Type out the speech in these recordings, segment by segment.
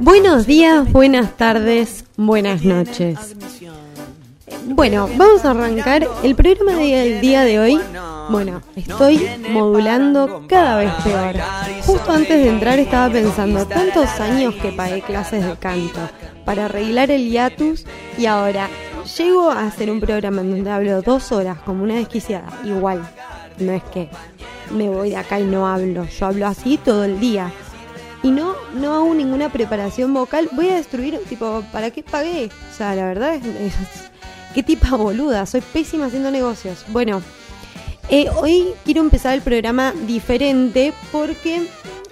Buenos días, buenas tardes, buenas noches. Bueno, vamos a arrancar el programa del día de hoy. Bueno, estoy modulando cada vez peor. Justo antes de entrar estaba pensando, tantos años que pagué clases de canto para arreglar el hiatus y ahora llego a hacer un programa en donde hablo dos horas como una desquiciada. Igual, no es que me voy de acá y no hablo, yo hablo así todo el día y no, no hago ninguna preparación vocal, voy a destruir, tipo, ¿para qué pagué? O sea, la verdad es, qué tipa boluda, soy pésima haciendo negocios. Bueno, eh, hoy quiero empezar el programa diferente porque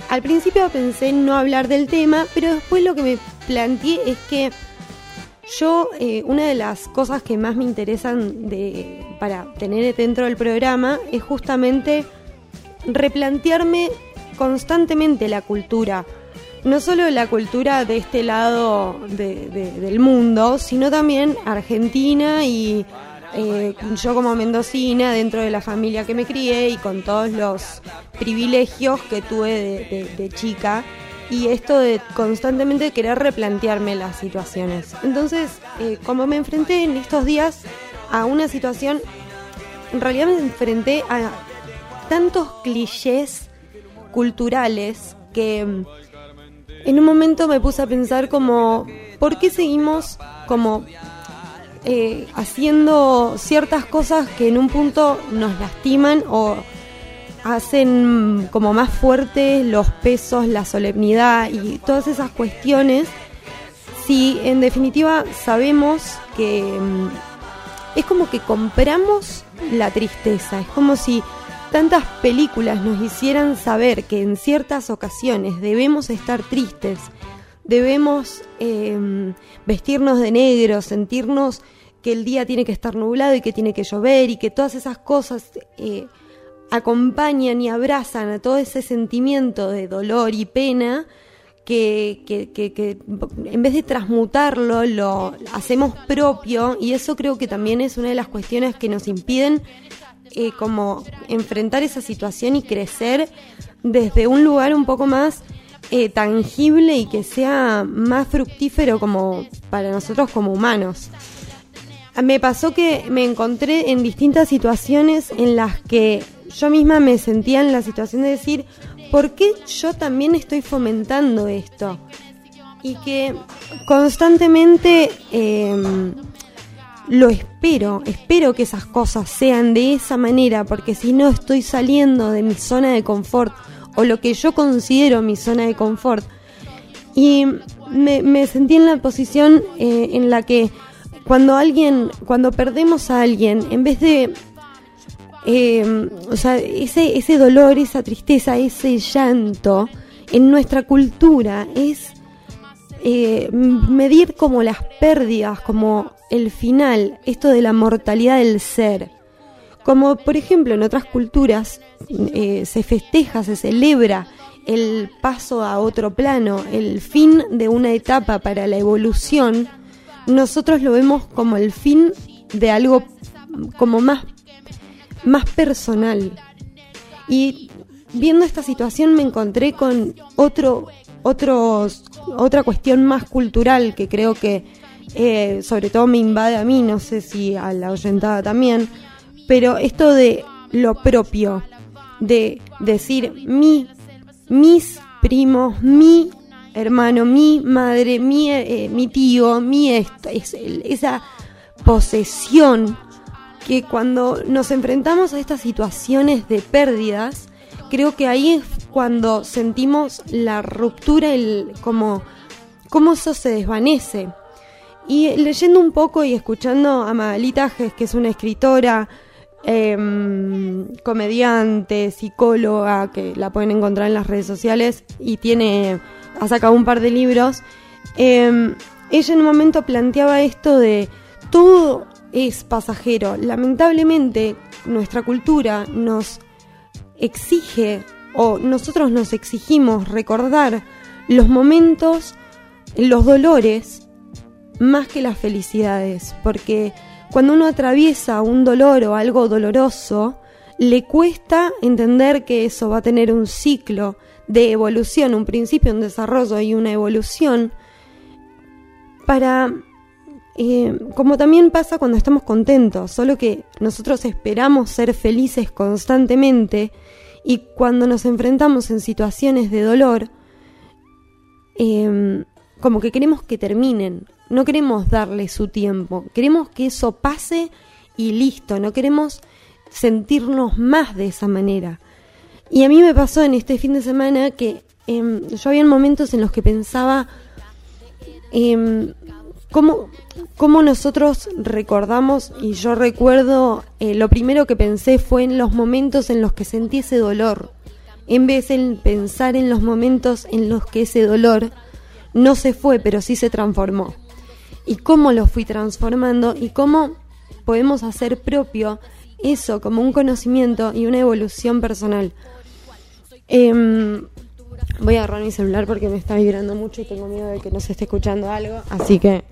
al principio pensé en no hablar del tema, pero después lo que me planteé es que yo, eh, una de las cosas que más me interesan de, para tener dentro del programa es justamente replantearme constantemente la cultura. No solo la cultura de este lado del mundo, sino también Argentina y eh, yo como mendocina, dentro de la familia que me crié y con todos los privilegios que tuve de, chica y esto de constantemente querer replantearme las situaciones. Entonces, eh, como me enfrenté en estos días a una situación, en realidad me enfrenté a tantos clichés culturales que mm, en un momento me puse a pensar como, ¿por qué seguimos como eh, haciendo ciertas cosas que en un punto nos lastiman o hacen como más fuertes los pesos, la solemnidad y todas esas cuestiones? Si en definitiva sabemos que mm, es como que compramos la tristeza, es como si tantas películas nos hicieran saber que en ciertas ocasiones debemos estar tristes, debemos em, vestirnos de negro, sentirnos que el día tiene que estar nublado y que tiene que llover y que todas esas cosas eh, acompañan y abrazan a todo ese sentimiento de dolor y pena que, que, que, en vez de transmutarlo lo hacemos propio y eso creo que también es una de las cuestiones que nos impiden eh, como enfrentar esa situación y crecer desde un lugar un poco más eh, tangible y que sea más fructífero como para nosotros como humanos. Me pasó que me encontré en distintas situaciones en las que yo misma me sentía en la situación de decir, ¿por qué yo también estoy fomentando esto? Y que constantemente eh, lo espero, espero que esas cosas sean de esa manera, porque si no estoy saliendo de mi zona de confort o lo que yo considero mi zona de confort. Y me, sentí en la posición eh, en la que cuando alguien, cuando perdemos a alguien, en vez de, eh, o sea, ese, ese dolor, esa tristeza, ese llanto, en nuestra cultura es eh, medir como las pérdidas, como el final, esto de la mortalidad del ser. Como por ejemplo en otras culturas eh, se festeja, se celebra el paso a otro plano, el fin de una etapa para la evolución, nosotros lo vemos como el fin de algo como más, más personal. Y viendo esta situación me encontré con otro, otros, otra cuestión más cultural que creo que eh, sobre todo me invade a mí, no sé si a la oyentada también, pero esto de lo propio, de decir mi, mis primos, mi hermano, mi madre, mi, eh, mi tío, mi esto, es, esa posesión que cuando nos enfrentamos a estas situaciones de pérdidas, creo que ahí es cuando sentimos la ruptura, el, como, cómo eso se desvanece. Y leyendo un poco y escuchando a Magalita que es una escritora, em, comediante, psicóloga, que la pueden encontrar en las redes sociales y tiene, ha sacado un par de libros, em, ella en un momento planteaba esto de todo es pasajero. Lamentablemente nuestra cultura nos exige o nosotros nos exigimos recordar los momentos, los dolores más que las felicidades, porque cuando uno atraviesa un dolor o algo doloroso, le cuesta entender que eso va a tener un ciclo de evolución, un principio, un desarrollo y una evolución. Para, eh, como también pasa cuando estamos contentos, solo que nosotros esperamos ser felices constantemente y cuando nos enfrentamos en situaciones de dolor, em, como que queremos que terminen, no queremos darle su tiempo, queremos que eso pase y listo, no queremos sentirnos más de esa manera. Y a mí me pasó en este fin de semana que em, yo había momentos en los que pensaba eh, cómo, cómo, nosotros recordamos, y yo recuerdo, eh, lo primero que pensé fue en los momentos en los que sentí ese dolor, en vez de pensar en los momentos en los que ese dolor no se fue, pero sí se transformó. Y cómo lo fui transformando y cómo podemos hacer propio eso como un conocimiento y una evolución personal. Em, voy a agarrar mi celular porque me está vibrando mucho y tengo miedo de que no se esté escuchando algo, así que...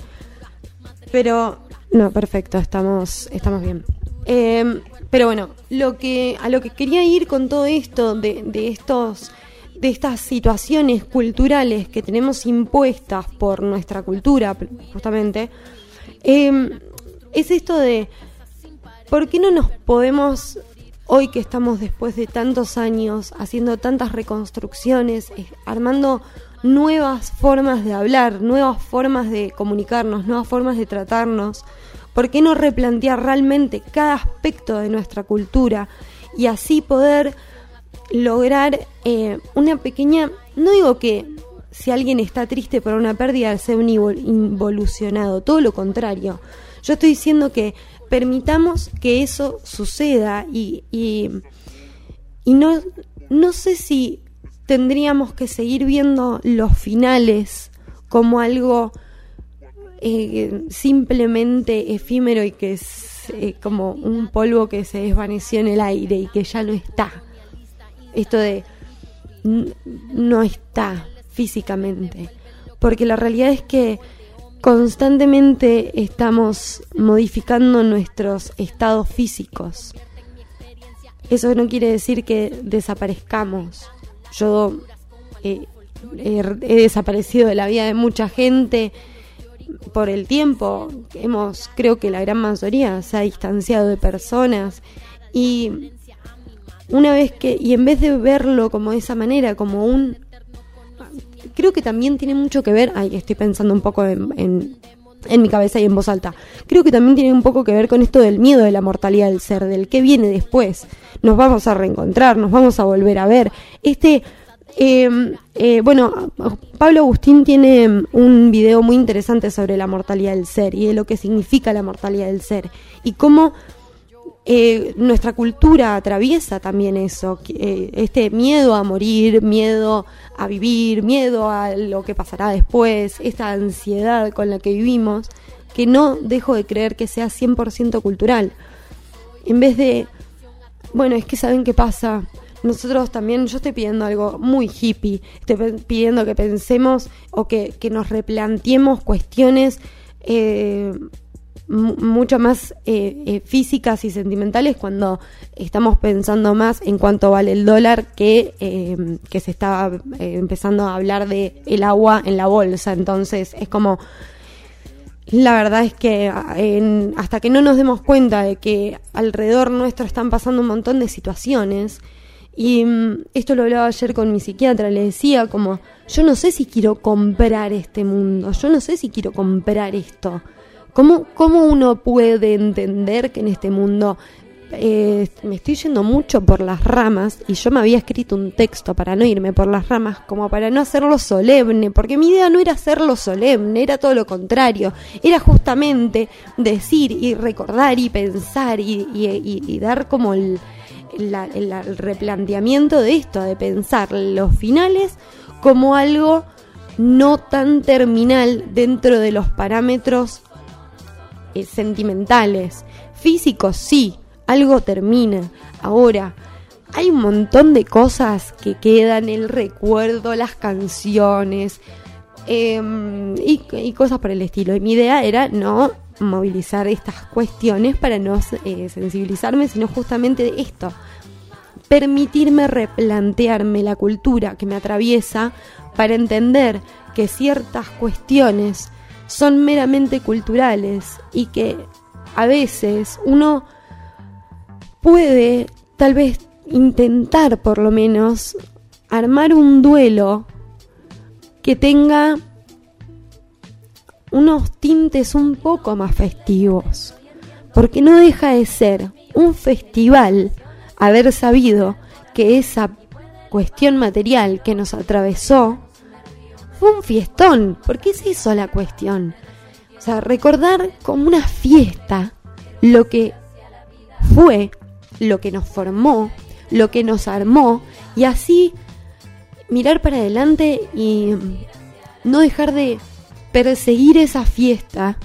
Pero, no, perfecto, estamos, estamos bien. Em, pero bueno, lo que, a lo que quería ir con todo esto, de, de, estos, de estas situaciones culturales que tenemos impuestas por nuestra cultura, justamente, eh, es esto de ¿Por qué no nos podemos, hoy que estamos después de tantos años, haciendo tantas reconstrucciones, eh, armando nuevas formas de hablar, nuevas formas de comunicarnos, nuevas formas de tratarnos, ¿por qué no replantear realmente cada aspecto de nuestra cultura y así poder lograr eh, una pequeña, no digo que si alguien está triste por una pérdida sea un involucionado, todo lo contrario. Yo estoy diciendo que permitamos que eso suceda y, y, no, no sé si tendríamos que seguir viendo los finales como algo eh, simplemente efímero y que es eh, como un polvo que se desvaneció en el aire y que ya no está. Esto de no está físicamente. Porque la realidad es que constantemente estamos modificando nuestros estados físicos. Eso no quiere decir que desaparezcamos. Yo he desaparecido de la vida de mucha gente por el tiempo. Hemos, creo que la gran mayoría se ha distanciado de personas y una vez que y en vez de verlo como de esa manera, como un creo que también tiene mucho que ver, ay, estoy pensando un poco en, en, mi cabeza y en voz alta, creo que también tiene un poco que ver con esto del miedo de la mortalidad del ser, del que viene después. Nos vamos a reencontrar, nos vamos a volver a ver. Este, em, eh, bueno, Pablo Agustín tiene un video muy interesante sobre la mortalidad del ser y de lo que significa la mortalidad del ser y cómo eh, nuestra cultura atraviesa también eso, eh, este miedo a morir, miedo a vivir, miedo a lo que pasará después, esta ansiedad con la que vivimos, que no dejo de creer que sea 100% cultural. En vez de, bueno, es que saben qué pasa. Nosotros también, yo estoy pidiendo algo muy hippie, estoy pidiendo que pensemos o que, que nos replanteemos cuestiones eh, mucho más eh, eh, físicas y sentimentales cuando estamos pensando más en cuánto vale el dólar que, eh, que se está empezando a hablar de el agua en la bolsa. Entonces es como, la verdad es que hasta que no nos demos cuenta de que alrededor nuestro están pasando un montón de situaciones, y mm, esto lo hablaba ayer con mi psiquiatra, le decía como, yo no sé si quiero comprar este mundo, yo no sé si quiero comprar esto ¿Cómo, ¿Cómo uno puede entender que en este mundo eh, me estoy yendo mucho por las ramas y yo me había escrito un texto para no irme por las ramas, como para no hacerlo solemne, porque mi idea no era hacerlo solemne, era todo lo contrario, era justamente decir y recordar y pensar y, dar como el, el replanteamiento de esto, de pensar los finales como algo no tan terminal dentro de los parámetros eh, sentimentales. Físicos, sí, algo termina. Ahora, hay un montón de cosas que quedan, el recuerdo, las canciones em, y, cosas por el estilo. Y mi idea era no movilizar estas cuestiones para no eh, sensibilizarme, sino justamente esto. permitirme replantearme la cultura que me atraviesa para entender que ciertas cuestiones son meramente culturales y que a veces uno puede tal vez intentar por lo menos armar un duelo que tenga unos tintes un poco más festivos, porque no deja de ser un festival haber sabido que esa cuestión material que nos atravesó fue un fiestón, porque es eso la cuestión. O sea, recordar como una fiesta lo que fue, lo que nos formó, lo que nos armó, y así mirar para adelante y no dejar de perseguir esa fiesta.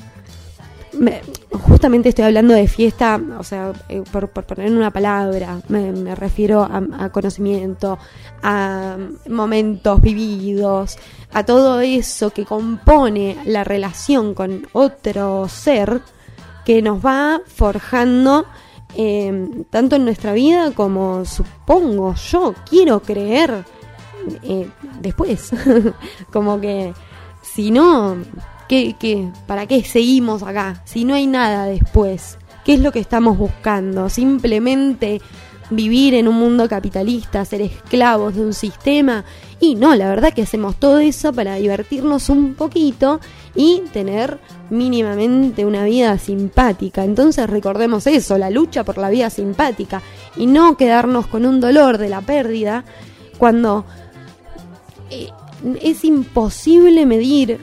Justamente estoy hablando de fiesta, o sea, eh, por, poner una palabra, me, refiero a, conocimiento, a momentos vividos, a todo eso que compone la relación con otro ser que nos va forjando eh, tanto en nuestra vida como supongo yo quiero creer eh, después. como que si no, ¿qué, para qué seguimos acá? Si no hay nada después, ¿qué es lo que estamos buscando? Simplemente vivir en un mundo capitalista, ser esclavos de un sistema. Y no, la verdad que hacemos todo eso para divertirnos un poquito y tener mínimamente una vida simpática. Entonces recordemos eso, la lucha por la vida simpática y no quedarnos con un dolor de la pérdida cuando eh, es imposible medir.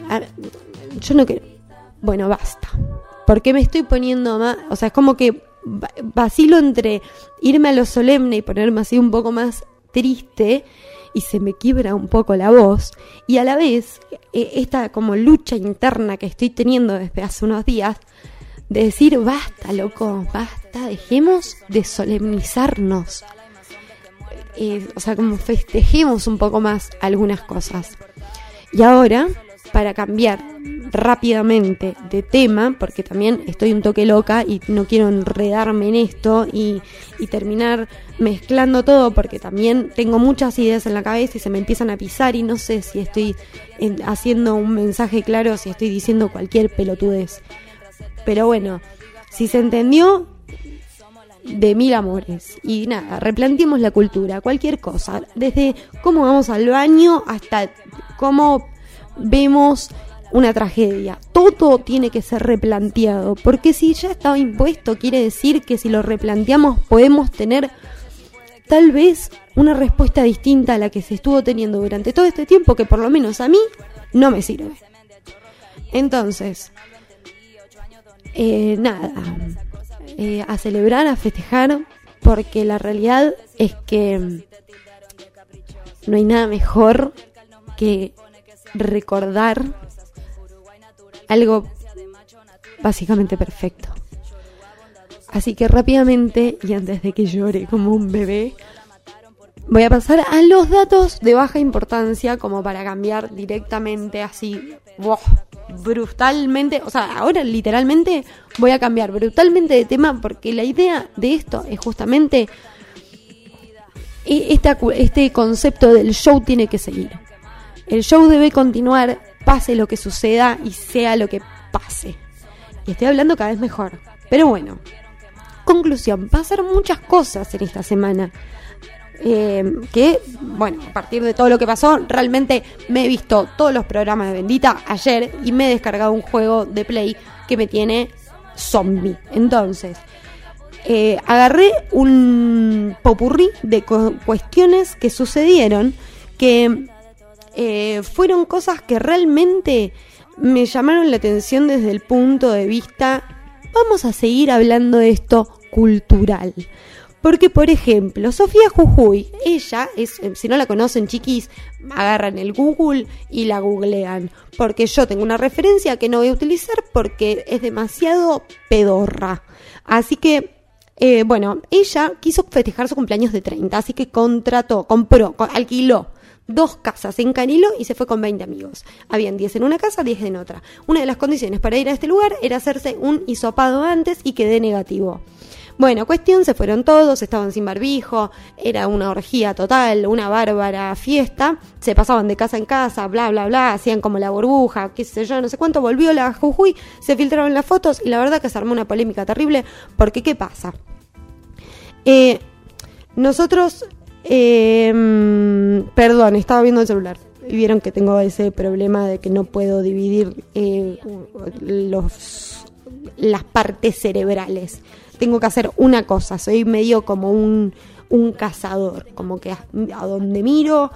Yo no quiero. Bueno, basta. Porque me estoy poniendo más. O sea, es como que vacilo entre irme a lo solemne y ponerme así un poco más triste y se me quiebra un poco la voz y a la vez eh, esta como lucha interna que estoy teniendo desde hace unos días de decir basta loco, basta, dejemos de solemnizarnos o sea, como festejemos un poco más algunas cosas. Y ahora, para cambiar rápidamente de tema, porque también estoy un toque loca y no quiero enredarme en esto y, terminar mezclando todo, porque también tengo muchas ideas en la cabeza y se me empiezan a pisar y no sé si estoy haciendo un mensaje claro, si estoy diciendo cualquier pelotudez. Pero bueno, si se entendió, de mil amores. Y nada, replanteemos la cultura, cualquier cosa, desde cómo vamos al baño hasta cómo vemos una tragedia. Todo tiene que ser replanteado, porque si ya estaba impuesto, quiere decir que si lo replanteamos podemos tener tal vez una respuesta distinta a la que se estuvo teniendo durante todo este tiempo, que por lo menos a mí no me sirve. Entonces, eh, nada, eh, a celebrar, a festejar, porque la realidad es que no hay nada mejor que recordar algo básicamente perfecto. Así que rápidamente, y antes de que llore como un bebé, voy a pasar a los datos de baja importancia como para cambiar directamente así brutalmente, o sea, ahora literalmente voy a cambiar brutalmente de tema porque la idea de esto es justamente este concepto del show tiene que seguir. El show debe continuar, pase lo que suceda y sea lo que pase. Y estoy hablando cada vez mejor. Pero bueno, conclusión, pasaron muchas cosas en esta semana. Eh, que, bueno, a partir de todo lo que pasó, realmente me he visto todos los programas de Bendita ayer y me he descargado un juego de Play que me tiene zombie. Entonces, eh, agarré un popurrí de cuestiones que sucedieron que eh, fueron cosas que realmente me llamaron la atención desde el punto de vista, vamos a seguir hablando de esto cultural. Porque, por ejemplo, Sofía Jujuy, ella es, eh, si no la conocen, chiquis, agarran el Google y la googlean. Porque yo tengo una referencia que no voy a utilizar porque es demasiado pedorra. Así que, eh, bueno, ella quiso festejar su cumpleaños de 30, así que contrató, compró, alquiló dos casas en Canilo y se fue con 20 amigos. Habían 10 en una casa, 10 en otra. Una de las condiciones para ir a este lugar era hacerse un hisopado antes y que dé negativo. Bueno, cuestión, se fueron todos, estaban sin barbijo, era una orgía total, una bárbara fiesta, se pasaban de casa en casa, bla, bla, bla, hacían como la burbuja, qué sé yo, no sé cuánto, volvió la Jujuy, se filtraron las fotos y la verdad que se armó una polémica terrible, porque ¿qué pasa? Eh, nosotros, eh, perdón, estaba viendo el celular y vieron que tengo ese problema de que no puedo dividir eh, los, las partes cerebrales. Tengo que hacer una cosa, soy medio como un, un cazador, como que a, donde miro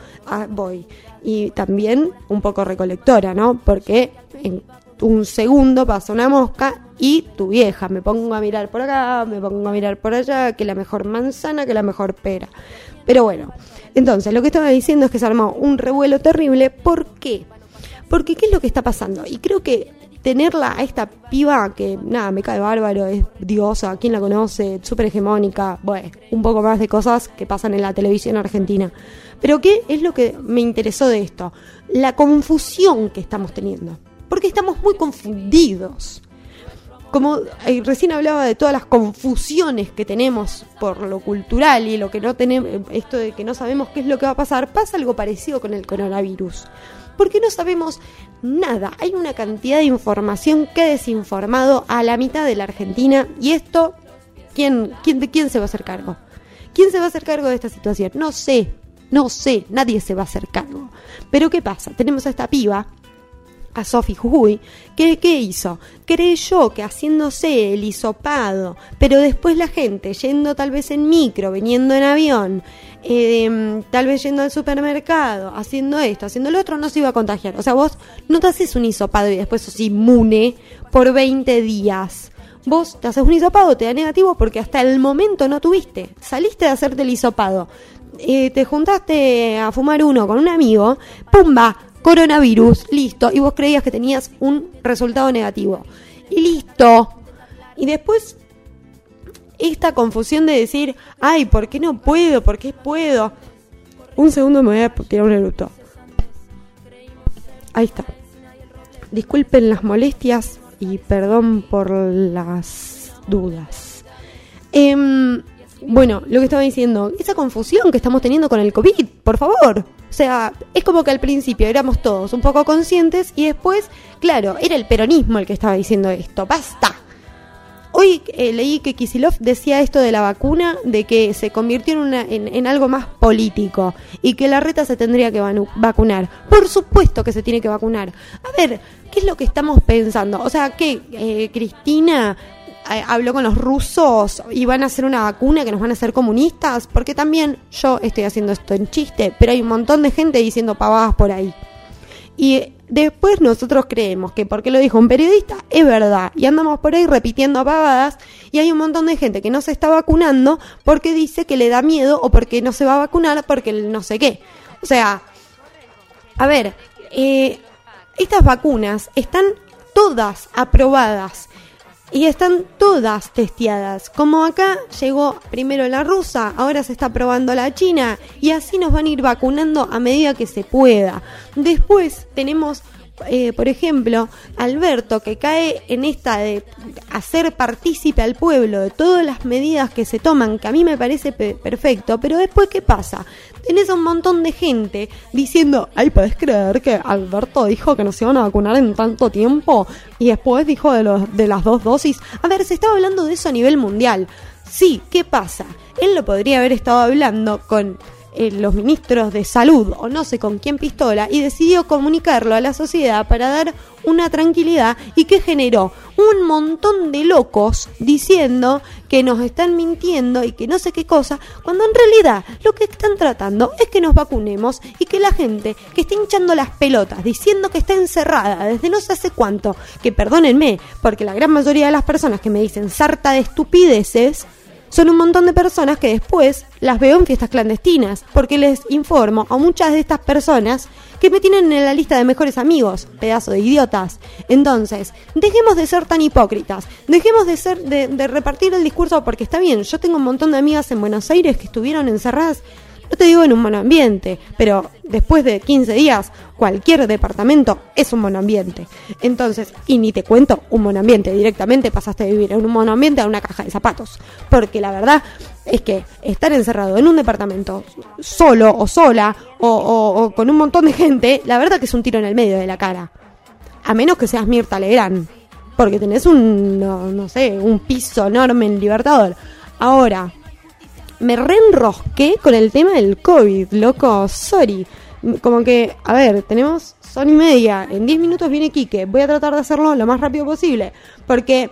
voy. Y también un poco recolectora, ¿no? Porque en un segundo pasa una mosca y tu vieja, me pongo a mirar por acá, me pongo a mirar por allá, que la mejor manzana, que la mejor pera. Pero bueno, entonces lo que estaba diciendo es que se armó un revuelo terrible. ¿Por qué? Porque ¿qué es lo que está pasando? Y creo que tenerla a esta piba que, nada, me cae bárbaro, es diosa, ¿quién la conoce? Súper hegemónica, bueno, un poco más de cosas que pasan en la televisión argentina. Pero ¿qué es lo que me interesó de esto? La confusión que estamos teniendo. Porque estamos muy confundidos como eh, recién hablaba de todas las confusiones que tenemos por lo cultural y lo que no tenemos, esto de que no sabemos qué es lo que va a pasar, pasa algo parecido con el coronavirus. Porque no sabemos nada. Hay una cantidad de información que ha desinformado a la mitad de la Argentina y esto, ¿quién, quién, ¿de quién se va a hacer cargo? ¿Quién se va a hacer cargo de esta situación? No sé, no sé, nadie se va a hacer cargo. Pero ¿qué pasa? Tenemos a esta piba a Sophie Jujuy, ¿qué, ¿qué hizo? Creyó que haciéndose el hisopado, pero después la gente yendo tal vez en micro, viniendo en avión, eh, tal vez yendo al supermercado, haciendo esto, haciendo lo otro, no se iba a contagiar. O sea, vos no te haces un hisopado y después sos inmune por 20 días. Vos te haces un hisopado, te da negativo porque hasta el momento no tuviste. Saliste de hacerte el hisopado. Eh, te juntaste a fumar uno con un amigo, ¡pumba! Coronavirus, listo, y vos creías que tenías un resultado negativo. Y listo. Y después esta confusión de decir, ay, ¿por qué no puedo? ¿Por qué puedo? Un segundo me voy a tirar un eructo. Ahí está. Disculpen las molestias y perdón por las dudas. Em, bueno, lo que estaba diciendo, esa confusión que estamos teniendo con el COVID, por favor. Sea, es como que al principio éramos todos un poco conscientes y después, claro, era el peronismo el que estaba diciendo esto. ¡Basta! Hoy eh, leí que Kisilov decía esto de la vacuna, de que se convirtió en, en, algo más político y que la reta se tendría que vacunar. Por supuesto que se tiene que vacunar. A ver, ¿qué es lo que estamos pensando? O sea, que eh, Cristina habló con los rusos y van a hacer una vacuna que nos van a hacer comunistas, porque también yo estoy haciendo esto en chiste, pero hay un montón de gente diciendo pavadas por ahí. Y después nosotros creemos que porque lo dijo un periodista es verdad y andamos por ahí repitiendo pavadas y hay un montón de gente que no se está vacunando porque dice que le da miedo o porque no se va a vacunar porque no sé qué. O sea, a ver, eh, estas vacunas están todas aprobadas y están todas testeadas. Como acá llegó primero la rusa, ahora se está probando la china y así nos van a ir vacunando a medida que se pueda. Después tenemos eh, por ejemplo, Alberto, que cae en esta de hacer partícipe al pueblo de todas las medidas que se toman, que a mí me parece perfecto, pero después, ¿qué pasa? Tenés un montón de gente diciendo, ay, ¿podés creer que Alberto dijo que no se iban a vacunar en tanto tiempo? Y después dijo de, los, de las dos dosis. A ver, se estaba hablando de eso a nivel mundial. Sí, ¿qué pasa? Él lo podría haber estado hablando con eh, los ministros de salud o no sé con quién pistola y decidió comunicarlo a la sociedad para dar una tranquilidad y que generó un montón de locos diciendo que nos están mintiendo y que no sé qué cosa, cuando en realidad lo que están tratando es que nos vacunemos y que la gente que está hinchando las pelotas diciendo que está encerrada desde no sé hace cuánto, que perdónenme, porque la gran mayoría de las personas que me dicen sarta de estupideces, son un montón de personas que después las veo en fiestas clandestinas, porque les informo a muchas de estas personas que me tienen en la lista de mejores amigos, pedazo de idiotas. Entonces, dejemos de ser tan hipócritas, dejemos de ser de, repartir el discurso porque está bien, yo tengo un montón de amigas en Buenos Aires que estuvieron encerradas No te digo en un monoambiente, pero después de 15 días, cualquier departamento es un monoambiente. Entonces, y ni te cuento un monoambiente, directamente pasaste de vivir en un monoambiente a una caja de zapatos. Porque la verdad es que estar encerrado en un departamento solo o sola o, con un montón de gente, la verdad que es un tiro en el medio de la cara. A menos que seas Mirta Legrand, porque tenés un, no, no sé, un piso enorme en Libertador. Ahora, me reenrosqué con el tema del COVID, loco, sorry. Como que, a ver, tenemos son y media, en 10 minutos viene Quique, voy a tratar de hacerlo lo más rápido posible, porque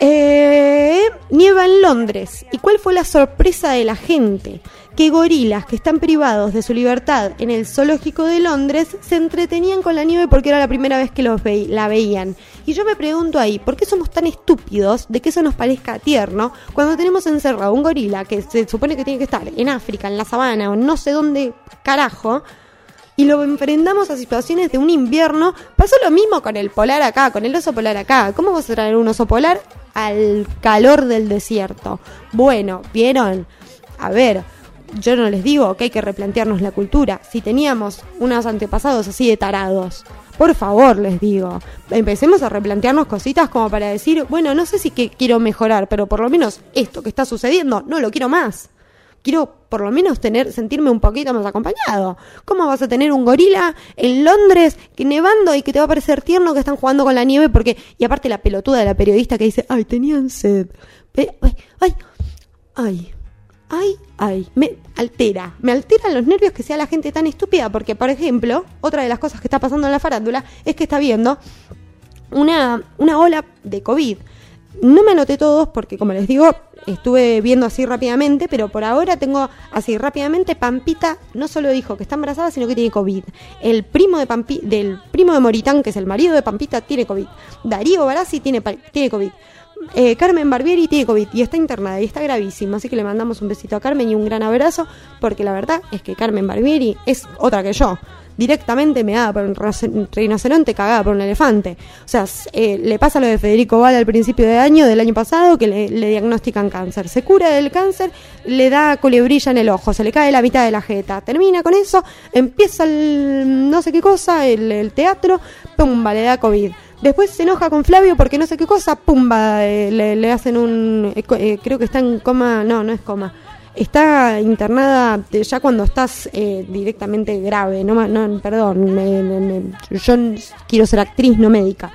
eh, nieva en Londres. ¿Y cuál fue la sorpresa de la gente? Que gorilas que están privados de su libertad en el zoológico de Londres se entretenían con la nieve porque era la primera vez que los la veían. Y yo me pregunto ahí, ¿por qué somos tan estúpidos de que eso nos parezca tierno cuando tenemos encerrado un gorila que se supone que tiene que estar en África, en la sabana o no sé dónde carajo? y lo enfrentamos a situaciones de un invierno. Pasó lo mismo con el polar acá, con el oso polar acá. ¿Cómo vas a traer un oso polar al calor del desierto. Bueno, ¿vieron? A ver, yo no les digo que hay que replantearnos la cultura. Si teníamos unos antepasados así de tarados, por favor les digo, empecemos a replantearnos cositas como para decir, bueno, no sé si que quiero mejorar, pero por lo menos esto que está sucediendo no lo quiero más quiero por lo menos tener, sentirme un poquito más acompañado. ¿Cómo vas a tener un gorila en Londres que nevando y que te va a parecer tierno que están jugando con la nieve? Porque, y aparte la pelotuda de la periodista que dice, ay, tenían sed. Ay, ay, ay, ay, ay, me altera, me alteran los nervios que sea la gente tan estúpida, porque, por ejemplo, otra de las cosas que está pasando en la farándula es que está viendo una, una ola de COVID. No me anoté todos porque, como les digo, estuve viendo así rápidamente, pero por ahora tengo así rápidamente, Pampita no solo dijo que está embarazada, sino que tiene COVID. El primo de Pampi, del primo de Moritán, que es el marido de Pampita, tiene COVID. Darío Barassi tiene, tiene COVID. Eh, Carmen Barbieri tiene COVID y está internada y está gravísimo, así que le mandamos un besito a Carmen y un gran abrazo, porque la verdad es que Carmen Barbieri es otra que yo directamente me daba por un rinoceronte cagada por un elefante. O sea, eh, le pasa lo de Federico Val al principio de año, del año pasado, que le, diagnostican cáncer. Se cura del cáncer, le da colebrilla en el ojo, se le cae la mitad de la jeta. Termina con eso, empieza el no sé qué cosa, el, teatro, pumba, le da COVID. Después se enoja con Flavio porque no sé qué cosa, pumba, eh, le, hacen un... Eh, creo que está en coma, no, no es coma está internada ya cuando estás eh, directamente grave, no, no perdón, yo quiero ser actriz, no médica,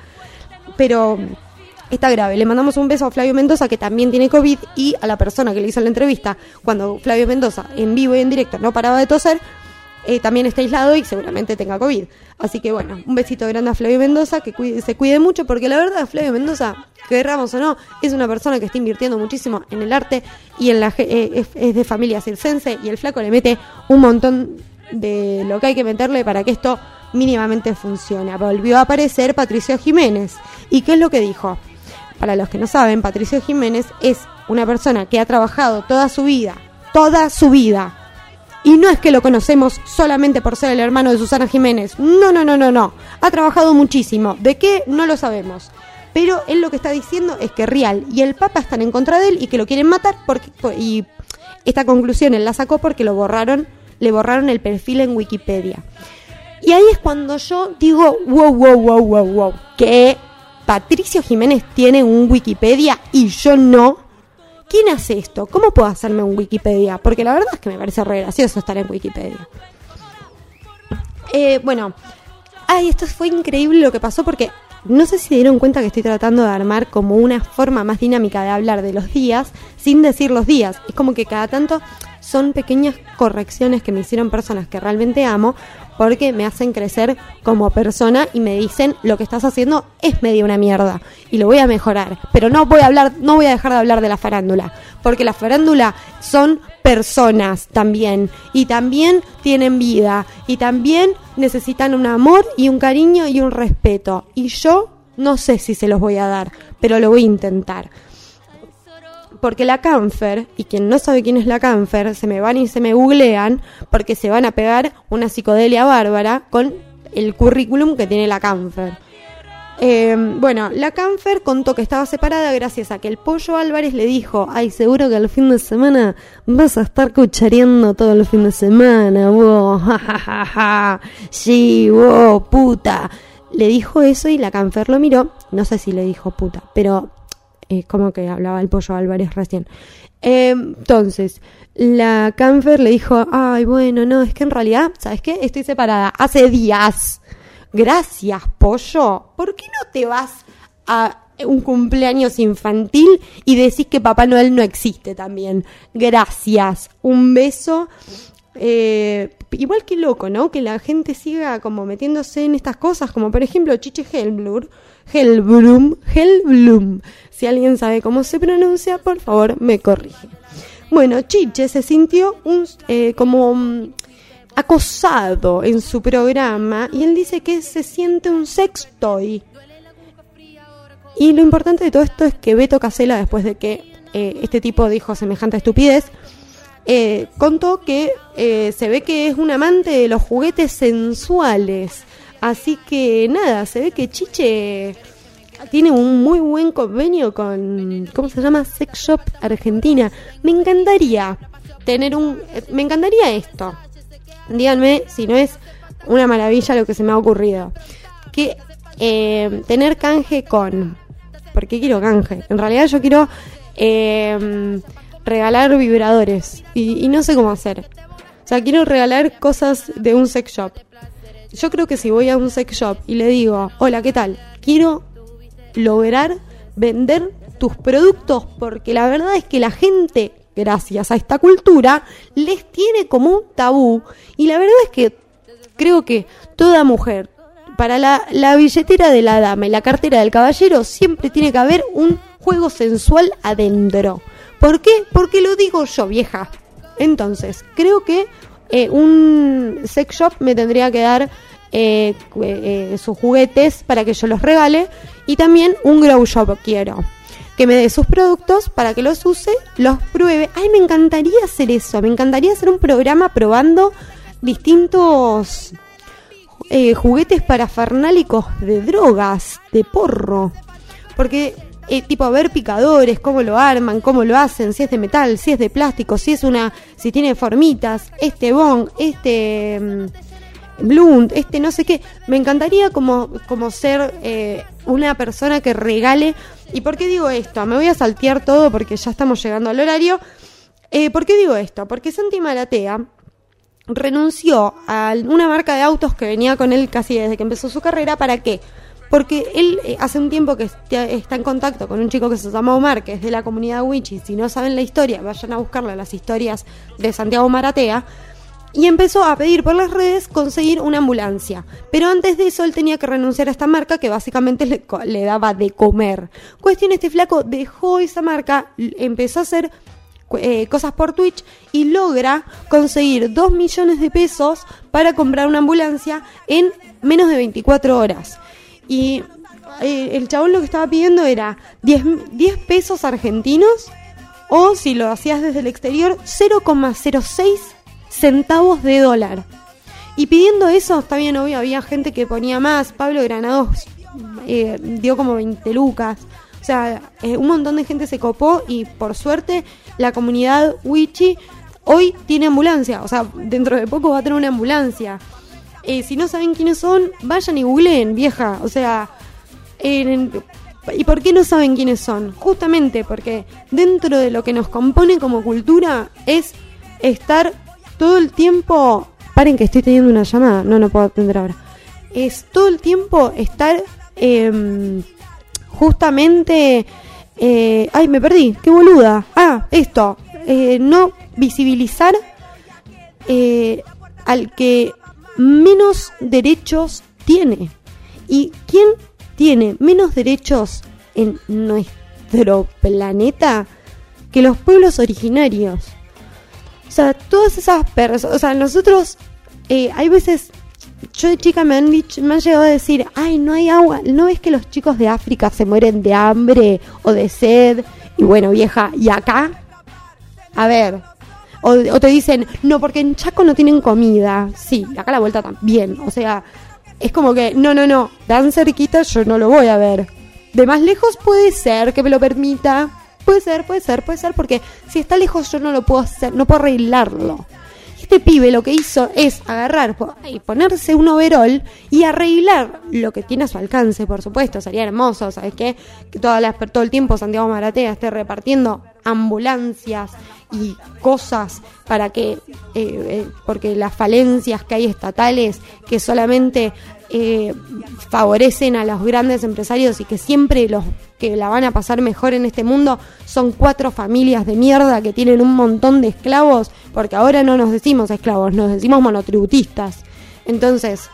pero está grave. Le mandamos un beso a Flavio Mendoza, que también tiene COVID, y a la persona que le hizo la entrevista, cuando Flavio Mendoza, en vivo y en directo, no paraba de toser, eh, también está aislado y seguramente tenga COVID. Así que bueno, un besito grande a Flavio Mendoza, que se cuide mucho, porque la verdad, Flavio Mendoza, querramos o no, es una persona que está invirtiendo muchísimo en el arte y en la eh, es, de familia circense y el flaco le mete un montón de lo que hay que meterle para que esto mínimamente funcione. Volvió a aparecer Patricio Jiménez. ¿Y qué es lo que dijo? Para los que no saben, Patricio Jiménez es una persona que ha trabajado toda su vida, toda su vida, y no es que lo conocemos solamente por ser el hermano de Susana Jiménez. No, no, no, no, no. Ha trabajado muchísimo. ¿De qué? No lo sabemos. Pero él lo que está diciendo es que Real y el Papa están en contra de él y que lo quieren matar porque y esta conclusión él la sacó porque lo borraron, le borraron el perfil en Wikipedia. Y ahí es cuando yo digo, wow, wow, wow, wow, wow, que Patricio Jiménez tiene un Wikipedia y yo no. ¿Quién hace esto? ¿Cómo puedo hacerme un Wikipedia? Porque la verdad es que me parece re gracioso estar en Wikipedia. Eh, bueno, ay, esto fue increíble lo que pasó porque no sé si se dieron cuenta que estoy tratando de armar como una forma más dinámica de hablar de los días sin decir los días. Es como que cada tanto son pequeñas correcciones que me hicieron personas que realmente amo porque me hacen crecer como persona y me dicen lo que estás haciendo es medio una mierda y lo voy a mejorar, pero no voy a hablar, no voy a dejar de hablar de la farándula, porque la farándula son personas también y también tienen vida y también necesitan un amor y un cariño y un respeto. Y yo no sé si se los voy a dar, pero lo voy a intentar porque la Canfer, y quien no sabe quién es la Canfer, se me van y se me googlean porque se van a pegar una psicodelia bárbara con el currículum que tiene la Canfer. Eh, bueno, la Canfer contó que estaba separada gracias a que el Pollo Álvarez le dijo, ay, seguro que al fin de semana vas a estar cuchareando todo el fin de semana, vos, jajajaja, sí, vos, puta. Le dijo eso y la Canfer lo miró, no sé si le dijo puta, pero como que hablaba el Pollo Álvarez recién. Eh, entonces, la Canfer le dijo, ay, bueno, no, es que en realidad, ¿sabes qué? Estoy separada hace días. Gracias, pollo. ¿Por qué no te vas a un cumpleaños infantil y decís que Papá Noel no existe también? Gracias. Un beso. Eh, igual que loco, ¿no? Que la gente siga como metiéndose en estas cosas, como por ejemplo Chiche Hellblur, Hellblum, Hellblum. Si alguien sabe cómo se pronuncia, por favor, me corrige. Bueno, Chiche se sintió un, eh, como mm, acosado en su programa y él dice que se siente un sextoy. Y lo importante de todo esto es que Beto Casella, después de que eh, este tipo dijo semejante estupidez, eh, contó que eh, se ve que es un amante de los juguetes sensuales. Así que nada, se ve que Chiche tiene un muy buen convenio con, ¿cómo se llama? Sex Shop Argentina. Me encantaría tener un, me encantaría esto. Díganme si no es una maravilla lo que se me ha ocurrido. Que eh, tener canje con, ¿por qué quiero canje? En realidad yo quiero eh, regalar vibradores y, y no sé cómo hacer. O sea, quiero regalar cosas de un sex shop. Yo creo que si voy a un sex shop y le digo, hola, ¿qué tal? Quiero lograr vender tus productos porque la verdad es que la gente, gracias a esta cultura, les tiene como un tabú y la verdad es que creo que toda mujer, para la, la billetera de la dama y la cartera del caballero, siempre tiene que haber un juego sensual adentro. ¿Por qué? Porque lo digo yo, vieja. Entonces, creo que eh, un sex shop me tendría que dar eh, eh, sus juguetes para que yo los regale y también un grow shop quiero que me dé sus productos para que los use, los pruebe. Ay, me encantaría hacer eso, me encantaría hacer un programa probando distintos eh, juguetes parafernálicos de drogas, de porro. Porque, eh, tipo, a ver picadores, cómo lo arman, cómo lo hacen, si es de metal, si es de plástico, si es una, si tiene formitas, este bong, este... mm, Blunt, este no sé qué. Me encantaría como, como ser eh, una persona que regale. ¿Y por qué digo esto? Me voy a saltear todo porque ya estamos llegando al horario. Eh, ¿Por qué digo esto? Porque Santi Maratea renunció a una marca de autos que venía con él casi desde que empezó su carrera. ¿Para qué? Porque él eh, hace un tiempo que está, en contacto con un chico que se llama Omar, que es de la comunidad Wichi. Si no saben la historia, vayan a buscarla, las historias de Santiago Maratea y empezó a pedir por las redes conseguir una ambulancia. Pero antes de eso él tenía que renunciar a esta marca que básicamente le, le daba de comer. Cuestión, este flaco dejó esa marca, empezó a hacer eh, cosas por Twitch y logra conseguir 2 millones de pesos para comprar una ambulancia en menos de 24 horas. Y eh, el chabón lo que estaba pidiendo era 10, 10 pesos argentinos o si lo hacías desde el exterior 0,06 centavos de dólar. Y pidiendo eso, está bien obvio, había gente que ponía más. Pablo Granados eh, dio como 20 lucas. O sea, eh, un montón de gente se copó y por suerte la comunidad Wichi hoy tiene ambulancia. O sea, dentro de poco va a tener una ambulancia. Eh, si no saben quiénes son, vayan y googleen, vieja. O sea, ¿y por qué no saben quiénes son? Justamente porque dentro de lo que nos compone como cultura es estar todo el tiempo... Paren que estoy teniendo una llamada, no, no puedo atender ahora. Es todo el tiempo estar em, justamente... eh, ay, me perdí, qué boluda. Ah, esto, eh, no visibilizar al que menos derechos tiene. ¿Y quién tiene menos derechos en nuestro planeta que los pueblos originarios? O sea, todas esas personas, o sea, nosotros, eh, hay veces, yo de chica me han, dicho, me han llegado a decir, ay, no hay agua, ¿no ves que los chicos de África se mueren de hambre o de sed? Y bueno, vieja, ¿y acá? A ver, o, te dicen, no, porque en Chaco no tienen comida. Sí, acá la vuelta también. O sea, es como que, no, no, no, tan cerquita yo no lo voy a ver. De más lejos puede ser que me lo permita. Puede ser, puede ser, puede ser, porque si está lejos yo no lo puedo hacer, no puedo arreglarlo. Este pibe lo que hizo es agarrar y ponerse un overall y arreglar lo que tiene a su alcance, por supuesto. Sería hermoso, ¿sabes qué? Que todas las, todo el tiempo Santiago Maratea esté repartiendo ambulancias y cosas para que, eh, eh, porque las falencias que hay estatales que solamente eh, favorecen a los grandes empresarios y que siempre los que la van a pasar mejor en este mundo son cuatro familias de mierda que tienen un montón de esclavos, porque ahora no nos decimos esclavos, nos decimos monotributistas. Entonces,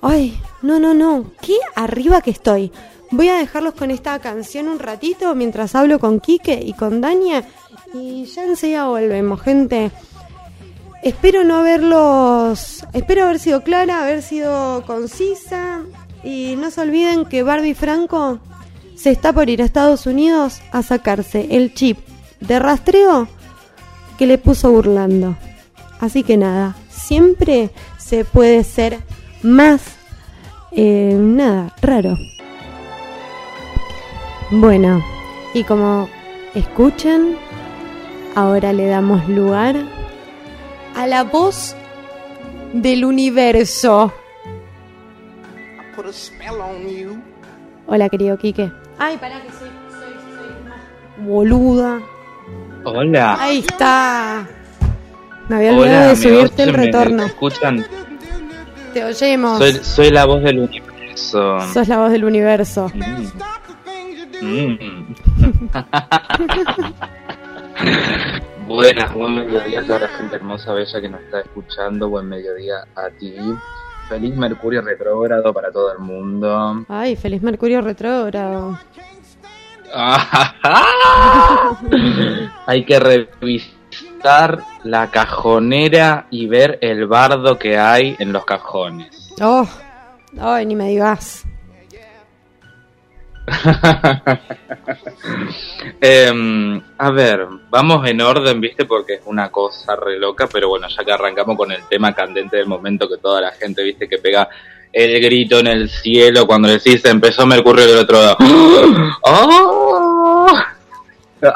ay, no, no, no, qué arriba que estoy. Voy a dejarlos con esta canción un ratito mientras hablo con Quique y con Dania y ya enseguida volvemos, gente. Espero no haberlos. Espero haber sido clara, haber sido concisa. Y no se olviden que Barbie Franco se está por ir a Estados Unidos a sacarse el chip de rastreo que le puso burlando. Así que nada, siempre se puede ser más. Eh, nada, raro. Bueno, y como escuchan, ahora le damos lugar a la voz del universo. Hola, querido Quique. Ay, pará que soy, soy, soy boluda. Hola. Ahí está. Me había olvidado de subirte el retorno. ¿Me escuchan? Te oyemos. Soy, soy, la voz del universo. Sos la voz del universo. Mm. Mm. Buenas, buen mediodía a toda la gente hermosa, bella que nos está escuchando. Buen mediodía a ti. Feliz Mercurio retrógrado para todo el mundo. Ay, feliz Mercurio retrógrado. hay que revisar la cajonera y ver el bardo que hay en los cajones. Oh, ay, ni me digas. Em, a ver, vamos en orden, ¿viste? Porque es una cosa re loca, pero bueno, ya que arrancamos con el tema candente del momento que toda la gente, ¿viste? Que pega el grito en el cielo cuando decís empezó Mercurio del otro lado. ¡Oh!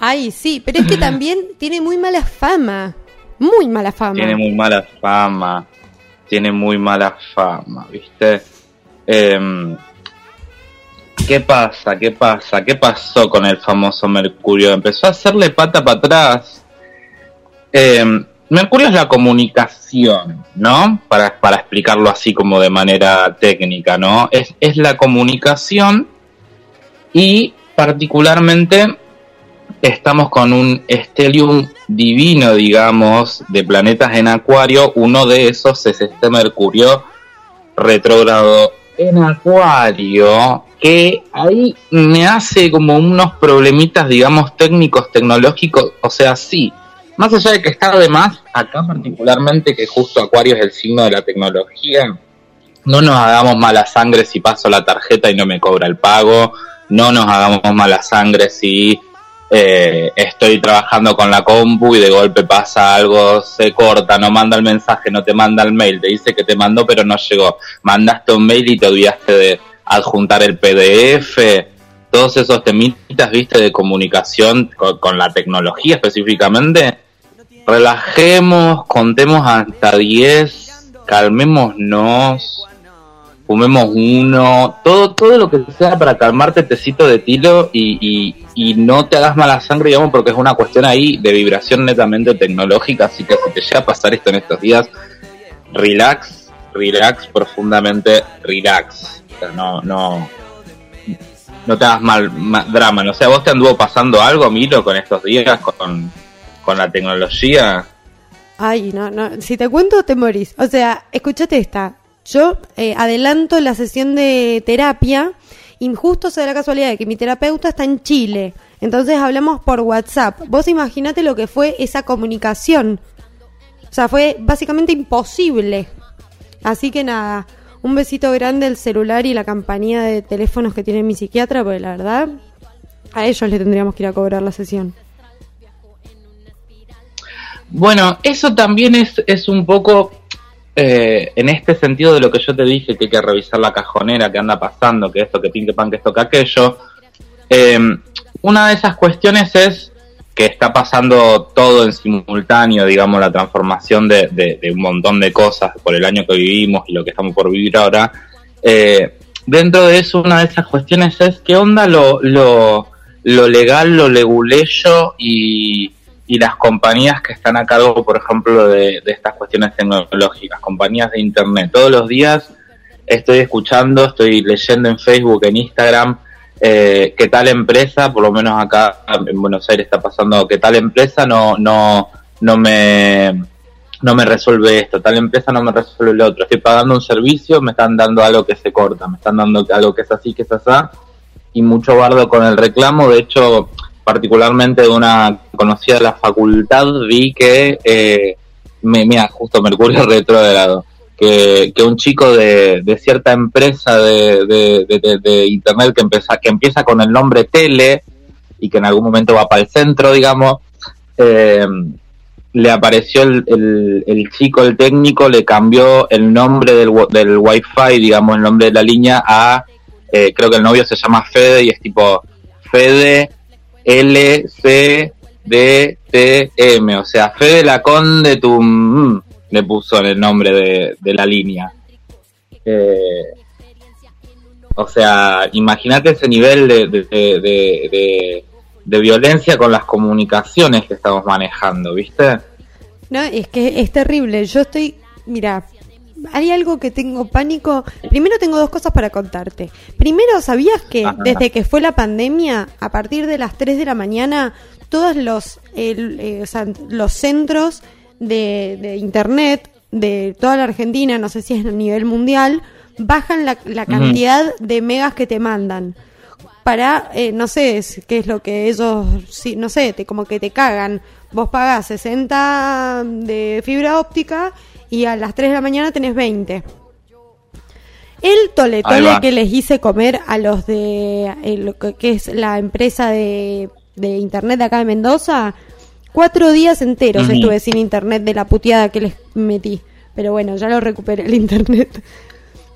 Ay, sí, pero es que también tiene muy mala fama. Muy mala fama. Tiene muy mala fama. Tiene muy mala fama, ¿viste? Eh, ¿Qué pasa? ¿Qué pasa? ¿Qué pasó con el famoso Mercurio? Empezó a hacerle pata para atrás. Eh, Mercurio es la comunicación, ¿no? Para, para, explicarlo así como de manera técnica, ¿no? Es, es la comunicación y particularmente estamos con un estelium divino, digamos, de planetas en Acuario. Uno de esos es este Mercurio retrógrado en Acuario que ahí me hace como unos problemitas, digamos, técnicos, tecnológicos, o sea, sí, más allá de que está de más, acá particularmente que justo Acuario es el signo de la tecnología, no nos hagamos mala sangre si paso la tarjeta y no me cobra el pago, no nos hagamos mala sangre si eh, estoy trabajando con la compu y de golpe pasa algo, se corta, no manda el mensaje, no te manda el mail, te dice que te mandó pero no llegó, mandaste un mail y te olvidaste de adjuntar el PDF, todos esos temitas, viste, de comunicación con, la tecnología específicamente. Relajemos, contemos hasta 10, calmémonos, fumemos uno, todo, todo lo que sea para calmarte tecito de tilo y, y, no te hagas mala sangre, digamos, porque es una cuestión ahí de vibración netamente tecnológica, así que si te llega a pasar esto en estos días, relax, relax profundamente, relax no, no, no te hagas mal, drama. No sé, ¿vos te anduvo pasando algo, Milo, con estos días, con, con la tecnología? Ay, no, no, si te cuento te morís. O sea, escúchate esta. Yo eh, adelanto la sesión de terapia y justo se da la casualidad de que mi terapeuta está en Chile. Entonces hablamos por WhatsApp. Vos imaginate lo que fue esa comunicación. O sea, fue básicamente imposible. Así que nada, un besito grande al celular y la compañía de teléfonos que tiene mi psiquiatra, porque la verdad, a ellos le tendríamos que ir a cobrar la sesión. Bueno, eso también es, es un poco eh, en este sentido de lo que yo te dije, que hay que revisar la cajonera, que anda pasando, que esto, que pin, que pan, que esto, que aquello, eh, una de esas cuestiones es que está pasando todo en simultáneo, digamos, la transformación de, un montón de cosas por el año que vivimos y lo que estamos por vivir ahora. Eh, dentro de eso, una de esas cuestiones es qué onda lo, lo, lo legal, lo leguleyo y, y las compañías que están a cargo, por ejemplo, de, estas cuestiones tecnológicas, compañías de Internet. Todos los días estoy escuchando, estoy leyendo en Facebook, en Instagram, eh, que tal empresa, por lo menos acá en Buenos Aires está pasando, que tal empresa no, no, no me no me resuelve esto, tal empresa no me resuelve lo otro. Estoy pagando un servicio, me están dando algo que se corta, me están dando algo que es así, que es así, y mucho bardo con el reclamo. De hecho, particularmente de una conocida de la facultad, vi que, eh, mira, justo Mercurio retrógrado, que, que un chico de, de cierta empresa de, de, internet que empieza, que empieza con el nombre Tele y que en algún momento va para el centro, digamos, eh, le apareció el, el, el, chico, el técnico, le cambió el nombre del, del wifi, digamos, el nombre de la línea a, eh, creo que el novio se llama Fede y es tipo Fede L, C, D, T, M. O sea, Fede la Conde tu mm, le puso en el nombre de, la línea. Eh, o sea, imagínate ese nivel de, de, de, violencia con las comunicaciones que estamos manejando, ¿viste? No, es que es terrible. Yo estoy, mira, hay algo que tengo pánico. Primero tengo dos cosas para contarte. Primero, ¿sabías que desde que fue la pandemia, a partir de las 3 de la mañana, todos los, eh, los centros de, Internet de toda la Argentina, no sé si es a nivel mundial, bajan la, cantidad de megas que te mandan? Para, eh, no sé, qué es lo que ellos, sí, no sé, te, como que te cagan. Vos pagás 60 de fibra óptica y a las 3 de la mañana tenés 20. El toletole que les hice comer a los de, el, que es la empresa de, internet de acá de Mendoza, cuatro días enteros estuve sin internet de la puteada que les metí. Pero bueno, ya lo recuperé el internet.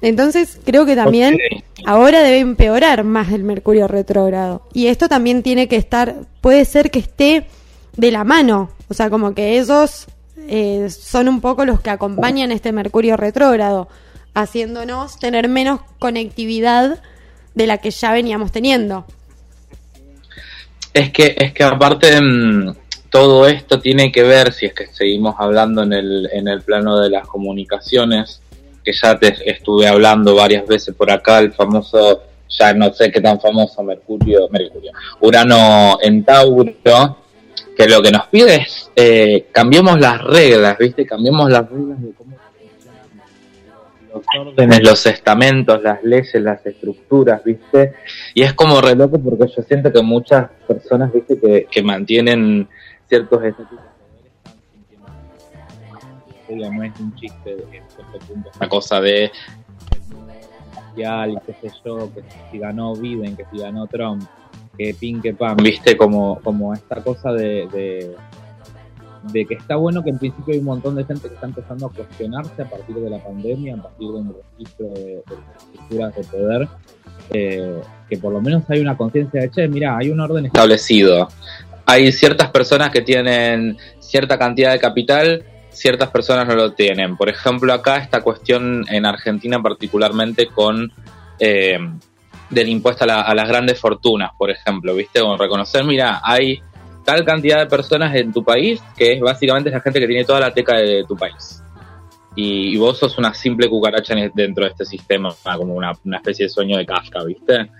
Entonces creo que también ahora debe empeorar más el mercurio retrógrado. Y esto también tiene que estar, puede ser que esté de la mano. O sea, como que esos eh, son un poco los que acompañan este Mercurio retrógrado, haciéndonos tener menos conectividad de la que ya veníamos teniendo. Es que, es que aparte mm, todo esto tiene que ver, si es que seguimos hablando en el, en el plano de las comunicaciones, que ya te estuve hablando varias veces por acá, el famoso, ya no sé qué tan famoso Mercurio, Mercurio, Urano en Tauro, que lo que nos pide es eh, cambiemos las reglas, ¿viste? Cambiemos las reglas de cómo los órdenes, los estamentos, las leyes, las estructuras, ¿viste? Y es como re loco porque yo siento que muchas personas, ¿viste? Que, que mantienen ciertos estatutos no es un chiste en cierto punto, una cosa de y qué sé yo, que si ganó Biden, que si ganó Trump, que pin que pan, viste, como, como esta cosa de, de, que está bueno que en principio hay un montón de gente que está empezando a cuestionarse a partir de la pandemia, a partir de un registro de, las estructuras de poder, eh, que por lo menos hay una conciencia de, che, mira, hay un orden establecido. Hay ciertas personas que tienen cierta cantidad de capital, ciertas personas no lo tienen. Por ejemplo, acá esta cuestión en Argentina particularmente con... Eh, del impuesto a, las grandes fortunas, por ejemplo, ¿viste? Como reconocer, mira, hay tal cantidad de personas en tu país que es básicamente la gente que tiene toda la teca de tu país. Y, vos sos una simple cucaracha dentro de este sistema, como una, especie de sueño de Kafka, ¿viste?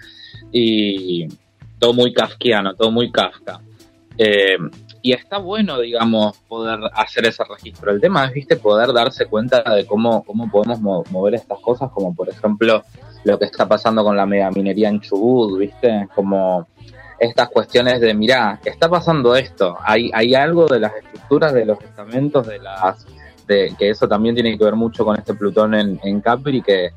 Y todo muy kafkiano, todo muy Kafka. Eh, y está bueno, digamos, poder hacer ese registro. El tema es, viste, poder darse cuenta de cómo, cómo podemos mover estas cosas, como por ejemplo lo que está pasando con la megaminería en Chubut, ¿viste? Como estas cuestiones de, mirá, está pasando esto, hay, hay algo de las estructuras de los estamentos, de las de que eso también tiene que ver mucho con este Plutón en, en Capri, que,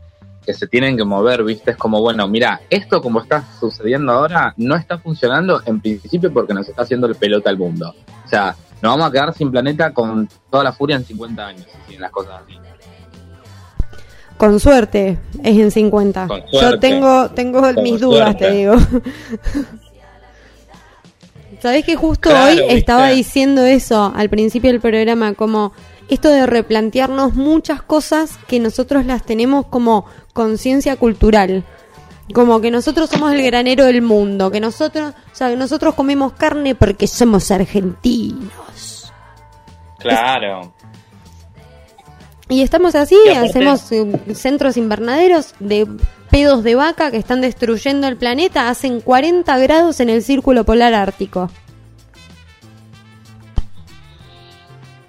que se tienen que mover, ¿viste? Es como, bueno, mira, esto como está sucediendo ahora no está funcionando en principio porque nos está haciendo el pelota al mundo. O sea, nos vamos a quedar sin planeta con toda la furia en 50 años, si las cosas así. Con suerte es en 50. Yo tengo, tengo mis dudas, te digo. Sabes que justo hoy estaba diciendo eso al principio del programa, como esto de replantearnos muchas cosas que nosotros las tenemos como conciencia cultural. Como que nosotros somos el granero del mundo, que nosotros, o sea, que nosotros comemos carne porque somos argentinos. Claro. Y estamos así, hacemos eh, centros invernaderos de pedos de vaca que están destruyendo el planeta, hacen 40 grados en el círculo polar ártico.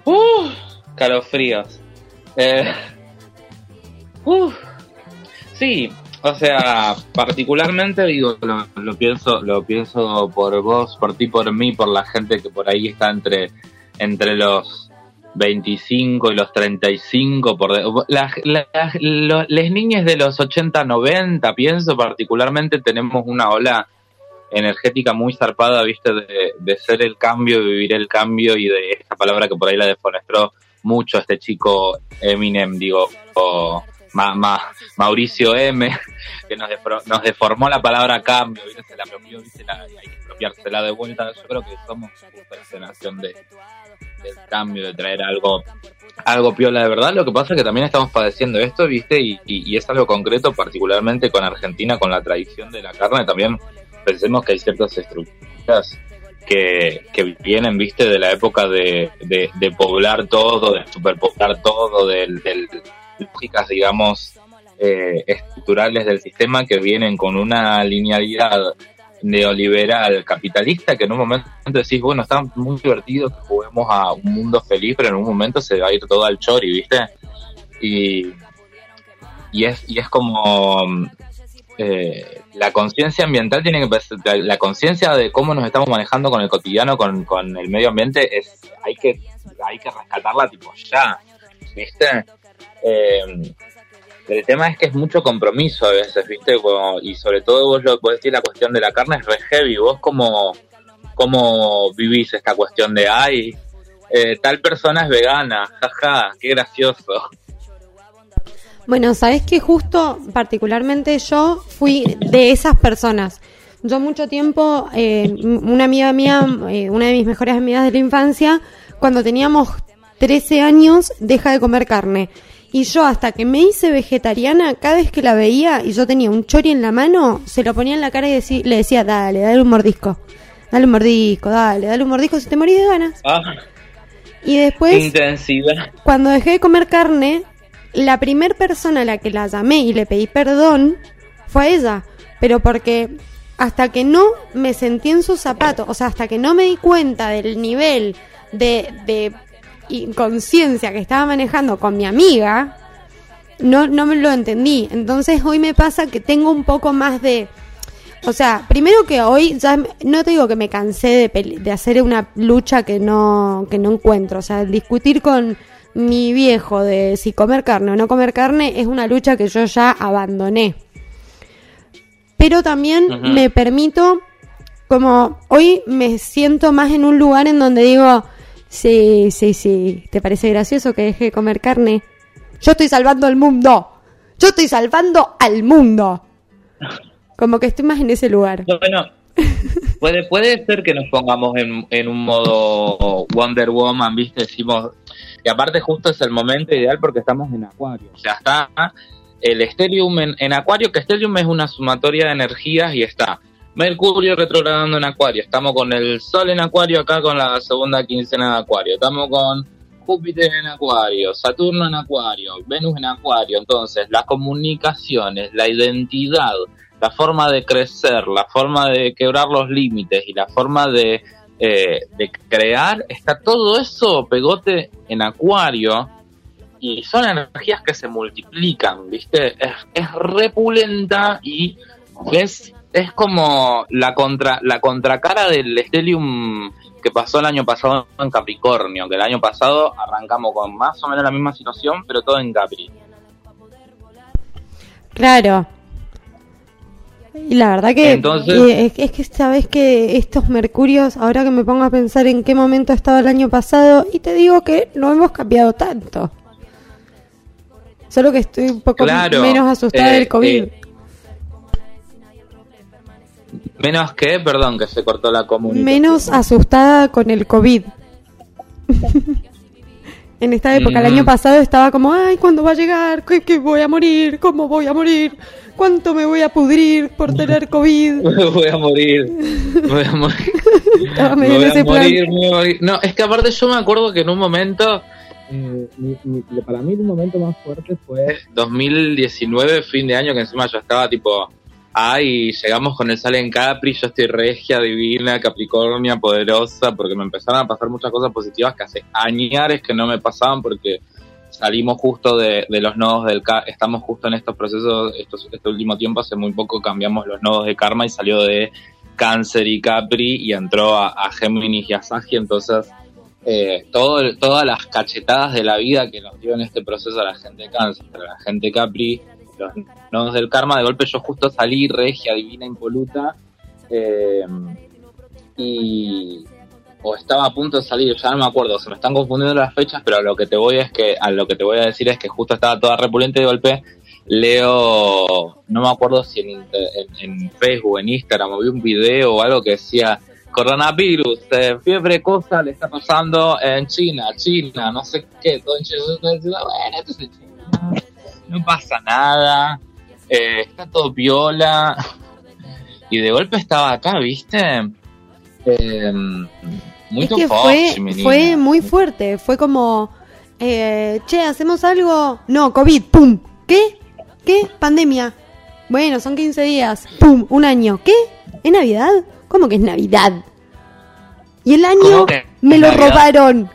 Uh, calofríos. Eh, uh, sí, o sea, particularmente digo, lo, pienso, lo pienso por vos, por ti, por mí, por la gente que por ahí está entre, entre los 25 y los 35, por las, las, niñas de los 80, 90, pienso particularmente, tenemos una ola energética muy zarpada, viste, de, de ser el cambio, de vivir el cambio y de esta palabra que por ahí la defonestró mucho este chico Eminem, digo, o Mauricio M, que nos, nos deformó la palabra cambio, ¿viste? se la apropió, ¿viste? La, que apropiársela de vuelta. Yo creo que somos una nación de, del cambio, de traer algo algo piola de verdad. Lo que pasa es que también estamos padeciendo esto, ¿viste? Y, y, es algo concreto, particularmente con Argentina, con la tradición de la carne. También pensemos que hay ciertas estructuras que, vienen, ¿viste? De la época de, de, poblar todo, de superpoblar todo, del lógicas, digamos, eh, estructurales del sistema que vienen con una linealidad neoliberal capitalista que en un momento decís, bueno, está muy divertido que juguemos a un mundo feliz, pero en un momento se va a ir todo al chori, ¿viste? Y, y, es, y es como eh, la conciencia ambiental tiene que la conciencia de cómo nos estamos manejando con el cotidiano, con, con el medio ambiente, es hay que hay que rescatarla tipo ya, ¿viste? Eh, el tema es que es mucho compromiso a veces, ¿viste? y sobre todo vos lo podés decir, la cuestión de la carne es re heavy. Vos como cómo vivís esta cuestión de, ay, eh, tal persona es vegana, jaja, qué gracioso. Bueno, sabes que justo particularmente yo fui de esas personas. Yo mucho tiempo, eh, una amiga mía, eh, una de mis mejores amigas de la infancia, cuando teníamos 13 años, deja de comer carne. Y yo hasta que me hice vegetariana, cada vez que la veía y yo tenía un chori en la mano, se lo ponía en la cara y le decía, dale, dale un mordisco. Dale un mordisco, dale, dale un mordisco si te morís de ganas. Ah. y después, intensidad. cuando dejé de comer carne, la primer persona a la que la llamé y le pedí perdón fue a ella. Pero porque hasta que no me sentí en sus zapatos, o sea, hasta que no me di cuenta del nivel de, de inconsciencia que estaba manejando con mi amiga, no, no me lo entendí. Entonces hoy me pasa que tengo un poco más de... O sea, primero que hoy ya no te digo que me cansé de, de hacer una lucha que no, que no encuentro. O sea, discutir con mi viejo de si comer carne o no comer carne es una lucha que yo ya abandoné. Pero también me permito, como hoy me siento más en un lugar en donde digo, Sí, sí, sí. ¿Te parece gracioso que deje de comer carne? Yo estoy salvando al mundo. Yo estoy salvando al mundo. Como que estoy más en ese lugar. Bueno, puede, puede ser que nos pongamos en, en un modo Wonder Woman, ¿viste? Decimos, y aparte justo es el momento ideal porque estamos en Acuario. O sea, está el Stellium en, en Acuario, que Stellium es una sumatoria de energías y está Mercurio retrogradando en Acuario. Estamos con el Sol en Acuario acá con la segunda quincena de Acuario. Estamos con Júpiter en Acuario, Saturno en Acuario, Venus en Acuario. Entonces, las comunicaciones, la identidad, la forma de crecer, la forma de quebrar los límites y la forma de, eh, de crear, está todo eso pegote en Acuario. Y son energías que se multiplican, ¿viste? Es, es repulenta y es es como la contra la contracara del Stellium que pasó el año pasado en Capricornio, que el año pasado arrancamos con más o menos la misma situación, pero todo en Capri. Claro. Y la verdad que es, es, que sabes que estos mercurios, ahora que me pongo a pensar en qué momento estaba el año pasado, y te digo que no hemos cambiado tanto. Solo que estoy un poco Claro, menos asustada eh, del COVID. eh, Menos que, perdón, que se cortó la comunicación. menos asustada con el COVID. en esta época, el Mm. año pasado estaba como, ay, ¿cuándo va a llegar? ¿Qué, qué voy a morir? ¿Cómo voy a morir? ¿Cuánto me voy a pudrir por tener COVID? voy a morir. Voy a morir. Me voy ese a plan. morir, me voy a morir. No, es que aparte yo me acuerdo que en un momento, eh, mi- mi- para mí el momento más fuerte fue 2019, fin de año, que encima yo estaba tipo, ay, llegamos con el Sal en Capri, yo estoy regia, divina, Capricornia, poderosa, porque me empezaron a pasar muchas cosas positivas que hace añares que no me pasaban porque salimos justo de, de los nodos del estamos justo en estos procesos, estos, este último tiempo, hace muy poco cambiamos los nodos de karma y salió de Cáncer y Capri y entró a, a Géminis y a Sagi, entonces eh, todo, todas las cachetadas de la vida que nos dio en este proceso a la gente de Cáncer, a la gente Capri, los nodos del karma, de golpe yo justo salí regia, divina, impoluta, eh, y o estaba a punto de salir, ya no me acuerdo, se me están confundiendo las fechas, pero a lo que te voy es que, a lo que te voy a decir es que justo estaba toda repulente de golpe, leo, no me acuerdo si en, Facebook, en Instagram, o vi un video o algo que decía coronavirus, eh, fiebre cosa le está pasando en China, China, no sé qué, todo en China, bueno, esto es en China, no pasa nada, eh, está todo piola, y de golpe estaba acá, ¿viste? Eh, muy Es que fue, fue muy fuerte. Fue como, eh, che, ¿hacemos algo? No, COVID, ¡pum! ¿Qué? ¿Qué? Pandemia. Bueno, son 15 días. ¡Pum! Un año. ¿Qué? ¿Es Navidad? ¿Cómo que es Navidad? Y el año ¿Cómo que me lo Navidad? robaron.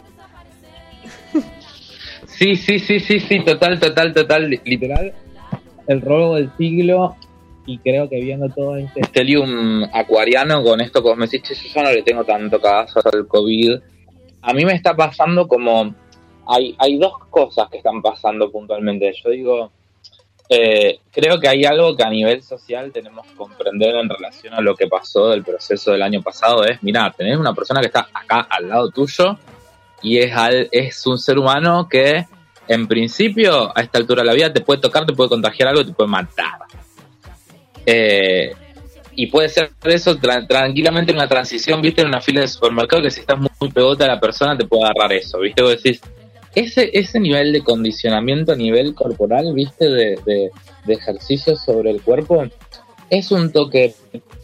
Sí, sí, sí, sí, sí, total, total, total, literal. El robo del siglo y creo que viendo todo este stellium acuariano con esto como me decís, "Che, yo no le tengo tanto cagazo al COVID. A mí me está pasando como... Hay, hay dos cosas que están pasando puntualmente. Yo digo, eh, creo que hay algo que a nivel social tenemos que comprender en relación a lo que pasó del proceso del año pasado. Es, mira, tenés una persona que está acá al lado tuyo y es, al, es un ser humano que en principio a esta altura de la vida te puede tocar, te puede contagiar algo, te puede matar. Eh, y puede ser eso tra- tranquilamente en una transición, viste, en una fila de supermercado que si estás muy, pegote a la persona te puede agarrar eso, viste, vos decís, ese, ese nivel de condicionamiento a nivel corporal, viste, de, de, de ejercicio sobre el cuerpo, es un toque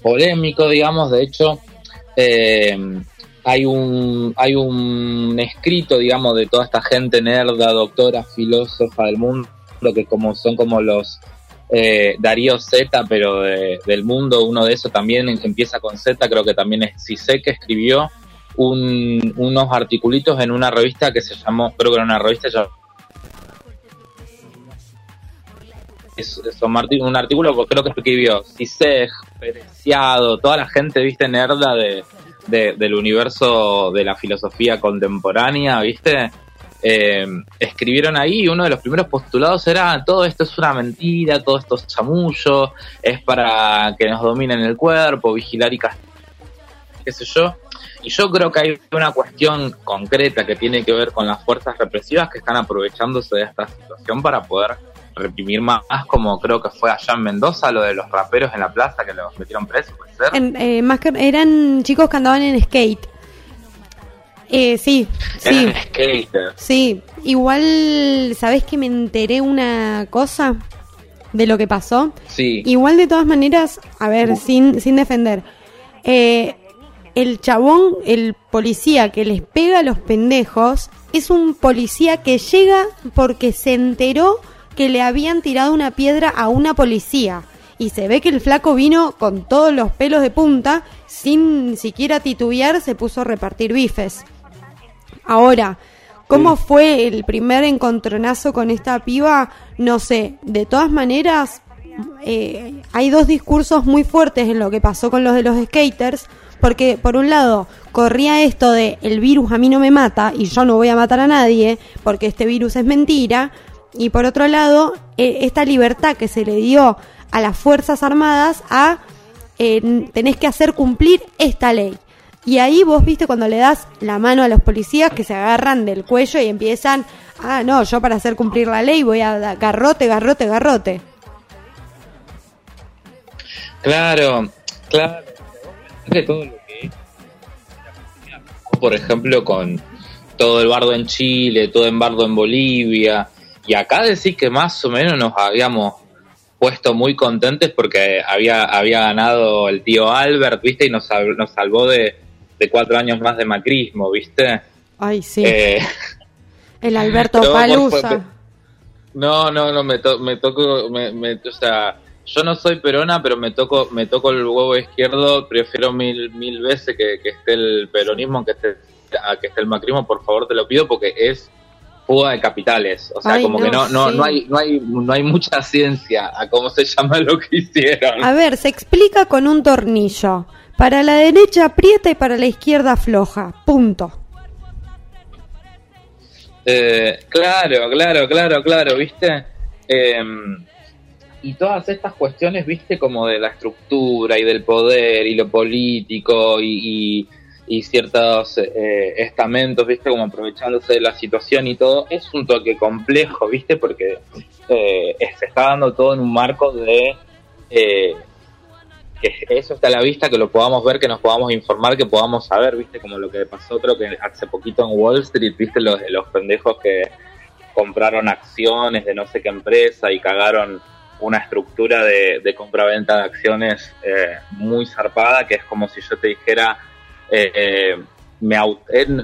polémico, digamos, de hecho, eh, hay un hay un escrito, digamos, de toda esta gente nerda, doctora, filósofa del mundo, que como son como los eh, Darío Z, pero de- del mundo, uno de esos también em- empieza con Z, creo que también es Cise, que escribió un- unos articulitos en una revista que se llamó, creo que era una revista ya un, artículo creo que escribió Cise, Preciado, toda la gente, viste, nerda de, de- del universo de la filosofía contemporánea, viste, eh, escribieron ahí uno de los primeros postulados era todo esto es una mentira, todo esto es chamullo, es para que nos dominen el cuerpo, vigilar y castigar, qué sé yo. Y yo creo que hay una cuestión concreta que tiene que ver con las fuerzas represivas que están aprovechándose de esta situación para poder reprimir más, como creo que fue allá en Mendoza, lo de los raperos en la plaza que los metieron presos, puede ser. En- eh, más que eran chicos que andaban en skate. Eh, sí, sí. Skaters. Sí, igual, ¿sabés que me enteré una cosa de lo que pasó? Sí. Igual de todas maneras, a ver, sin, sin defender. Eh, el chabón, el policía que les pega a los pendejos, es un policía que llega porque se enteró que le habían tirado una piedra a una policía. Y se ve que el flaco vino con todos los pelos de punta, sin siquiera titubear, se puso a repartir bifes. Ahora, ¿cómo fue el primer encontronazo con esta piba? No sé. De todas maneras, eh, hay dos discursos muy fuertes en lo que pasó con los de los skaters. Porque, por un lado, corría esto de el virus a mí no me mata y yo no voy a matar a nadie porque este virus es mentira. Y por otro lado, eh, esta libertad que se le dio a las Fuerzas Armadas a eh, tenés que hacer cumplir esta ley. Y ahí vos viste cuando le das la mano a los policías que se agarran del cuello y empiezan, ah, no, yo para hacer cumplir la ley voy a garrote, garrote, garrote. Claro, claro. Por ejemplo, con todo el bardo en Chile, todo el bardo en Bolivia, y acá decís que más o menos nos habíamos puesto muy contentes porque había, había ganado el tío Albert, ¿viste? Y nos, nos salvó de, cuatro años más de macrismo, ¿viste? Ay, sí. Eh, el Alberto Palusa. No, no, no, me, me toco, me, me, o sea, yo no soy perona, pero me toco, me toco el huevo izquierdo, prefiero mil, mil veces que, esté el peronismo que esté, que esté el macrismo, por favor te lo pido, porque es fuga de capitales. O sea, como que no, no, no, hay, no, hay, no hay mucha ciencia a cómo se llama lo que hicieron. A ver, se explica con un tornillo. Para la derecha aprieta y para la izquierda floja. Punto. Eh, claro, claro, claro, claro, ¿viste? Eh, y todas estas cuestiones, viste, como de la estructura y del poder y lo político y, y, ciertos eh, estamentos, viste, como aprovechándose de la situación y todo, es un toque complejo, viste, porque eh, se está dando todo en un marco de eh, que eso está a la vista, que lo podamos ver, que nos podamos informar, que podamos saber, viste, como lo que pasó creo que hace poquito en Wall Street, viste, los, los pendejos que compraron acciones de no sé qué empresa y cagaron una estructura de, de compra-venta de acciones eh, muy zarpada, que es como si yo te dijera, eh, eh, me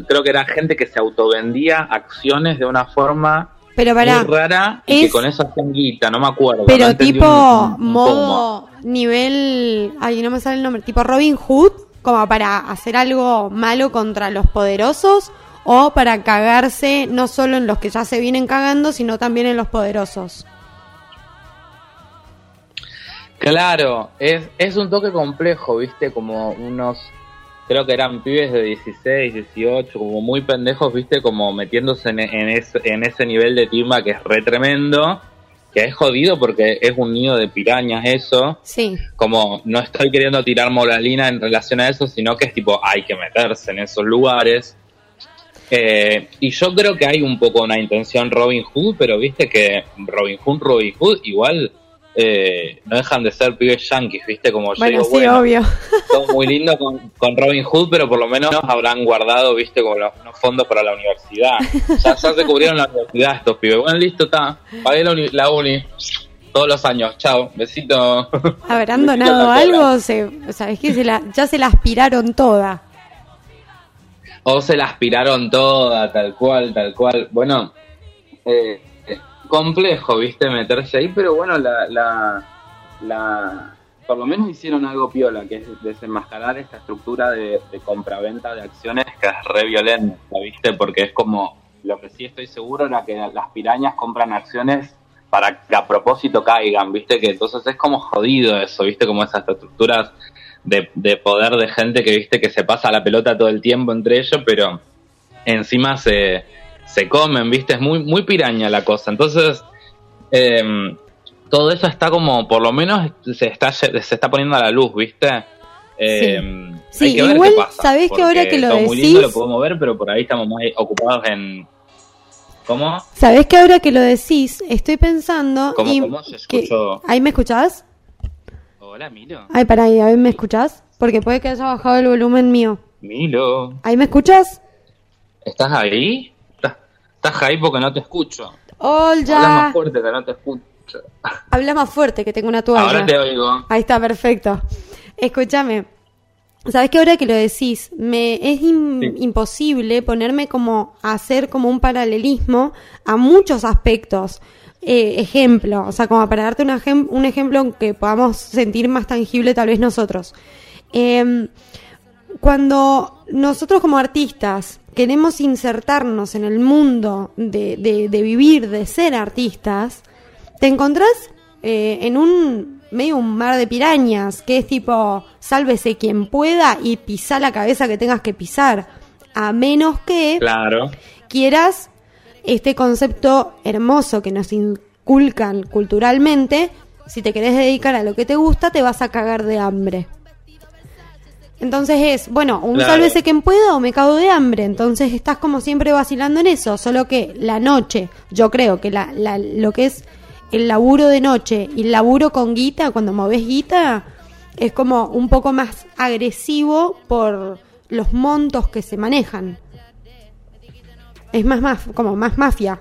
creo que era gente que se autovendía acciones de una forma pero muy rara y que con eso hacían guita, no me acuerdo. Pero tipo modo, nivel, ay, no me sale el nombre, tipo Robin Hood, como para hacer algo malo contra los poderosos o para cagarse no solo en los que ya se vienen cagando, sino también en los poderosos. Claro, es, es un toque complejo, viste, como unos, creo que eran pibes de 16, 18, como muy pendejos, viste, como metiéndose en, en, ese, en ese nivel de timba que es re tremendo, que es jodido porque es un nido de pirañas eso. Sí. Como no estoy queriendo tirar moralina en relación a eso, sino que es tipo, hay que meterse en esos lugares. Eh, y yo creo que hay un poco una intención Robin Hood, pero viste que Robin Hood, Robin Hood, igual eh, no dejan de ser pibes yankees, ¿viste? Como yo bueno, sí, obvio. Todo muy lindo con, Robin Hood, pero por lo menos habrán guardado, ¿viste? Como los, unos fondos para la universidad. Ya, se cubrieron la universidad estos pibes. Bueno, listo, está. Pagué la uni, todos los años. Chao, besito. ¿Habrán donado algo? Se, ¿Sabes qué? Se la, ya se la aspiraron toda. O se la aspiraron toda, tal cual, tal cual. Bueno, eh, complejo, viste, meterse ahí, pero bueno, la, la, la, por lo menos hicieron algo piola, que es desenmascarar esta estructura de, de compraventa de acciones que es re violenta, viste, porque es como, lo que sí estoy seguro era que las pirañas compran acciones para que a propósito caigan, viste, que entonces es como jodido eso, viste, como esas estructuras de, de poder de gente que, viste, que se pasa la pelota todo el tiempo entre ellos, pero encima se se comen, ¿viste? Es muy, muy piraña la cosa. Entonces, em, todo eso está como, por lo menos se está, se está poniendo a la luz, ¿viste? Em, sí, igual, ¿sabés que ahora que lo decís? Muy lindo, lo podemos ver, pero por ahí estamos muy ocupados en... ¿Cómo? ¿Sabés que ahora que lo decís, estoy pensando... ¿Cómo, y cómo se escuchó? ¿Ahí me escuchás? Hola, Milo. Ay, para ahí, ¿ahí me escuchás? Porque puede que haya bajado el volumen mío. Milo. ¿Ahí me escuchas? ¿Estás ahí? Estás ahí porque no te escucho. Hola. Habla más fuerte que no te escucho. Habla más fuerte que tengo una toalla. Ahora te oigo. Ahí está, perfecto. Escúchame. Sabes que ahora que lo decís, me es imposible ponerme como a hacer como un paralelismo a muchos aspectos. Eh, ejemplo, o sea, como para darte un, un ejemplo que podamos sentir más tangible tal vez nosotros. Em, cuando nosotros como artistas queremos insertarnos en el mundo de, de, vivir, de ser artistas, te encontrás eh, en un medio un mar de pirañas, que es tipo, sálvese quien pueda y pisa la cabeza que tengas que pisar, a menos que claro. quieras este concepto hermoso que nos inculcan culturalmente, si te querés dedicar a lo que te gusta, te vas a cagar de hambre. Entonces es, bueno, un Claro. sálvese quien pueda o me cago de hambre. Entonces estás como siempre vacilando en eso. Solo que la noche, yo creo que la, la- lo que es el laburo de noche y el laburo con guita, cuando moves guita, es como un poco más agresivo por los montos que se manejan. Es más, más como más mafia.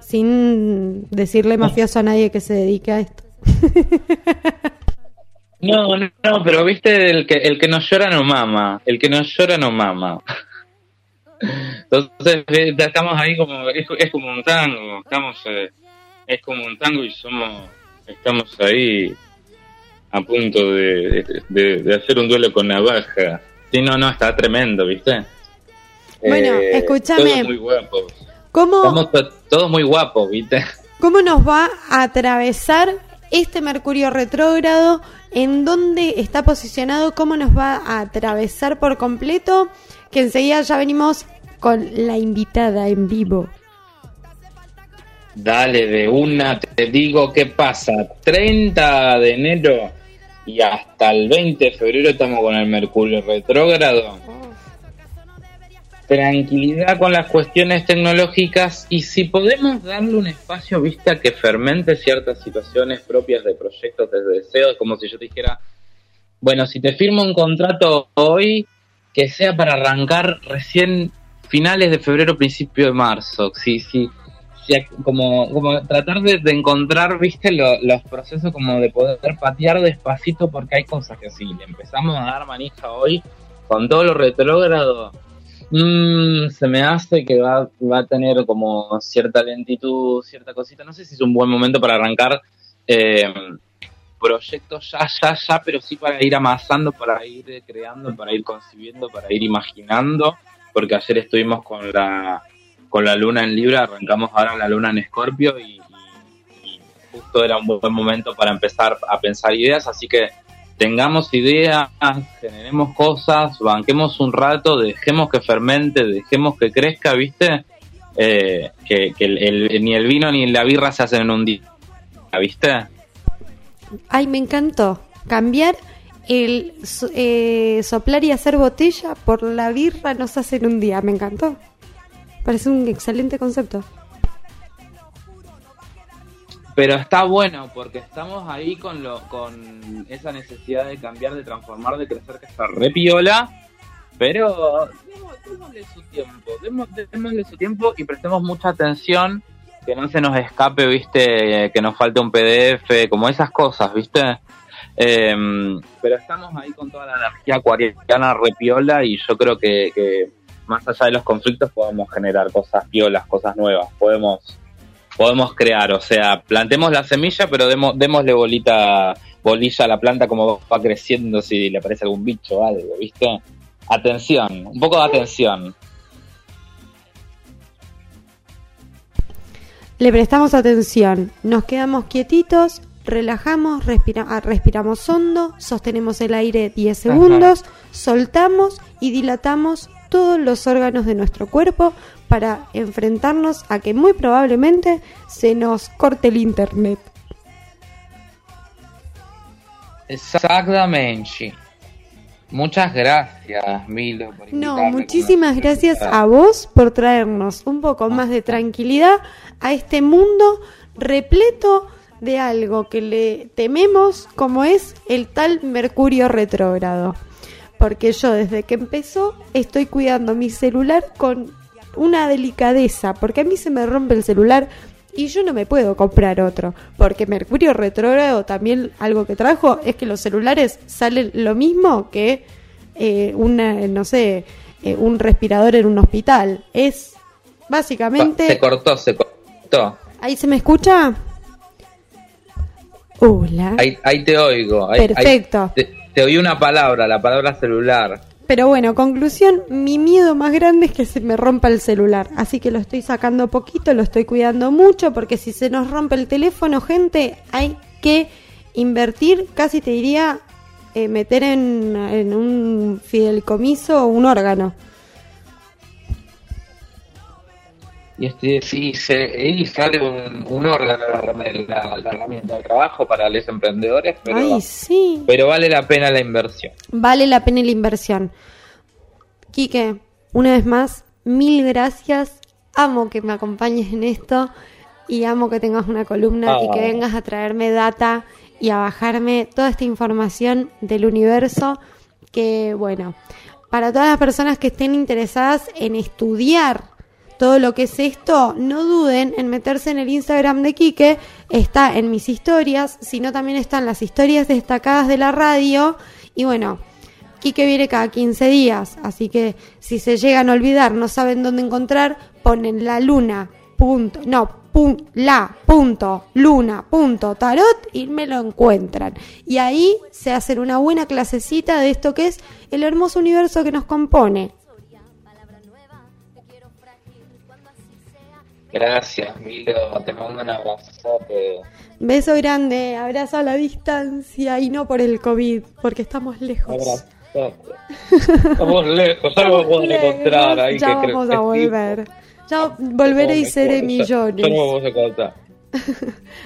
Sin decirle mafioso a nadie que se dedique a esto. No, no, pero viste, el que, el que no llora no mama. El que no llora no mama. Entonces, eh, estamos ahí como, es, es como un tango, estamos, eh, es como un tango y somos, estamos ahí a punto de, de, de hacer un duelo con navaja. Sí, no, no, está tremendo, ¿viste? Bueno, escúchame. Todos muy guapos. ¿Cómo, Estamos to- todos muy guapos, ¿viste? ¿Cómo nos va a atravesar este Mercurio retrógrado? ¿En dónde está posicionado? ¿Cómo nos va a atravesar por completo? Que enseguida ya venimos con la invitada en vivo. Dale, de una te digo qué pasa. 30 de enero y hasta el 20 de febrero estamos con el Mercurio retrógrado. Tranquilidad con las cuestiones tecnológicas y si podemos darle un espacio, viste, que fermente ciertas situaciones propias de proyectos de deseos, como si yo dijera, bueno, si te firmo un contrato hoy, que sea para arrancar recién finales de febrero, principio de marzo. Sí, sí, sí, como, como tratar de, encontrar, viste, lo- los procesos como de poder patear despacito porque hay cosas que sí, le empezamos a dar manija hoy con todo lo retrógrado. Mm, se me hace que va, va a tener como cierta lentitud, cierta cosita. No sé si es un buen momento para arrancar eh, proyectos ya, ya, ya, pero sí para ir amasando, para ir creando, para ir concibiendo, para ir imaginando, porque ayer estuvimos con la con la luna en Libra, arrancamos ahora la luna en Escorpio y- y justo era un buen momento para empezar a pensar ideas, así que tengamos ideas, generemos cosas, banquemos un rato, dejemos que fermente, dejemos que crezca, ¿viste? Eh, que el- ni el vino ni la birra se hacen en un día, ¿viste? Ay, me encantó. Cambiar el eh, soplar y hacer botella por la birra nos hace en un día. Me encantó. Parece un excelente concepto. Pero está bueno porque estamos ahí con lo con esa necesidad de cambiar, de transformar, de crecer que está re piola. Pero démosle su tiempo, démosle su tiempo y prestemos mucha atención que no se nos escape, viste, que nos falte un PDF, como esas cosas, viste. Em, pero estamos ahí con toda la energía acuariana re piola y yo creo que, que más allá de los conflictos podemos generar cosas piolas, cosas nuevas, podemos podemos crear, o sea, plantemos la semilla, pero demos, démosle bolita, bolilla a la planta como va creciendo si le aparece algún bicho o algo, ¿viste? Atención, un poco de atención. Le prestamos atención, nos quedamos quietitos, relajamos, respira- ah, respiramos hondo, sostenemos el aire 10 segundos, soltamos y dilatamos todos los órganos de nuestro cuerpo para enfrentarnos a que muy probablemente se nos corte el internet. Exactamente. Muchas gracias, Milo. Por No, muchísimas gracias a vos por traernos un poco más de tranquilidad a este mundo repleto de algo que le tememos como es el tal Mercurio retrógrado. Porque yo desde que empezó estoy cuidando mi celular con una delicadeza, porque a mí se me rompe el celular y yo no me puedo comprar otro, porque Mercurio retrógrado también algo que trajo es que los celulares salen lo mismo que eh, una, no sé, eh, un respirador en un hospital. Es básicamente... Se cortó, se cortó. ¿Ahí se me escucha? Hola. Ahí, ahí te oigo. ahí- ahí- Perfecto. te, te oí una palabra, la palabra celular. Pero bueno, conclusión, mi miedo más grande es que se me rompa el celular. Así que lo estoy sacando poquito, lo estoy cuidando mucho, porque si se nos rompe el teléfono, gente, hay que invertir, casi te diría, eh, meter en, en un fideicomiso un órgano. Y este sí se, y sale un, un órgano la, la, herramienta de trabajo para los emprendedores pero, Ay, sí. pero vale la pena la inversión Vale la pena la inversión. Quique, una vez más, mil gracias. Amo que me acompañes en esto y amo que tengas una columna y que Ah. vengas a traerme data y a bajarme toda esta información del universo que, bueno, para todas las personas que estén interesadas en estudiar todo lo que es esto, no duden en meterse en el Instagram de Quique, está en mis historias, sino también están las historias destacadas de la radio y bueno, Quique viene cada 15 días, así que si se llegan a olvidar, no saben dónde encontrar, ponen la luna, punto, no, la, punto, luna, punto, tarot y me lo encuentran. Y ahí se hacen una buena clasecita de esto que es el hermoso universo que nos compone. Gracias Milo te mando un abrazote Beso grande, abrazo a la distancia y no por el COVID, porque estamos lejos. abrazote estamos lejos algo Estamos podemos lejos, encontrar ahí ya que vamos a volver. Ya volveré y seré millones. Ya no vamos a contar.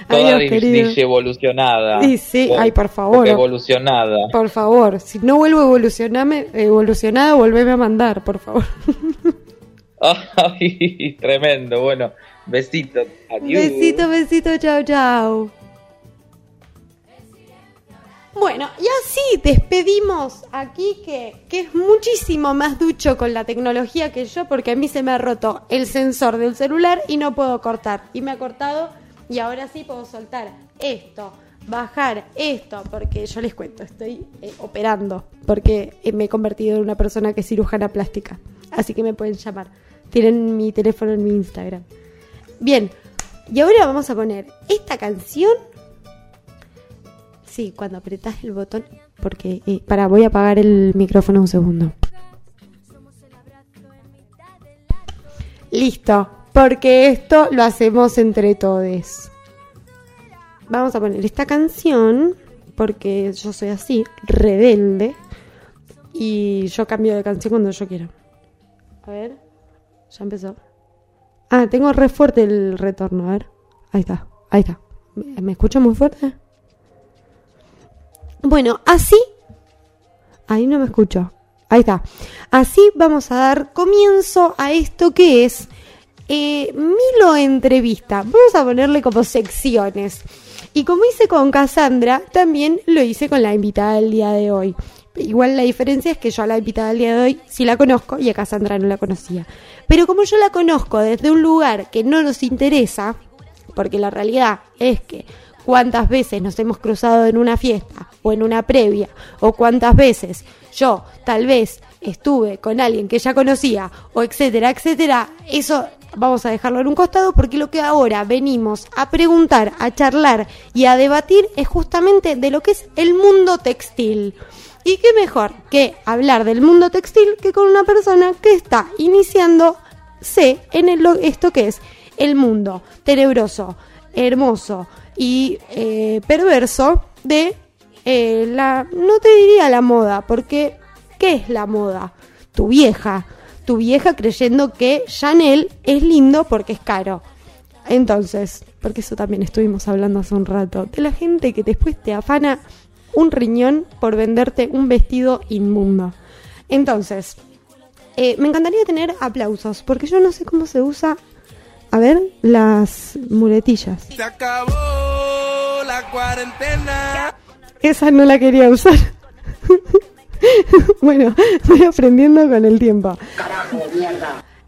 Toda Adiós, dis- querido. evolucionada. Sí, sí, ay, por favor. Evolucionada. Por favor, si no vuelvo a evolucionarme, evolucionada, volveme a mandar, por favor. Tremendo. Bueno, besito. Adiós. Besito, besito, chao, chao. Bueno, y así despedimos aquí que, que es muchísimo más ducho con la tecnología que yo, porque a mí se me ha roto el sensor del celular y no puedo cortar. Y me ha cortado y ahora sí puedo soltar esto, bajar esto, porque yo les cuento, estoy eh, operando, porque eh, me he convertido en una persona que es cirujana plástica. Así que me pueden llamar. Tienen mi teléfono en mi Instagram. Bien, y ahora vamos a poner esta canción. Sí, cuando apretás el botón. Porque, eh, para, voy a apagar el micrófono un segundo. Listo, porque esto lo hacemos entre todos. Vamos a poner esta canción, porque yo soy así, rebelde. Y yo cambio de canción cuando yo quiero. A ver, ya empezó. Ah, tengo re fuerte el retorno, a ver. Ahí está, ahí está. ¿Me, escucho muy fuerte? Bueno, así. Ahí no me escucho. Ahí está. Así vamos a dar comienzo a esto que es eh, Milo Entrevista. Vamos a ponerle como secciones. Y como hice con Cassandra, también lo hice con la invitada del día de hoy. Igual la diferencia es que yo a la invitada del día de hoy sí la conozco y a Cassandra no la conocía. Pero como yo la conozco desde un lugar que no nos interesa, porque la realidad es que cuántas veces nos hemos cruzado en una fiesta o en una previa, o cuántas veces yo tal vez estuve con alguien que ya conocía, o etcétera, etcétera, eso vamos a dejarlo en un costado porque lo que ahora venimos a preguntar, a charlar y a debatir es justamente de lo que es el mundo textil. Y qué mejor que hablar del mundo textil que con una persona que está iniciándose en el, esto que es el mundo tenebroso, hermoso y eh, perverso de eh, la, no te diría la moda, porque ¿qué es la moda? Tu vieja, tu vieja creyendo que Chanel es lindo porque es caro. Entonces, porque eso también estuvimos hablando hace un rato, de la gente que después te afana un riñón por venderte un vestido inmundo. Entonces, eh, me encantaría tener aplausos, porque yo no sé cómo se usa, a ver, las muletillas. Se acabó la cuarentena. Esa no la quería usar. bueno, voy aprendiendo con el tiempo.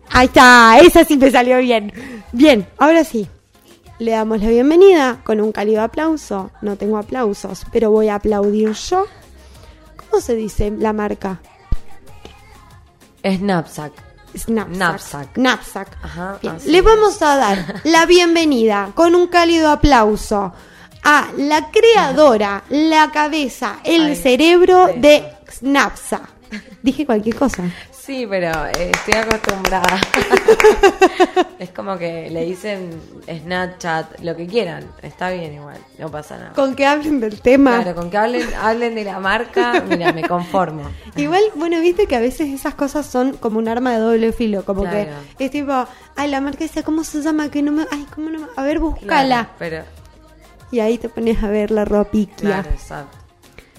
Ahí está, esa sí me salió bien. Bien, ahora sí. Le damos la bienvenida con un cálido aplauso. No tengo aplausos, pero voy a aplaudir yo. ¿Cómo se dice la marca? Snapsack. Snapsack. Knapsack. Knapsack. Ajá, Le vamos a dar la bienvenida con un cálido aplauso a la creadora, la cabeza, el Ay, cerebro de Snapsa. Dije cualquier cosa. Sí, pero eh, estoy acostumbrada. es como que le dicen Snapchat, lo que quieran. Está bien igual, no pasa nada. Con que hablen del tema. Claro, con que hablen, hablen de la marca, mira, me conformo. Igual, bueno, viste que a veces esas cosas son como un arma de doble filo, como Claro. que es tipo, ay, la marca esa, ¿cómo se llama? Que no me, ay, ¿cómo no me, a ver, búscala. Claro, pero, Y ahí te pones a ver la ropiquia. claro, exacto.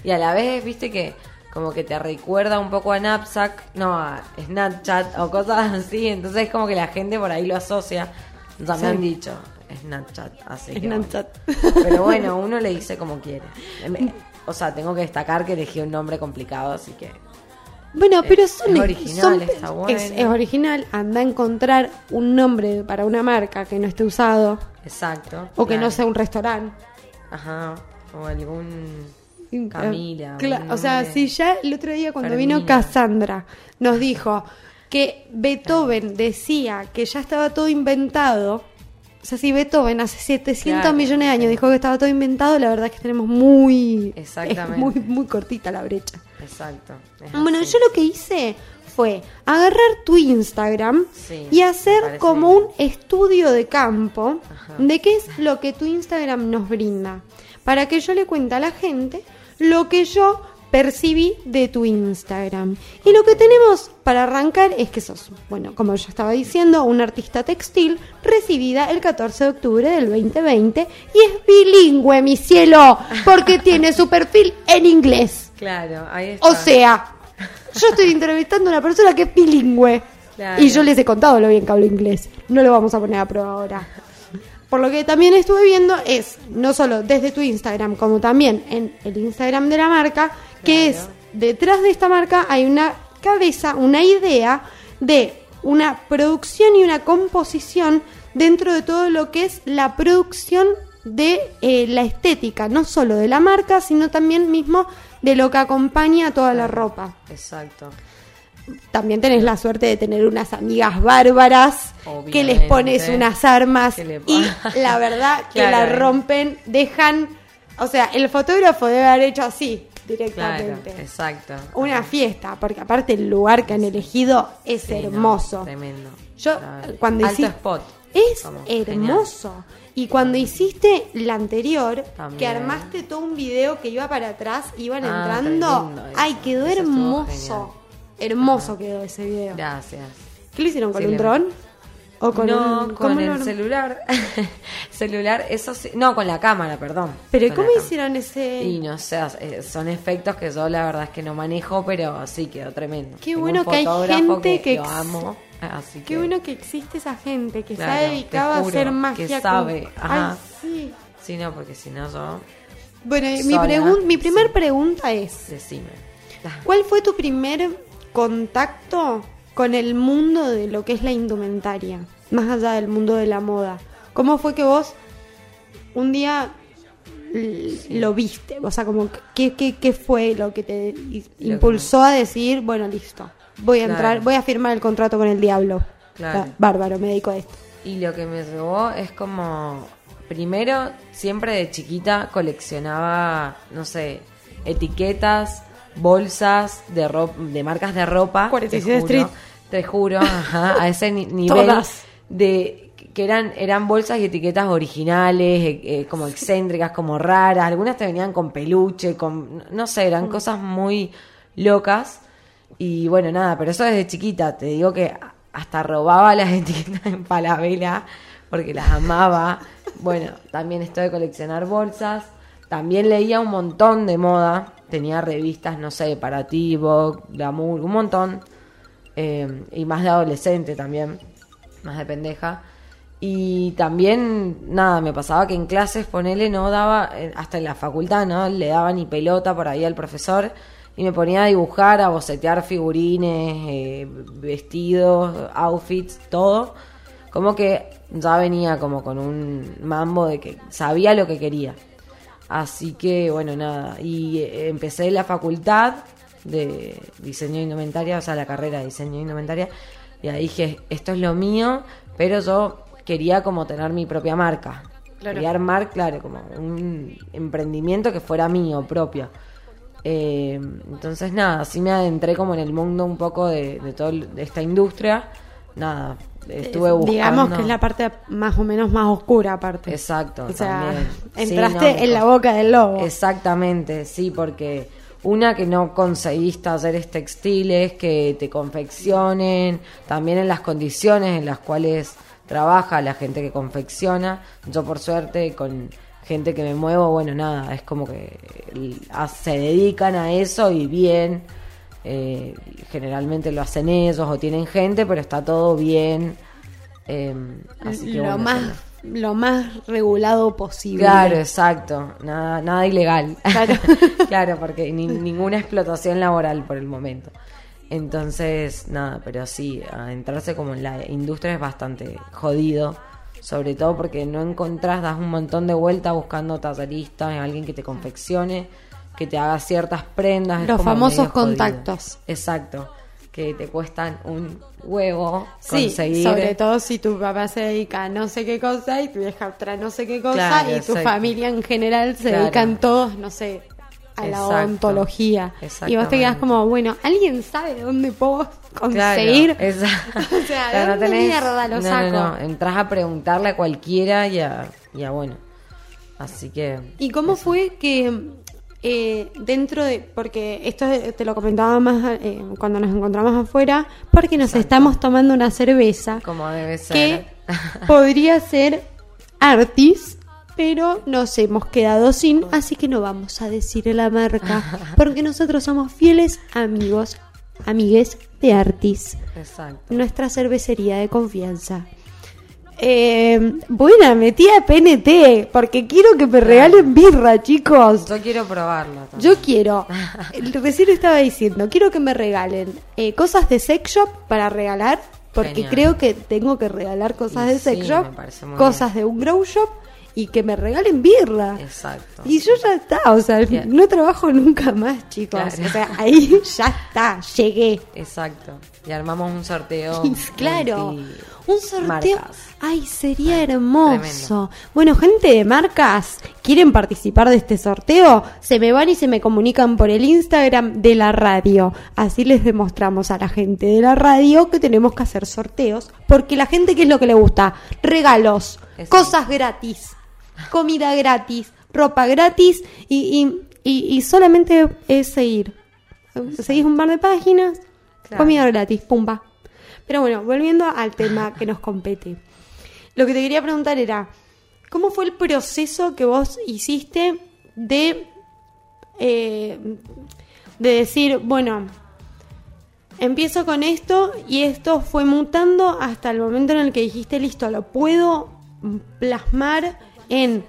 Y a la vez, viste que como que te recuerda un poco a Knapsack, no, a Snapchat o cosas así. Entonces, como que la gente por ahí lo asocia. Ya Sí. me han dicho Snapchat, así que. Snapchat. bueno. Pero bueno, uno le dice como quiere. O sea, tengo que destacar que elegí un nombre complicado, así que. Bueno, pero son, es original, son- está bueno. es, es original. Anda a encontrar un nombre para una marca que no esté usado Exacto. o que no sea un restaurante. Ajá. O algún. Camila. Un o sea, si ya el otro día cuando vino. Cassandra nos dijo que Beethoven decía que ya estaba todo inventado. O sea, si Beethoven hace 700 Claro. millones de años dijo que estaba todo inventado, la verdad es que tenemos muy, Exactamente. muy, muy cortita la brecha. Exacto. Bueno, así. yo lo que hice fue agarrar tu Instagram Sí, y hacer como bien. un estudio de campo Ajá. de qué es lo que tu Instagram nos brinda. Para que yo le cuente a la gente lo que yo percibí de tu Instagram. Y lo que tenemos para arrancar es que sos, bueno, como yo estaba diciendo, una artista textil recibida el 14 de octubre del 2020 y es bilingüe, mi cielo, porque tiene su perfil en inglés. Claro, ahí está. O sea, yo estoy entrevistando a una persona que es bilingüe. Claro. Y yo les he contado lo bien que hablo inglés. No lo vamos a poner a prueba ahora. Por lo que también estuve viendo es, no solo desde tu Instagram, como también en el Instagram de la marca, que es, detrás de esta marca hay una cabeza, una idea de una producción y una composición dentro de todo lo que es la producción de eh, la estética, no solo de la marca, sino también mismo de lo que acompaña a toda la ropa. Exacto. También tenés la suerte de tener unas amigas bárbaras que les pones unas armas le y la verdad que Claro, la rompen, dejan, o sea, el fotógrafo debe haber hecho así Claro, directamente. exacto. Una fiesta, porque aparte el lugar que han elegido es Sí, no, hermoso. tremendo. Yo, cuando Alto hici- spot. Es Como, hermoso. Y cuando hiciste la anterior, que armaste todo un video que iba para atrás, iban Ah, entrando. Ay, quedó Eso hermoso. Hermoso quedó ese video. Gracias. ¿Qué lo hicieron con Sí, un dron? ¿O con no, un, con el celular. celular, eso sí. No, con la cámara, perdón. Pero Con ¿cómo hicieron ese? Y no sé, eh, son efectos que yo la verdad es que no manejo, pero sí quedó tremendo. Qué Tengo bueno que hay gente que ex- amo, así Qué que bueno que existe esa gente que Claro, está te dedicada a hacer que magia. con- sabe, ajá. Ay, sí. Sí, no, porque si no yo Bueno, mi, Sola, pregun- mi primer sí. pregunta es: decime. ¿Cuál fue tu primer contacto con el mundo de lo que es la indumentaria? Más allá del mundo de la moda. ¿Cómo fue que vos un día lo viste? O sea, como ¿qué, qué, qué fue lo que te que impulsó a decir, bueno, listo, voy a Claro. entrar, voy a firmar el contrato con el diablo? Claro. Bárbaro, me dedico a esto. Y lo que me llevó es como, primero, siempre de chiquita coleccionaba, no sé, etiquetas, bolsas de ropa, de marcas de ropa. 47 te juro, Street. Te juro, ajá, a ese ni- nivel Todas. de que eran eran bolsas y etiquetas originales, eh, eh, como excéntricas, como raras. Algunas te venían con peluche, con no sé, Mm. eran cosas muy locas. Y bueno, nada, pero eso desde chiquita. Te digo que hasta robaba las etiquetas en Palabela porque las amaba. Bueno, también esto de coleccionar bolsas. También leía un montón de moda. Tenía revistas, no sé, para ti, Vogue, Glamour, un montón. Eh, y más de adolescente también. Más de pendeja. Y también, nada, me pasaba que en clases, ponele, no daba, eh, hasta en la facultad, ¿no? Le daba ni pelota por ahí al profesor y me ponía a dibujar, a bocetear figurines, eh, vestidos, outfits, todo. Como que ya venía como con un mambo de que sabía lo que quería. Así que, bueno, nada. Y eh, empecé la facultad de diseño de indumentaria, o sea, la carrera de diseño de indumentaria. Y ahí dije, esto es lo mío, pero yo quería como tener mi propia marca. Claro. Quería armar, claro, como un emprendimiento que fuera mío, propio. Eh, entonces, nada, sí me adentré como en el mundo un poco de, de toda esta industria. Nada, estuve buscando. Digamos que es la parte más o menos más oscura, aparte. Exacto, O sea, también. Sí, entraste no, en la boca del lobo. Exactamente, sí, porque una que no conseguís talleres textiles que te confeccionen, también en las condiciones en las cuales trabaja la gente que confecciona. Yo por suerte con gente que me muevo, bueno, nada, es como que se dedican a eso y bien. Eh, generalmente lo hacen ellos o tienen gente, pero está todo bien. eh, así que lo bueno, más lo más regulado posible. Claro, exacto. Nada, nada ilegal. Claro. Claro, porque ni- ninguna explotación laboral por el momento. Entonces, nada, pero sí, adentrarse como en la industria es bastante jodido. Sobre todo porque no encontrás, das un montón de vueltas buscando talleristas, alguien que te confeccione, que te haga ciertas prendas. Los famosos jodido. contactos. Exacto. Que te cuestan un huevo Sí, conseguir. sobre todo si tu papá se dedica a no sé qué cosa y tu vieja otra no sé qué cosa Claro, y tu exacto. familia en general se Claro. dedican todos, no sé, a la Exacto. odontología. Y vos te quedas como, bueno, ¿alguien sabe dónde puedo conseguir? Claro, exacto. O sea, ¿de dónde mierda lo no, saco? No, no, entras a preguntarle a cualquiera y a, y a bueno. Así que. ¿Y cómo fue que eh, dentro de, porque esto te lo comentaba más eh, cuando nos encontramos afuera, porque nos estamos tomando una cerveza Como debe ser. que podría ser Artis, pero nos hemos quedado sin, así que no vamos a decir la marca, porque nosotros somos fieles amigos, amigues de Artis, Exacto. nuestra cervecería de confianza. Eh, buena, metí a PNT, porque quiero que me regalen birra, chicos. Yo quiero probarla. también. Yo quiero, recién estaba diciendo, quiero que me regalen eh, cosas de sex shop para regalar, porque Genial. creo que tengo que regalar cosas Y de sex sí, shop, cosas de un grow shop y que me regalen birra. Exacto. Y yo ya está, o sea, Bien. no trabajo nunca más, chicos. Claro. O sea, ahí ya está, llegué. Exacto. Y armamos un sorteo. Claro, multi- un sorteo. marcas. Ay, sería hermoso. tremendo. Bueno, gente de marcas, ¿quieren participar de este sorteo? Se me van y se me comunican por el Instagram de la radio. Así les demostramos a la gente de la radio que tenemos que hacer sorteos. Porque la gente, ¿qué es lo que le gusta? Regalos, cosas gratis, comida gratis, ropa gratis y, y, y- y solamente es seguir. Seguís un par de páginas, Claro. comida gratis, pumba. Pero bueno, volviendo al tema que nos compete. Lo que te quería preguntar era, ¿cómo fue el proceso que vos hiciste de, eh, de decir, bueno, empiezo con esto y esto fue mutando hasta el momento en el que dijiste, listo, lo puedo plasmar en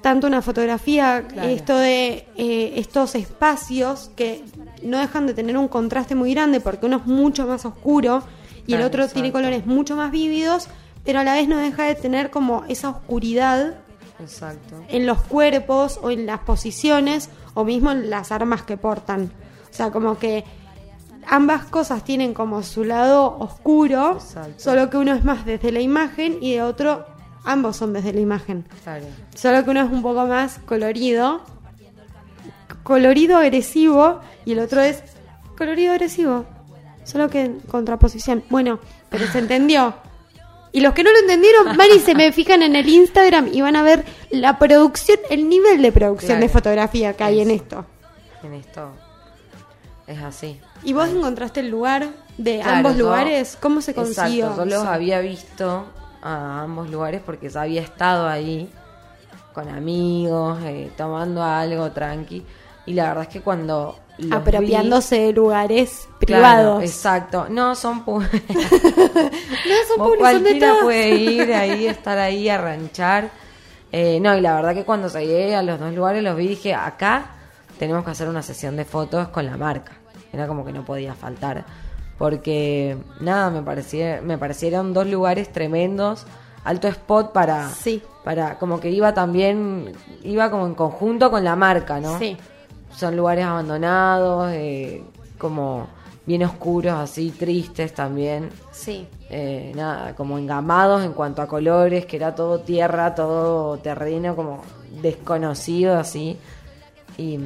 tanto una fotografía, Claro. esto de eh, estos espacios que no dejan de tener un contraste muy grande porque uno es mucho más oscuro y el otro tiene colores mucho más vívidos, pero a la vez no deja de tener como esa oscuridad Exacto. en los cuerpos o en las posiciones o mismo en las armas que portan. O sea, como que ambas cosas tienen como su lado oscuro, Exacto. solo que uno es más desde la imagen y de otro ambos son desde la imagen. Claro. Solo que uno es un poco más colorido, colorido agresivo y el otro es colorido agresivo. Solo que en contraposición. Bueno, pero se entendió. Y los que no lo entendieron, van y se me fijan en el Instagram y van a ver la producción, el nivel de producción Claro. de fotografía que hay en esto. En esto es así. ¿Y vos encontraste el lugar de Claro, ambos yo- lugares? ¿Cómo se consiguió? Exacto, yo los había visto a ambos lugares porque ya había estado ahí con amigos, eh, tomando algo tranqui. Y la verdad es que cuando. Los vi- Apropiándose de lugares Claro, privados. exacto. No, son pu- no, son públicos, son de cualquiera puede ir ahí, estar ahí, a ranchar. Eh, no, y la verdad que cuando llegué a los dos lugares los vi y dije, acá tenemos que hacer una sesión de fotos con la marca. Era como que no podía faltar. Porque, nada, me, parecía, me parecieron dos lugares tremendos. Alto spot para, Sí. para, como que iba también, iba como en conjunto con la marca, ¿no? Sí. Son lugares abandonados, eh, como bien oscuros, así, tristes también Sí. eh, nada, como engamados en cuanto a colores, que era todo tierra, todo terreno, como desconocido así. Y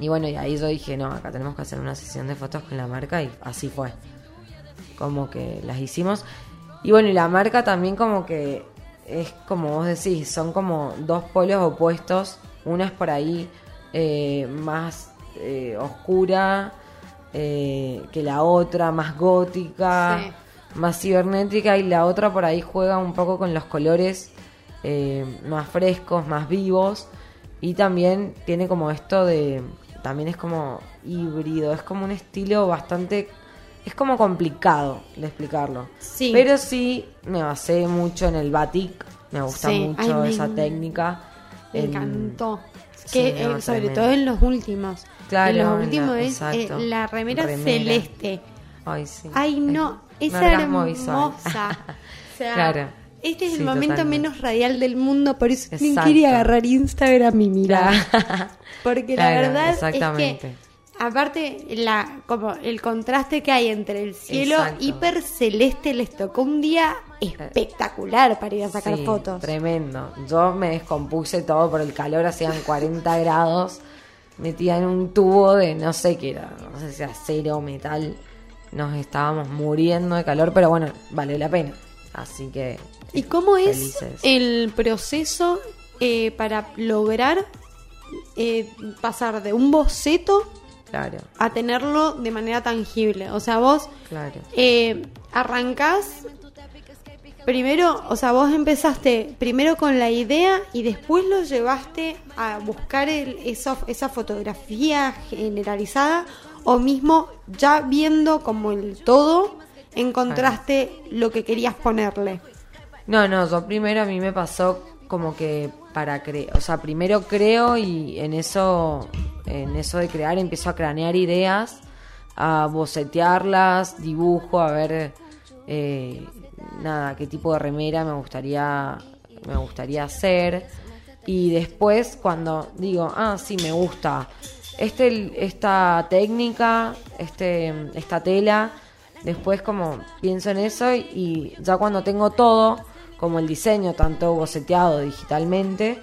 Y bueno, y ahí yo dije, no, acá tenemos que hacer una sesión de fotos con la marca y así fue. Como que las hicimos. Y bueno, y la marca también como que es como vos decís, son como dos polos opuestos. Una es por ahí eh, más eh, oscura eh, que la otra, más gótica, Sí. más cibernética, y la otra por ahí juega un poco con los colores eh, más frescos, más vivos. Y también tiene como esto de. También es como híbrido, es como un estilo bastante. Es como complicado de explicarlo. Sí. Pero sí me basé mucho en el batik. Me gusta Sí, mucho ay, esa técnica. Me En- encantó. Sí, Que, no, eh, sobre todo en los últimos. Claro, en los últimos es eh, la remera, Remera. celeste. Ay, sí. Ay, no, Es hermosa. O sea, Claro. este es el momento totalmente. menos radial del mundo, por eso ni Exacto. quería agarrar Instagram y mirar. Claro. Porque Claro, la verdad es que aparte la como el contraste que hay entre el cielo Exacto. hiper celeste les tocó un día espectacular para ir a sacar Sí, fotos. Tremendo. Yo me descompuse todo por el calor, hacían 40 grados. Metía en un tubo de no sé qué era, no sé si acero, metal. Nos estábamos muriendo de calor, pero bueno, vale la pena. Así que. ¿Y cómo es el proceso eh, para lograr eh, pasar de un boceto Claro, a tenerlo de manera tangible? O sea, vos claro. eh, arrancás primero, o sea, vos empezaste primero con la idea y después lo llevaste a buscar el, esa fotografía generalizada o mismo ya viendo como el todo encontraste lo que querías ponerle. No, no, yo primero a mí me pasó como que para creer, o sea, primero creo y en eso, en eso de crear empiezo a cranear ideas, a bocetearlas, dibujo, a ver, eh, nada, qué tipo de remera me gustaría, me gustaría hacer. Y después cuando digo, ah, sí, me gusta este, esta técnica, este, esta tela, después como pienso en eso y, y ya cuando tengo todo, como el diseño, tanto boceteado digitalmente,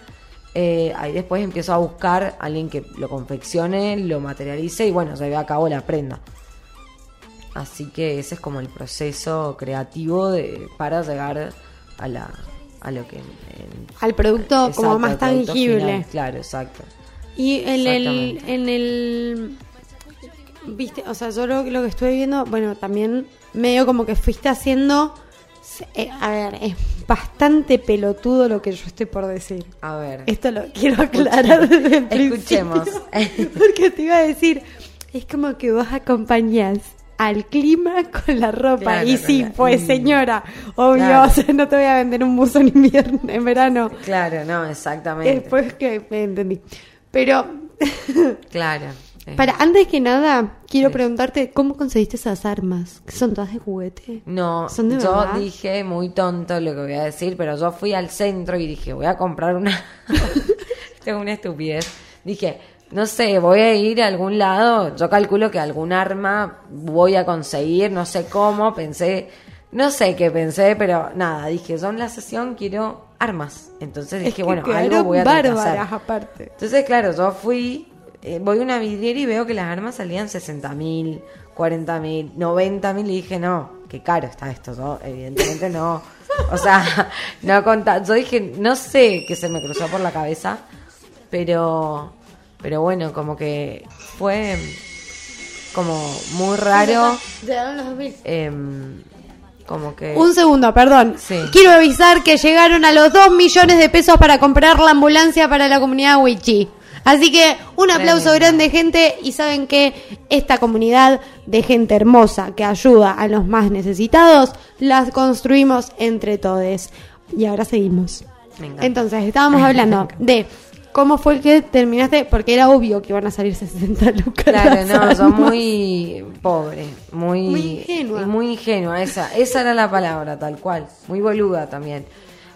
eh, ahí después empiezo a buscar a alguien que lo confeccione, lo materialice y bueno, lleve a cabo la prenda. Así que ese es como el proceso creativo de, para llegar a la a lo que en- Al producto como más tangible. final, claro, exacto. Y en el, en el, viste, o sea, yo lo, lo que estuve viendo, bueno, también medio como que fuiste haciendo, eh, a ver, es bastante pelotudo lo que yo estoy por decir. A ver. Esto lo quiero aclarar desde el Escuchemos. principio, Porque te iba a decir, es como que vos acompañás al clima con la ropa. Claro, y sí, pues mm. señora, obvio, Claro. o sea, no te voy a vender un buzo en invierno, en verano. Claro, no, exactamente. Después que me entendí. Pero, Claro. Para, antes que nada, quiero preguntarte, ¿cómo conseguiste esas armas? ¿Que son todas de juguete? No, ¿Son de yo verdad? dije muy tonto lo que voy a decir, pero yo fui al centro y dije, voy a comprar una. Esto es una estupidez. Dije, no sé, voy a ir a algún lado. Yo calculo que algún arma voy a conseguir, no sé cómo. Pensé, no sé qué pensé, pero nada, dije, yo en la sesión quiero armas. Entonces dije, Es que bueno, algo voy a tener que hacer. aparte. Entonces, claro, yo fui, eh, voy a una vidriera y veo que las armas salían 60 mil, 40 mil, 90 mil y dije, no, qué caro está esto. Yo, evidentemente no. O sea, no conta. Yo dije, no sé qué se me cruzó por la cabeza, pero, pero bueno, como que fue como muy raro. Llegaron los 2000. em, como que. Un segundo, perdón. Sí. Quiero avisar que llegaron a los 2 millones de pesos para comprar la ambulancia para la comunidad Wichi. Así que un aplauso grande, gente. Y saben que esta comunidad de gente hermosa que ayuda a los más necesitados, las construimos entre todos. Y ahora seguimos. Entonces, estábamos hablando de cómo fue que terminaste, porque era obvio que iban a salir 60 lucas. Claro, no, armas. muy pobre, muy, Muy ingenua. Muy ingenua, esa, esa era la palabra, tal cual. Muy boluda también.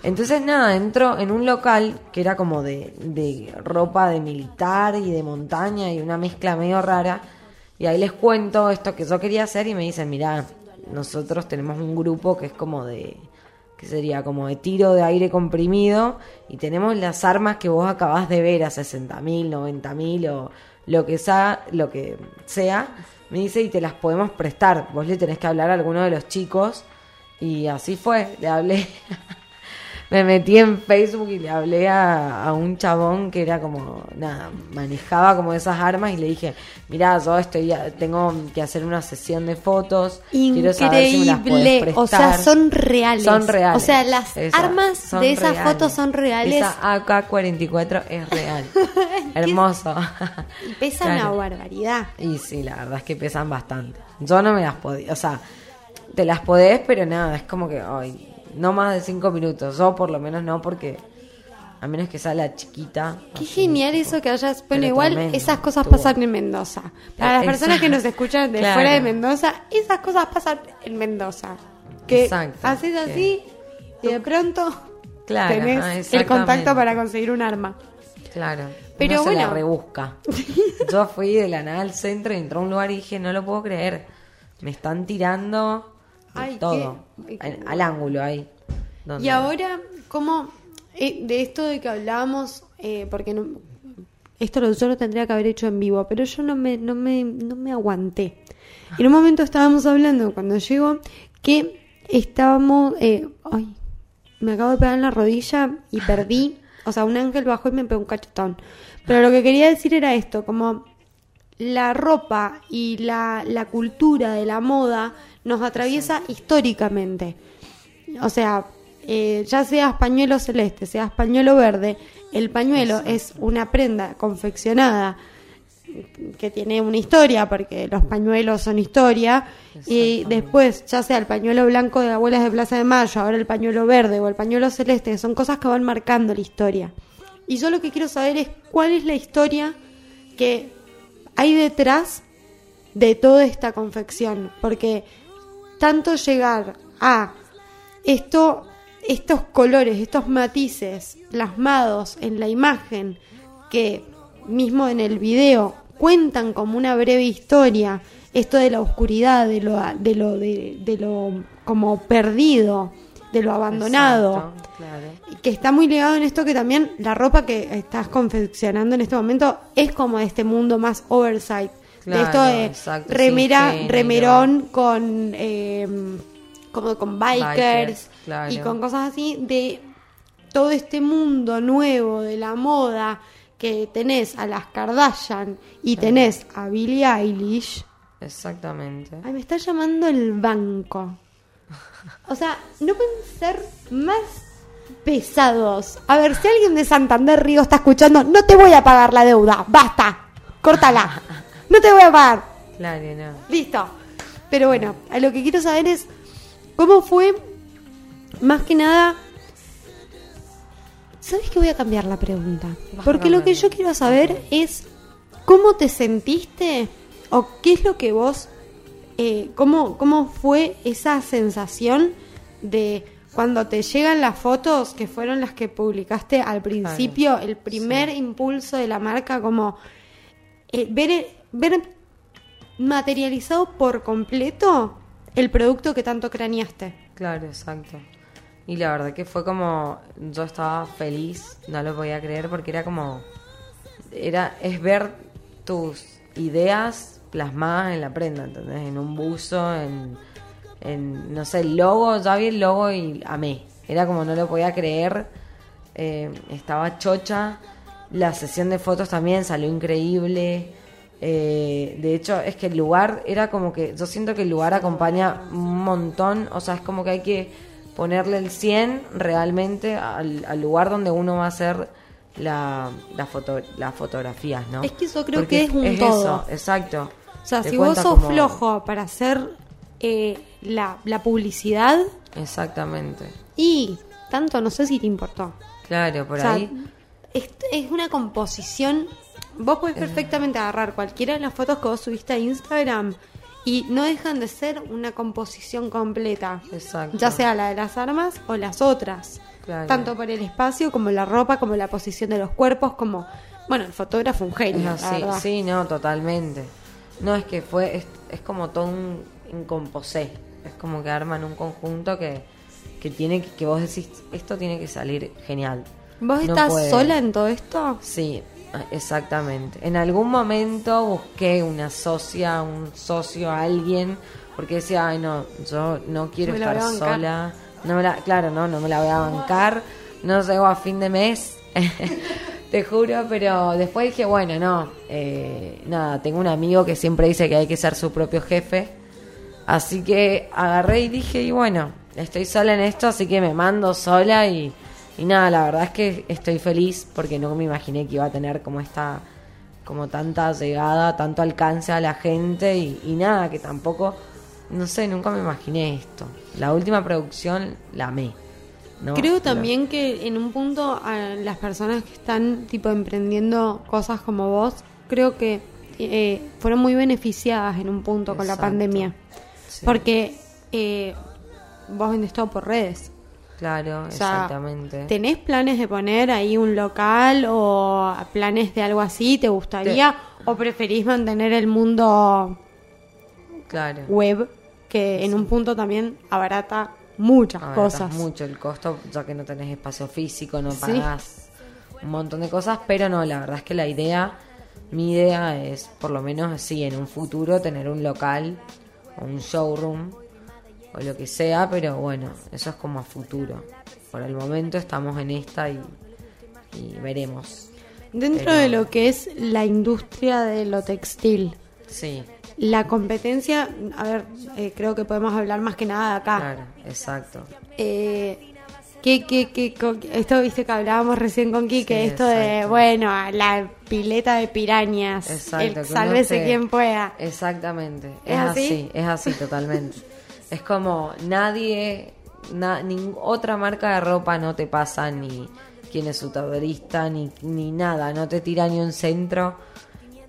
Entonces, nada, entro en un local que era como de, de ropa de militar y de montaña y una mezcla medio rara. Y ahí les cuento esto que yo quería hacer y me dicen, mira, nosotros tenemos un grupo que es como de, que sería como de tiro de aire comprimido y tenemos las armas que vos acabás de ver a 60 mil, 90 mil o lo que sea, lo que sea, me dice y te las podemos prestar. Vos le tenés que hablar a alguno de los chicos y así fue, le hablé me metí en Facebook y le hablé a, a, un chabón que era como, nada, manejaba como esas armas y le dije, mira, yo estoy, tengo que hacer una sesión de fotos, Increíble. quiero saber si me las prestar. O sea, son reales. Son reales. O sea, las Esa, armas de esas reales. fotos son reales. Esa AK-44 es real. Hermoso. Y pesan Claro. una barbaridad. Y sí, la verdad es que pesan bastante. Yo no me las podía, o sea, te las podés, pero nada, es como que, ay, no más de cinco minutos. Yo por lo menos no, porque a menos que sea la chiquita. Qué genial eso que hayas. Bueno, pero igual tremendo, esas cosas estuvo. pasan en Mendoza. Para las Exacto. personas que nos escuchan de Claro. fuera de Mendoza, esas cosas pasan en Mendoza. Que Exacto, haces que- así y de pronto Claro, tenés el contacto para conseguir un arma. Claro. Pero Uno se la bueno. rebusca. Yo fui de la nada al centro y entré a un lugar y dije, no lo puedo creer. Me están tirando Ay, todo. qué- Al, al ángulo ahí. Y ahora, ¿cómo? eh, de esto de que hablábamos, eh, porque no, esto lo, yo lo tendría que haber hecho en vivo, pero yo no me, no me, no me aguanté. En un momento estábamos hablando cuando llegó que estábamos, eh, ay, me acabo de pegar en la rodilla y perdí, o sea, un ángel bajó y me pegó un cachetón. Pero lo que quería decir era esto, como la ropa y la, la cultura de la moda nos atraviesa históricamente. O sea, eh, ya seas pañuelo celeste, seas pañuelo verde, el pañuelo es una prenda confeccionada que tiene una historia, porque los pañuelos son historia, y después, ya sea el pañuelo blanco de abuelas de Plaza de Mayo, ahora el pañuelo verde o el pañuelo celeste, son cosas que van marcando la historia. Y yo lo que quiero saber es cuál es la historia que hay detrás de toda esta confección, porque tanto llegar a esto, estos colores, estos matices plasmados en la imagen que mismo en el video cuentan como una breve historia, esto de la oscuridad, de lo, de lo, de, de lo como perdido, de lo abandonado Exacto, claro. y que está muy ligado en esto que también la ropa que estás confeccionando en este momento es como de este mundo más oversight. De esto de exacto, remera, remerón con eh, como con bikers, Bikers, claro. y con cosas así de todo este mundo nuevo de la moda que tenés a las Kardashian y tenés a Billie Eilish. Exactamente. Ay, me está llamando el banco. O sea, no pueden ser más pesados. A ver, si alguien de Santander Río está escuchando, no te voy a pagar la deuda. Basta. Córtala. No te voy a pagar. Claro, no. Listo. Pero bueno, a lo que quiero saber es cómo fue, más que nada... ¿Sabes que voy a cambiar la pregunta? Vas Porque lo que yo quiero saber es cómo te sentiste o qué es lo que vos, eh, cómo, cómo fue esa sensación de cuando te llegan las fotos que fueron las que publicaste al principio, el primer impulso de la marca, como eh, ver, ver materializado por completo el producto que tanto craneaste. Claro, exacto. Y la verdad que fue como, yo estaba feliz, no lo podía creer porque era como, era, es ver tus ideas plasmadas en la prenda, ¿entendés? En un buzo, en, no sé, el logo, ya vi el logo y amé. Era como no lo podía creer, eh, estaba chocha, la sesión de fotos también salió increíble. Eh, de hecho, es que el lugar era como que, yo siento que el lugar acompaña un montón, o sea, es como que hay que ponerle el 100 realmente al, al lugar donde uno va a hacer la, la foto, las fotografías, ¿no? Es que yo creo Porque que es un todo. eso, exacto. O sea, Te si vos sos como- flojo para hacer eh, la, la publicidad Exactamente. y tanto no sé si te importó. Claro, por O sea, ahí. es, es una composición. Vos podés perfectamente agarrar cualquiera de las fotos que vos subiste a Instagram y no dejan de ser una composición completa. Exacto. Ya sea la de las armas o las otras. Claro. Tanto por el espacio como la ropa, como la posición de los cuerpos, como... Bueno, el fotógrafo un genio, así, verdad. sí, no, totalmente. No, es que fue, es, es como todo un, un composé. Es como que arman un conjunto que, que tiene que, que vos decís, esto tiene que salir genial. ¿Vos No estás puede- sola en todo esto? Sí, Exactamente. En algún momento busqué una socia, un socio, alguien, porque decía, ay no, yo no quiero estar voy a bancar". sola. No me la, claro, no, no me la voy a bancar. No llego a fin de mes. Te juro, pero después dije, bueno, no, eh, nada, tengo un amigo que siempre dice que hay que ser su propio jefe. Así que agarré y dije, y bueno, estoy sola en esto, así que me mando sola y, y nada, la verdad es que estoy feliz porque no me imaginé que iba a tener como esta, como tanta llegada, tanto alcance a la gente y, y nada, que tampoco, no sé, nunca me imaginé esto. La última producción la amé. ¿no? Creo también que en un punto a las personas que están tipo emprendiendo cosas como vos, creo que eh, fueron muy beneficiadas en un punto con la pandemia. Sí. Porque eh, vos vendés todo por redes. Claro, O sea, exactamente. ¿Tenés planes de poner ahí un local o planes de algo así? ¿Te gustaría? ¿O preferís mantener el mundo Claro. web que en un punto también abarata muchas Abaratas cosas? mucho el costo, ya que no tenés espacio físico, no Sí. pagás un montón de cosas, pero no, la verdad es que la idea, mi idea es, por lo menos sí, en un futuro tener un local o un showroom o lo que sea, pero bueno, eso es como a futuro. Por el momento estamos en esta y, y veremos. Dentro Pero- de lo que es la industria de lo textil, Sí, la competencia, a ver, eh, creo que podemos hablar más que nada de acá. claro, exacto. Eh, ¿qué, qué, qué, co- esto viste que hablábamos recién con Sí, esto de, bueno, la pileta de pirañas, Exacto. el que uno sálvese te- quien pueda. Exactamente. ¿Es Es, así? así? es así totalmente. Es como nadie, na- ning- otra marca de ropa no te pasa ni quién es su taberista, ni, ni nada, no te tira ni un centro.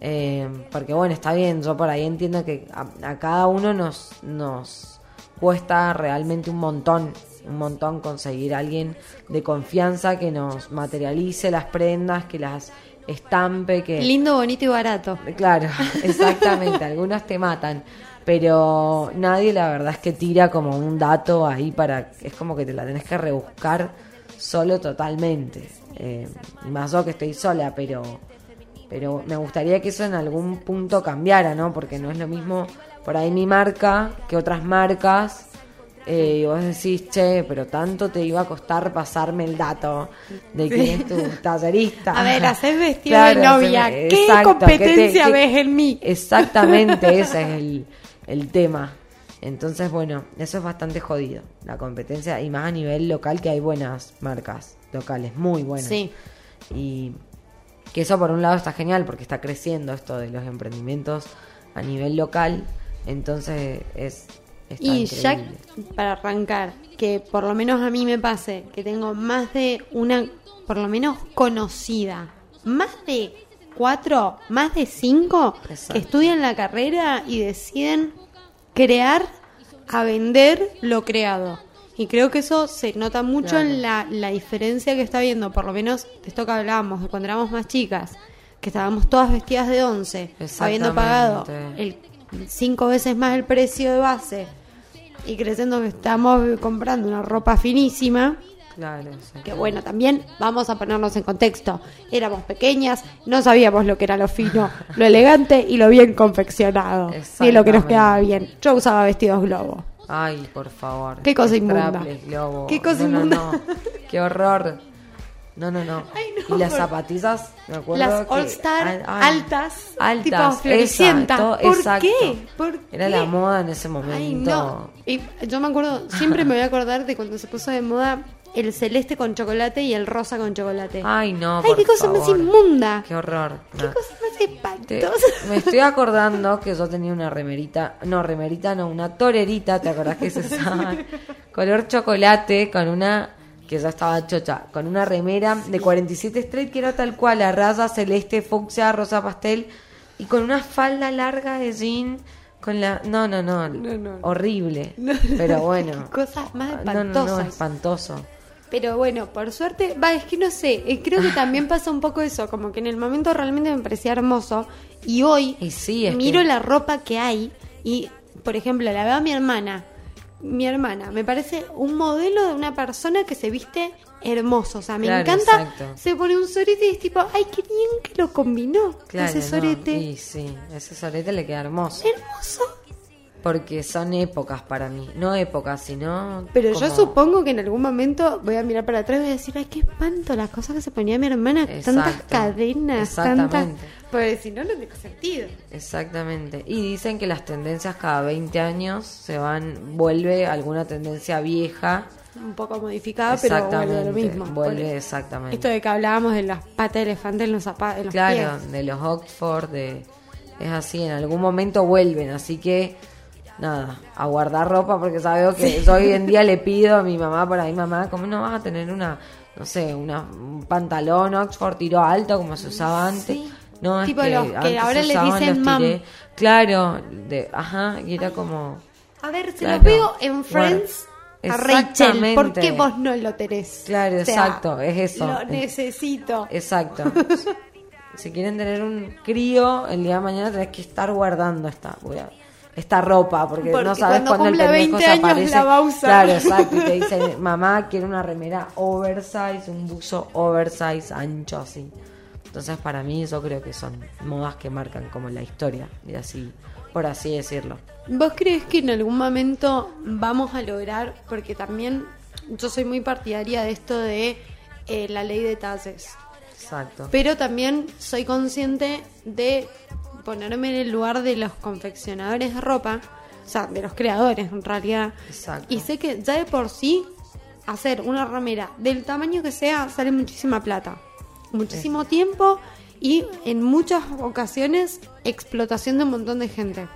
Eh, porque bueno, está bien, yo por ahí entiendo que a, a cada uno nos, nos cuesta realmente un montón, un montón conseguir a alguien de confianza que nos materialice las prendas, que las estampe, que... Lindo, bonito y barato. Claro, exactamente. Algunos te matan, pero nadie la verdad es que tira como un dato ahí para... Es como que te la tenés que rebuscar solo totalmente. Eh, y más yo que estoy sola, pero... Pero me gustaría que eso en algún punto cambiara, ¿no? Porque no es lo mismo por ahí mi marca que otras marcas. Eh, y vos decís, che, pero tanto te iba a costar pasarme el dato de quién es tu tallerista. A ver, haces vestido de novia. ¿Qué exacto, que te- competencia que- ves en mí? Exactamente, ese es el, el tema. Entonces, bueno, eso es bastante jodido, la competencia, y más a nivel local que hay buenas marcas locales, muy buenas. Sí. Y que eso por un lado está genial porque está creciendo esto de los emprendimientos a nivel local, entonces es... Está Y ya para arrancar, que por lo menos a mí me pase, que tengo más de una, por lo menos conocida, más de cuatro, más de cinco Exacto. que estudian la carrera y deciden crear a vender lo creado. Y creo que eso se nota mucho Claro. en la, la diferencia que está viendo, por lo menos de esto que hablábamos, de cuando éramos más chicas, que estábamos todas vestidas de once, habiendo pagado el cinco veces más el precio de base y creciendo que estamos comprando una ropa finísima, Claro, sí. que bueno, también vamos a ponernos en contexto. Éramos pequeñas, no sabíamos lo que era lo fino, lo elegante y lo bien confeccionado. Ni lo que nos quedaba bien. Yo usaba vestidos globo. Ay, por favor. Qué cosa inmunda. Globo. Qué cosa no, inmunda. No, no. Qué horror. No, no, no. Ay, no, y las zapatillas, me acuerdo Las que- All Star altas, altas, tipo esa, todo- ¿Por exacto. qué? ¿Por Era qué? la moda en ese momento. Ay, no. Y yo me acuerdo, siempre me voy a acordar de cuando se puso de moda el celeste con chocolate y el rosa con chocolate. Ay, no. Ay, por qué cosa más inmunda. Qué horror. Qué no. cosa más Te- espantosa. me estoy acordando que yo tenía una remerita, no, remerita no, una torerita, ¿te acordás que se usaba? Color chocolate con una, que ya estaba chocha, con una remera de 47 straight que era tal cual, la raya celeste, fucsia, rosa pastel y con una falda larga de jean con la, no, no, no, no. horrible, pero bueno. Cosas más No, no, no, espantosas. espantoso. Pero bueno, por suerte, va, es que no sé, eh, creo que también pasa un poco eso, como que en el momento realmente me parecía hermoso y hoy Y sí, es miro que- la ropa que hay y, por ejemplo, la veo a mi hermana. Mi hermana me parece un modelo de una persona que se viste hermoso. O sea, me Claro, encanta. exacto. Se pone un sorete y es tipo, ay, qué bien que lo combinó. Claro, ese no, sorete. y sí, ese sorete le queda hermoso. Hermoso. Porque son épocas para mí. No épocas, sino. Pero yo supongo que en algún momento voy a mirar para atrás y voy a decir, ay, qué espanto las cosas que se ponía mi hermana, tantas cadenas, tantas... Porque si no, no tiene sentido. Exactamente. Y dicen que las tendencias cada 20 años se van. Vuelve alguna tendencia vieja. Un poco modificada, pero vuelve lo mismo. Vuelve exactamente. Esto de que hablábamos de las patas de elefante en los zapatos, Claro, pies. de los Oxford, de es así, en algún momento vuelven, así que nada, a guardar ropa porque sabes que yo hoy en día le pido a mi mamá por ahí, mamá, ¿cómo no vas a tener una, no sé, una, un pantalón Oxford tiro alto como se usaba antes? Sí. No, es Tipo que los que antes ahora se le usaban dicen mam. Claro, de, ajá, y era como... A ver, se Claro. lo veo en Friends Bueno, a Rachel. ¿Por qué vos no lo tenés? Claro, O sea, exacto, es eso. Lo Es- necesito. Exacto. si quieren tener un crío, el día de mañana tenés que estar guardando esta, voy a- esta ropa, porque, Porque no sabes cuando cuándo el pendejo 20 se años aparece. la va a usar. Claro, exacto. Y te dice, mamá, quiero una remera oversize, un buzo oversize, ancho así. Entonces, para mí, yo creo que son modas que marcan como la historia, y así, por así decirlo. ¿Vos crees que en algún momento vamos a lograr, porque también yo soy muy partidaria de esto de eh, la ley de talles, Exacto. pero también soy consciente de ponerme en el lugar de los confeccionadores de ropa, o sea, de los creadores en realidad, Exacto. y sé que ya de por sí hacer una ramera del tamaño que sea sale muchísima plata, muchísimo tiempo y en muchas ocasiones explotación de un montón de gente.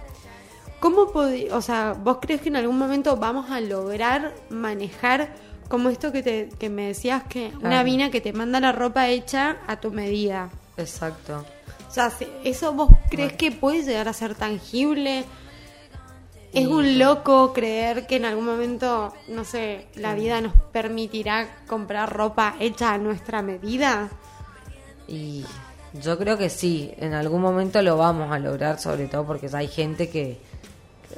¿Cómo o sea, vos crees que en algún momento vamos a lograr manejar como esto que te que me decías que una vina que te manda la ropa hecha a tu medida? Exacto. O sea, ¿eso vos crees que puede llegar a ser tangible? Es un loco creer que en algún momento, no sé, la vida nos permitirá comprar ropa hecha a nuestra medida. Y yo creo que sí, en algún momento lo vamos a lograr, sobre todo porque hay gente que,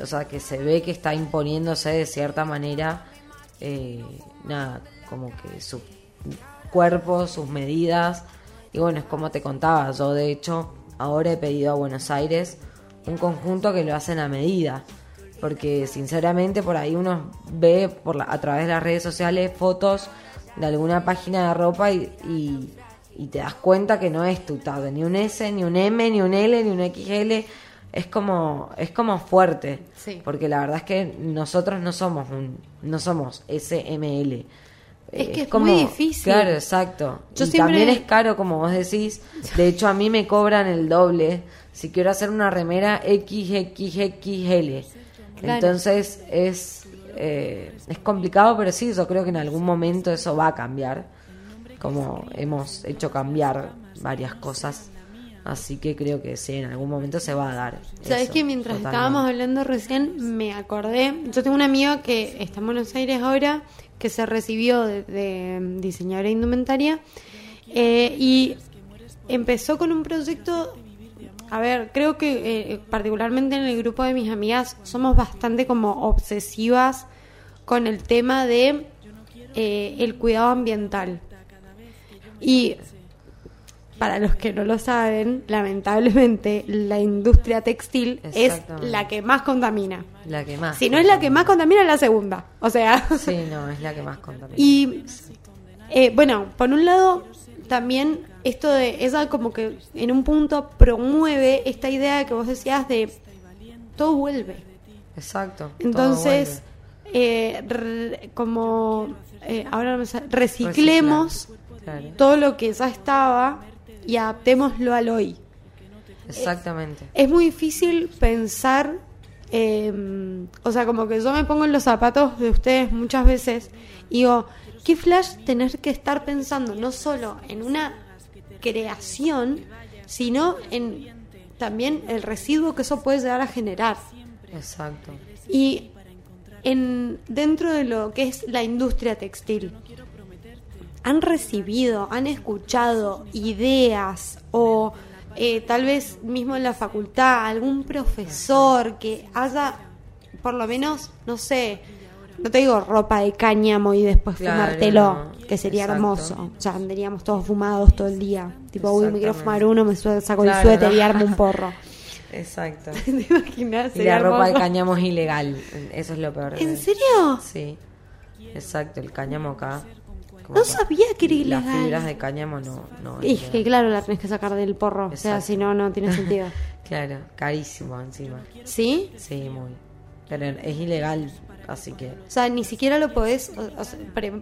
o sea, que se ve que está imponiéndose de cierta manera, eh, nada, como que su cuerpo, sus medidas. Y bueno, es como te contaba, yo de hecho ahora he pedido a Buenos Aires un conjunto que lo hacen a medida. Porque sinceramente por ahí uno ve por la- a través de las redes sociales fotos de alguna página de ropa y, y, y te das cuenta que no es tu talla, ni un S, ni un M, ni un L, ni un XL. Es como, es como fuerte. Sí. Porque la verdad es que nosotros no somos un, no somos SML. Es que es muy difícil. Claro, exacto. Yo y siempre- también es caro, como vos decís. De hecho, a mí me cobran el doble si quiero hacer una remera XXXL. Claro. Entonces es, eh, es complicado, pero sí, yo creo que en algún momento eso va a cambiar. Como hemos hecho cambiar varias cosas. Así que creo que sí, en algún momento se va a dar. Sabes que mientras totalmente. estábamos hablando recién me acordé, yo tengo una amiga que está en Buenos Aires ahora, que se recibió de, de diseñadora de indumentaria eh, y empezó con un proyecto, a ver, creo que eh, particularmente en el grupo de mis amigas somos bastante como obsesivas con el tema de eh, el cuidado ambiental. Y para los que no lo saben, lamentablemente la industria textil es la que más contamina. La que más. Si no es la que más contamina, es la segunda. O sea, Sí, no, es la que más contamina. y eh, bueno, por un lado, también esto de ella como que en un punto promueve esta idea que vos decías de todo vuelve. Exacto. todo Entonces, eh, re- como eh, ahora reciclemos. Claro, todo lo que ya estaba y adaptémoslo al hoy. Exactamente. Es muy difícil pensar, eh, o sea, como que yo me pongo en los zapatos de ustedes muchas veces y digo, qué flash tener que estar pensando no solo en una creación, sino en también el residuo que eso puede llegar a generar. Exacto. Y en, dentro de lo que es la industria textil, ¿han recibido, han escuchado ideas o eh, tal vez mismo en la facultad algún profesor que haya, por lo menos, no sé, no te digo ropa de cáñamo y después Claro, fumártelo, no. que sería Exacto. hermoso. O sea, andaríamos todos fumados todo el día. Tipo, uy, me quiero fumar uno, me saco el suéter no. y armo un porro. Exacto. ¿Te imaginas? Y Sería la ropa de cáñamo es ilegal. Eso es lo peor. ¿En serio? Sí. Exacto, el cáñamo acá. No sabía que era Las ilegal. fibras de cáñamo no. no Y que claro, la tenés que sacar del porro. O sea, Exacto. si no, no tiene sentido. Claro, carísimo encima. ¿Sí? Sí, muy. Pero es ilegal, así que. O sea, ni siquiera lo podés. o- o sea,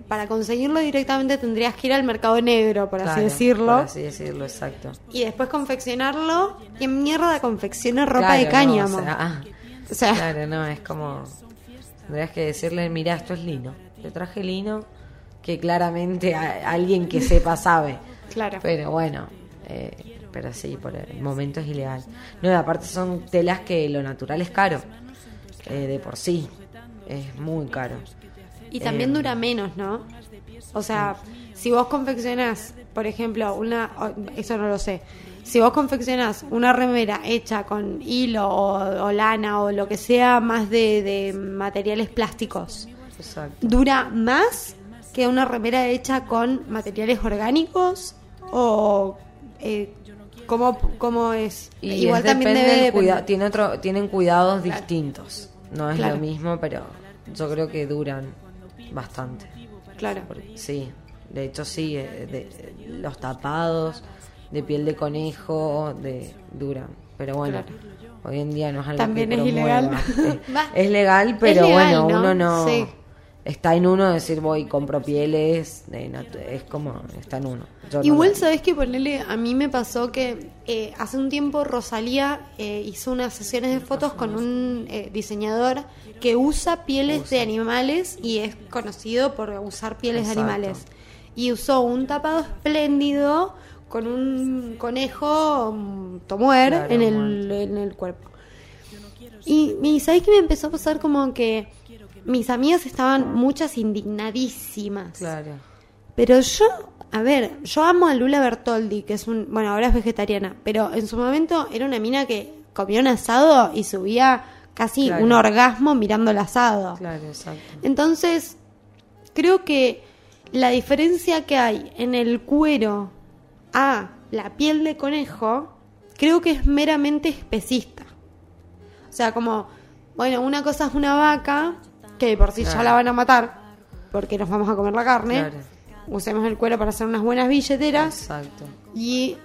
para conseguirlo directamente tendrías que ir al mercado negro, por así claro, decirlo. Por así decirlo, exacto. Y después confeccionarlo. ¿Quién mierda confecciona ropa Claro, de no, cáñamo? o sea, ah, O sea, claro, no, es como. Tendrías que decirle, mira, esto es lino. Te traje lino que claramente a- alguien que sepa sabe. claro. Pero bueno, eh, pero sí, por el momento es ilegal. No, aparte son telas que lo natural es caro. eh, de por sí. Es muy caro. Y también Eh, dura menos, ¿no? O sea, si vos confeccionás, por ejemplo, una. Eso no lo sé. Si vos confeccionás una remera hecha con hilo o, o lana o lo que sea más de, de materiales plásticos, Exacto. ¿dura más que una remera hecha con materiales orgánicos? ¿O eh, cómo, cómo es? Y Igual es- también depende debe cuida- tiene otro, tienen cuidados distintos. No es Claro. lo mismo, pero yo creo que duran bastante. Claro. Porque- sí, de hecho sí, eh, de- los tapados de piel de conejo de duran. Pero bueno, Claro. hoy en día no es algo También que es promueva. ilegal. Va. es legal, pero legal, bueno, ¿no? uno no Sí. Está en uno decir voy compro pieles, es como está en uno. Yo no Igual, lo- sabes que ponerle, a mí me pasó que eh, hace un tiempo Rosalía eh, hizo unas sesiones de fotos con un eh, diseñador que usa pieles de animales y es conocido por usar pieles Exacto. de animales. Y usó un tapado espléndido con un conejo mm, tomuer Claro, en, el, en el cuerpo. Y, y ¿sabes qué me empezó a pasar? Como que mis amigas estaban muchas indignadísimas. Claro. Pero yo, a ver, yo amo a Lula Bertoldi, que es un, bueno, ahora es vegetariana, pero en su momento era una mina que comía un asado y subía casi Claro. un orgasmo mirando el asado. Claro, exacto. Entonces, creo que la diferencia que hay en el cuero a la piel de conejo, creo que es meramente especista. O sea, como, bueno, una cosa es una vaca, que de por sí ya la van a matar, porque nos vamos a comer la carne. Claro. Usemos el cuero para hacer unas buenas billeteras. Exacto. Y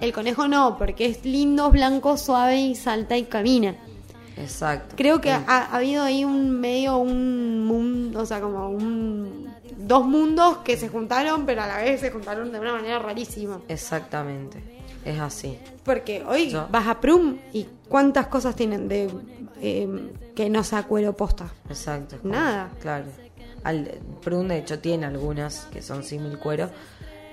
el conejo no, porque es lindo, blanco, suave y salta y camina. Exacto. Creo que ha, ha habido ahí un medio, un mundo, o sea, como un, dos mundos que se juntaron, pero a la vez se juntaron de una manera rarísima. Exactamente. Es así. Porque hoy Yo- vas a Prum y cuántas cosas tienen de eh, que no sea cuero posta. Exacto. Nada. Claro. Al, Prun, de hecho, tiene algunas que son símil cuero.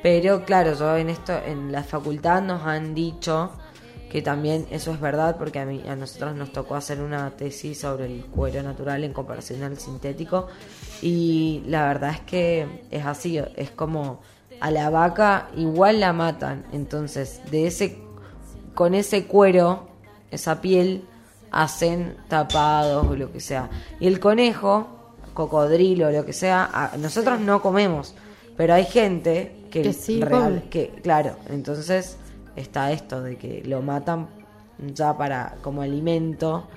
Pero claro, yo en esto, en la facultad nos han dicho que también eso es verdad, porque a, mí, a nosotros nos tocó hacer una tesis sobre el cuero natural en comparación al sintético. Y la verdad es que es así, es como a la vaca igual la matan. Entonces, de ese con ese cuero, esa piel, hacen tapados o lo que sea. Y el conejo, cocodrilo, lo que sea, a- nosotros no comemos, pero hay gente que, Que sí real- que claro, entonces está esto de que lo matan ya para como alimento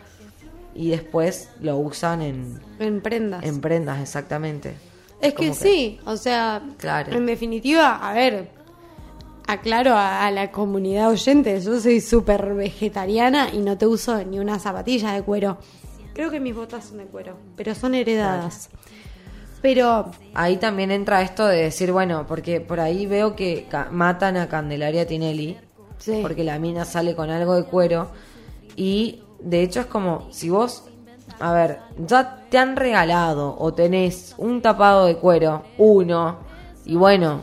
y después lo usan en, En prendas. en prendas exactamente. Es que, sí, o sea, Claro. en definitiva, a ver, aclaro a, a la comunidad oyente, yo soy súper vegetariana y no te uso ni una zapatilla de cuero. Creo que mis botas son de cuero, pero son heredadas. Pero Ahí también entra esto de decir, bueno, porque por ahí veo que matan a Candelaria Tinelli, Sí. porque la mina sale con algo de cuero, y de hecho es como, si vos, a ver, ya te han regalado o tenés un tapado de cuero, uno, y bueno,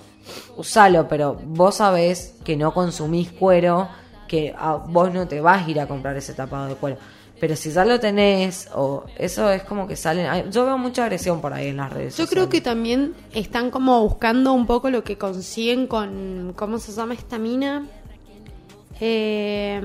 usalo, pero vos sabés que no consumís cuero, que a vos no te vas a ir a comprar ese tapado de cuero. Pero si ya lo tenés, o eso es como que salen. Yo veo mucha agresión por ahí en las redes Yo sociales. creo que también están como buscando un poco lo que consiguen con. ¿Cómo se llama esta mina? Eh,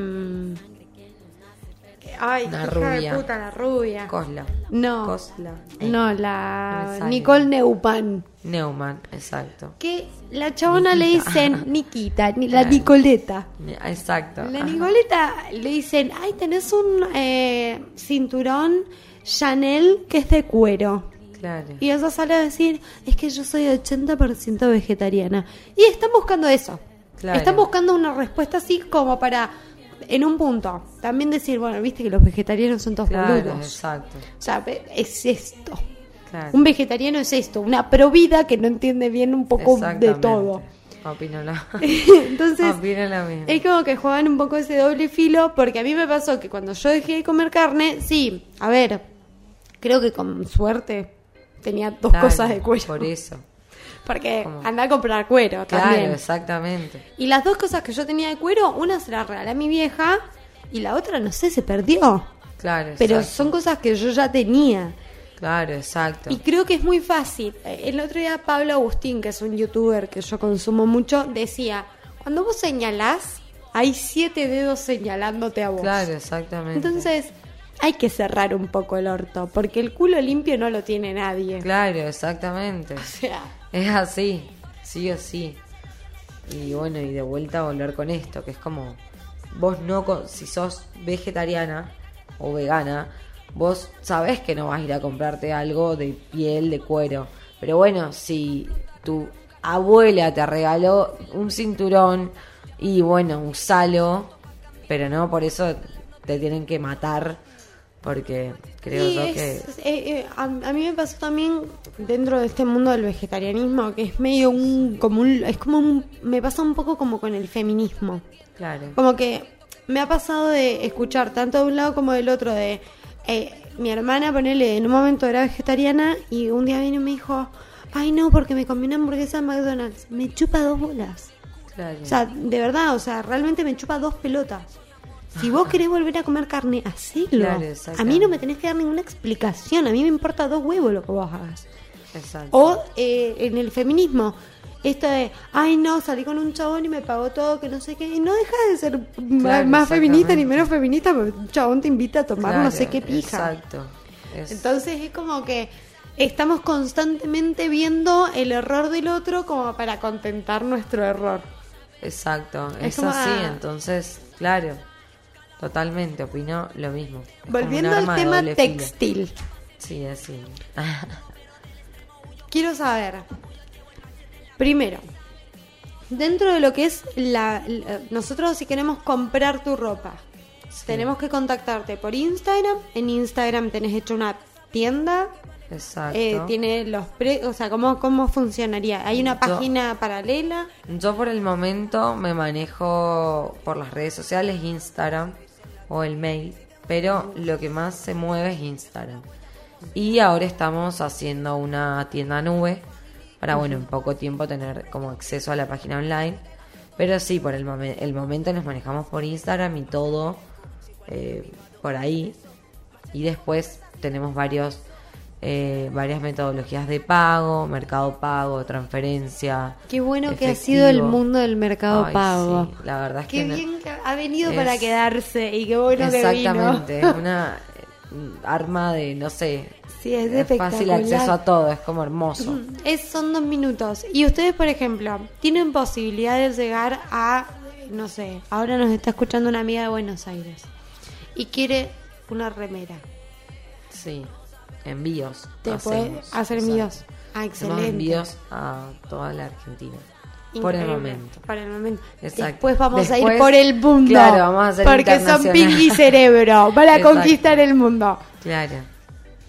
ay, hija rubia. de puta, la rubia. Cosla. No. Cosla. Eh, No, la. Nicole Neupan. Neumann, exacto. Que la chabona le dicen Nikita, ni la. Nicoleta. Exacto. La Ajá. Nicoleta le dicen, ay, tenés un eh, cinturón Chanel que es de cuero. Claro. Y ella sale a decir, es que yo soy 80% vegetariana. Y están buscando eso. Claro. Están buscando una respuesta así como para, en un punto, también decir, bueno, viste que los vegetarianos son todos Claro, boludos. exacto. O sea, es esto. Claro. Un vegetariano es esto, una provida que no entiende bien un poco de todo. Opino lo, Entonces, opino es como que juegan un poco ese doble filo, porque a mí me pasó que cuando yo dejé de comer carne, sí, a ver, creo que con suerte tenía dos Claro, cosas de cuero. Por eso. Porque Como- anda a comprar cuero Claro, también. exactamente. Y las dos cosas que yo tenía de cuero, una se la regalé a mi vieja y la otra, no sé, se perdió. Claro, Pero exacto. son cosas que yo ya tenía. Claro, exacto. Y creo que es muy fácil. Eh, El otro día Pablo Agustín, que es un youtuber que yo consumo mucho, decía, cuando vos señalás, hay siete dedos señalándote a vos. Claro, exactamente. Entonces, hay que cerrar un poco el orto, porque el culo limpio no lo tiene nadie. Claro, exactamente. O sea, Es así, sí o sí. Y bueno, y de vuelta a volver con esto, que es como, vos no, si sos vegetariana o vegana, vos sabés que no vas a ir a comprarte algo de piel, de cuero. Pero bueno, si tu abuela te regaló un cinturón y bueno, usalo, pero no por eso te tienen que matar, porque creo yo es- que... eh, eh, a, a mí me pasó también dentro de este mundo del vegetarianismo, que es medio un, como un, es como un, me pasa un poco como con el feminismo. Claro. Como que me ha pasado de escuchar tanto de un lado como del otro de eh, mi hermana, ponele, en un momento era vegetariana y un día vino y me dijo, ay no, porque me comí una hamburguesa de McDonald's. Me chupa dos bolas. Claro. O sea, de verdad, o sea, realmente me chupa dos pelotas. Si vos querés volver a comer carne, hacelo. Claro, a mí no me tenés que dar ninguna explicación. A mí me importa dos huevos lo que vos hagas. Exacto. O eh, en el feminismo, esto de, ay no, salí con un chabón y me pagó todo, que no sé qué. Y no deja de ser Claro, más feminista ni menos feminista, porque un chabón te invita a tomar no sé qué pija. Exacto. Es- Entonces es como que estamos constantemente viendo el error del otro como para contentar nuestro error. exacto. es Es, así, ah. entonces, claro. Totalmente, opino lo mismo. Es Volviendo al tema filo. textil, Sí, así. quiero saber, primero, dentro de lo que es la, la- nosotros si queremos comprar tu ropa, tenemos que contactarte por Instagram, en Instagram tenés hecho una tienda, Exacto. eh, tiene los pre, o sea, ¿cómo, cómo funcionaría? ¿Hay una Yo- página paralela? Yo por el momento me manejo por las redes sociales, Instagram o el mail, pero lo que más se mueve es Instagram. Y ahora estamos haciendo una tienda nube para, bueno, en poco tiempo tener como acceso a la página online. Pero sí, por el, momen- el momento nos manejamos por Instagram y todo eh, por ahí. Y después tenemos varios eh, varias metodologías de pago, mercado pago, transferencia. Qué bueno que ha sido el mundo del mercado Ay, pago. sí, la verdad es Qué que bien que ha venido es- para quedarse y qué bueno que Exactamente, vino. es una arma de, no sé, Sí, es fácil espectacular. acceso a todo, es como hermoso. Es, son dos minutos. Y ustedes, por ejemplo, tienen posibilidad de llegar a, no sé, ahora nos está escuchando una amiga de Buenos Aires y quiere una remera. Sí, envíos. Te hacemos, hacer exacto. envíos. Ah, Hacemos excelente. envíos a toda la Argentina. Por el Increíble. momento. Por el momento. Exacto. Después vamos a ir Después, por el mundo. claro, vamos a hacer Porque son internacional. ping y cerebro para Exacto. conquistar el mundo. Claro,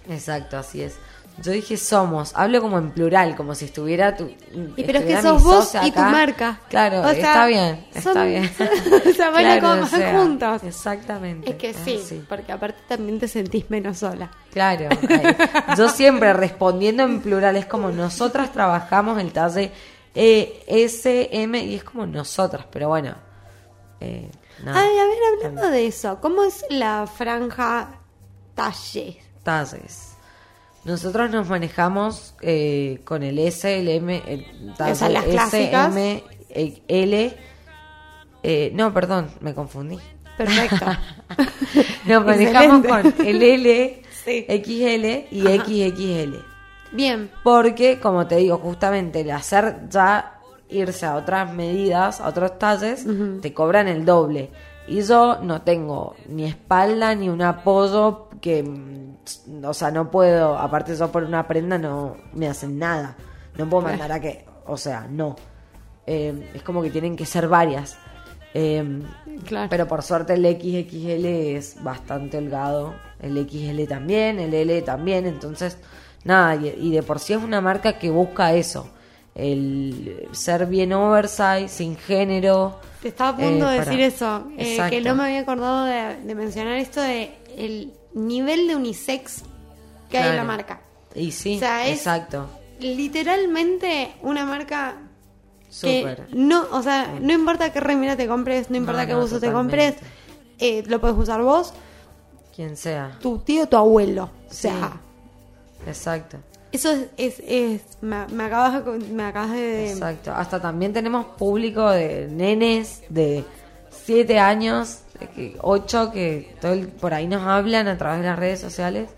exacto, así es. Yo dije somos, hablo como en plural, como si estuviera tu. Y pero es que sos vos y tu marca. Claro, O sea, está bien, está son- bien. o sea, van a comer juntos. Exactamente. Es que sí, así. porque aparte también te sentís menos sola. Claro, yo siempre respondiendo en plural, es como nosotras trabajamos el talle E, S, M, y es como nosotras, pero bueno. Eh, Ay, a ver, hablando de eso, ¿cómo es la franja talle? talles. Nosotros nos manejamos eh, con el S, el M, el las S. M, el L. eh, no, perdón, me confundí. Perfecto. Nos manejamos Excelente. con el L, Sí. XL y Ajá. XXL. Bien. Porque, como te digo, justamente el hacer ya irse a otras medidas, a otros talles, te cobran el doble. Y yo no tengo ni espalda ni un apoyo que, mm, o sea, no puedo, aparte yo por una prenda no me hacen nada. No puedo mandar a que, o sea, no. Eh, es como que tienen que ser varias. Eh, Claro. pero por suerte el XXL es bastante holgado. El XL también, el L también. Entonces, nada, y, y de por sí es una marca que busca eso. El ser bien oversize, sin género. Te estaba a punto eh, de para- decir eso, eh, que no me había acordado de, de mencionar esto de el nivel de unisex que hay en la marca. Y sí, O sea, es- exacto. Literalmente una marca que Súper. no, o sea, no importa qué remera te compres, no importa No, qué no, buzo te compres, eh, lo puedes usar vos, Quien sea. tu tío, tu abuelo. O sea, Exacto. eso es, es, es- me, me acabas me acabas de Exacto. Hasta también tenemos público de nenes de 7 años, 8 que todo el- por ahí nos hablan a través de las redes sociales.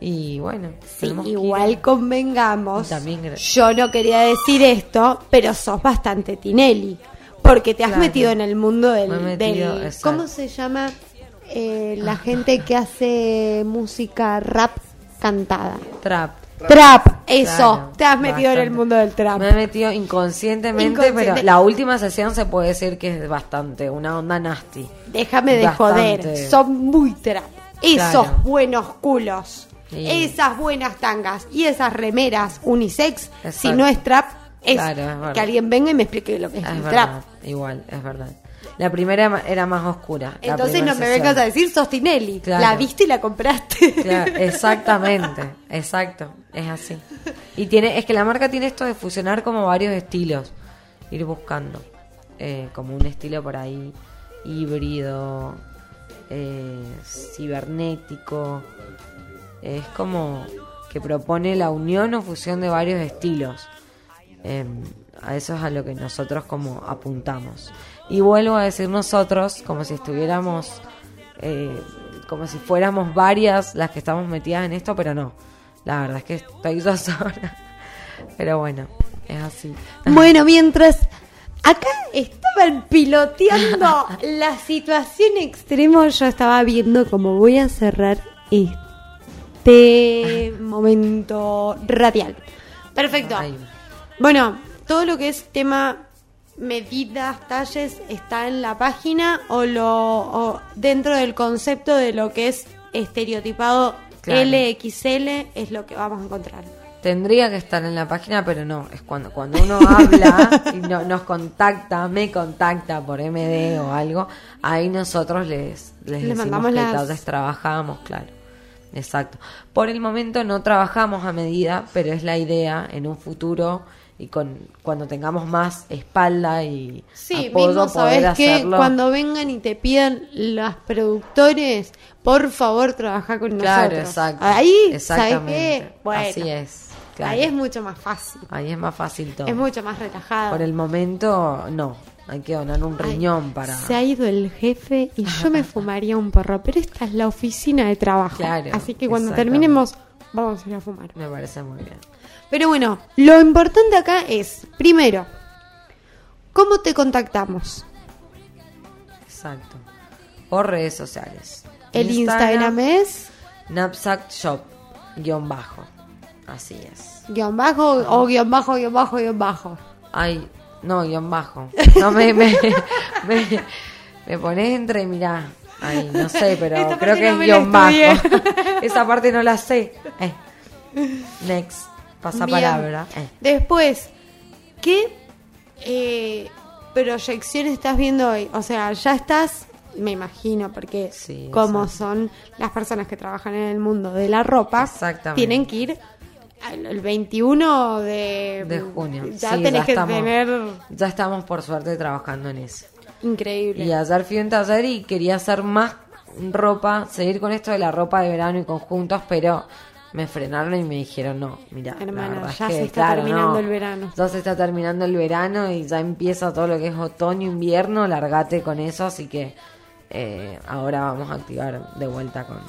Y bueno, Sí, igual convengamos. También Yo no quería decir esto, pero sos bastante Tinelli. Porque te has Claro. metido en el mundo del. Me he metido, del-. ¿Cómo se llama eh, la gente que hace música rap cantada? Trap. Trap, eso. Claro, te has metido en el mundo del trap. Me he metido inconscientemente, Inconsciente. pero la última sesión se puede decir que es bastante, una onda nasty. Déjame de Bastante. joder. Son muy trap. Esos Claro. buenos culos. Sí. Esas buenas tangas y esas remeras unisex. Si no es trap, es Claro, es verdad. que alguien venga y me explique lo que es, Es el verdad, trap. igual, es verdad. La primera era más oscura. Entonces no me vengas a decir sos Tinelli. Claro. La viste y la compraste. Claro, exactamente, exacto, es así. Y tiene, es que la marca tiene esto de fusionar como varios estilos, ir buscando, eh, como un estilo por ahí híbrido, eh, cibernético, es como que propone la unión o fusión de varios estilos. Eh, a eso es a lo que nosotros como apuntamos. Y vuelvo a decir nosotros, como si estuviéramos, eh, como si fuéramos varias las que estamos metidas en esto, pero no. La verdad es que estoy yo sola. Pero bueno, es así. Bueno, mientras acá estaban piloteando la situación extrema, yo estaba viendo cómo voy a cerrar este momento radial. Perfecto. Bueno, todo lo que es tema medidas, talles, está en la página o lo o dentro del concepto de lo que es estereotipado Claro. LXL es lo que vamos a encontrar. Tendría que estar en la página, pero no. Es cuando, cuando uno habla y no- nos contacta, me contacta por MD o algo, ahí nosotros les, les Le decimos mandamos qué las- trabajamos, claro. Exacto. Por el momento no trabajamos a medida, pero es la idea en un futuro y con cuando tengamos más espalda y Sí, apoyo mismo poder sabes que cuando vengan y te pidan los productores, por favor, trabaja con Claro, nosotros. exacto. Ahí, ¿sabes Exactamente. qué? Bueno, Así es. claro. ahí es mucho más fácil, Ahí es más fácil todo. es mucho más relajado. Por el momento, no. Hay que donar un Ay, riñón para. Se ha ido el jefe y yo me fumaría un porro, pero esta es la oficina de trabajo. Claro, Así que cuando terminemos, vamos a ir a fumar. Me parece muy bien. Pero bueno, lo importante acá es, primero, ¿cómo te contactamos? Exacto. Por redes sociales. El Instagram es Knapsack Shop, guion bajo. Así es. guion bajo o guion bajo, guion bajo, guion bajo. Ay, no, guion bajo. No me, me, me, me pones entre, mirá. Ay, no sé, pero creo que no es guion bajo. Esa parte no la sé. Eh. Next. Pasa Bien. Eh. Después, ¿qué eh, proyección estás viendo hoy? O sea, ya estás, me imagino, porque Sí, como son las personas que trabajan en el mundo de la ropa, tienen que ir el 21 de, De junio. Ya Sí, tenés ya que estamos- tener Ya estamos por suerte trabajando en eso. increíble. Y ayer fui a un taller y quería hacer más ropa, seguir con esto de la ropa de verano y conjuntos, pero me frenaron y me dijeron, no, mira, Hermana, la verdad es ya que, se está claro, terminando no, el verano. Ya se está terminando el verano y ya empieza todo lo que es otoño, invierno, largate con eso, así que eh, ahora vamos a activar de vuelta con,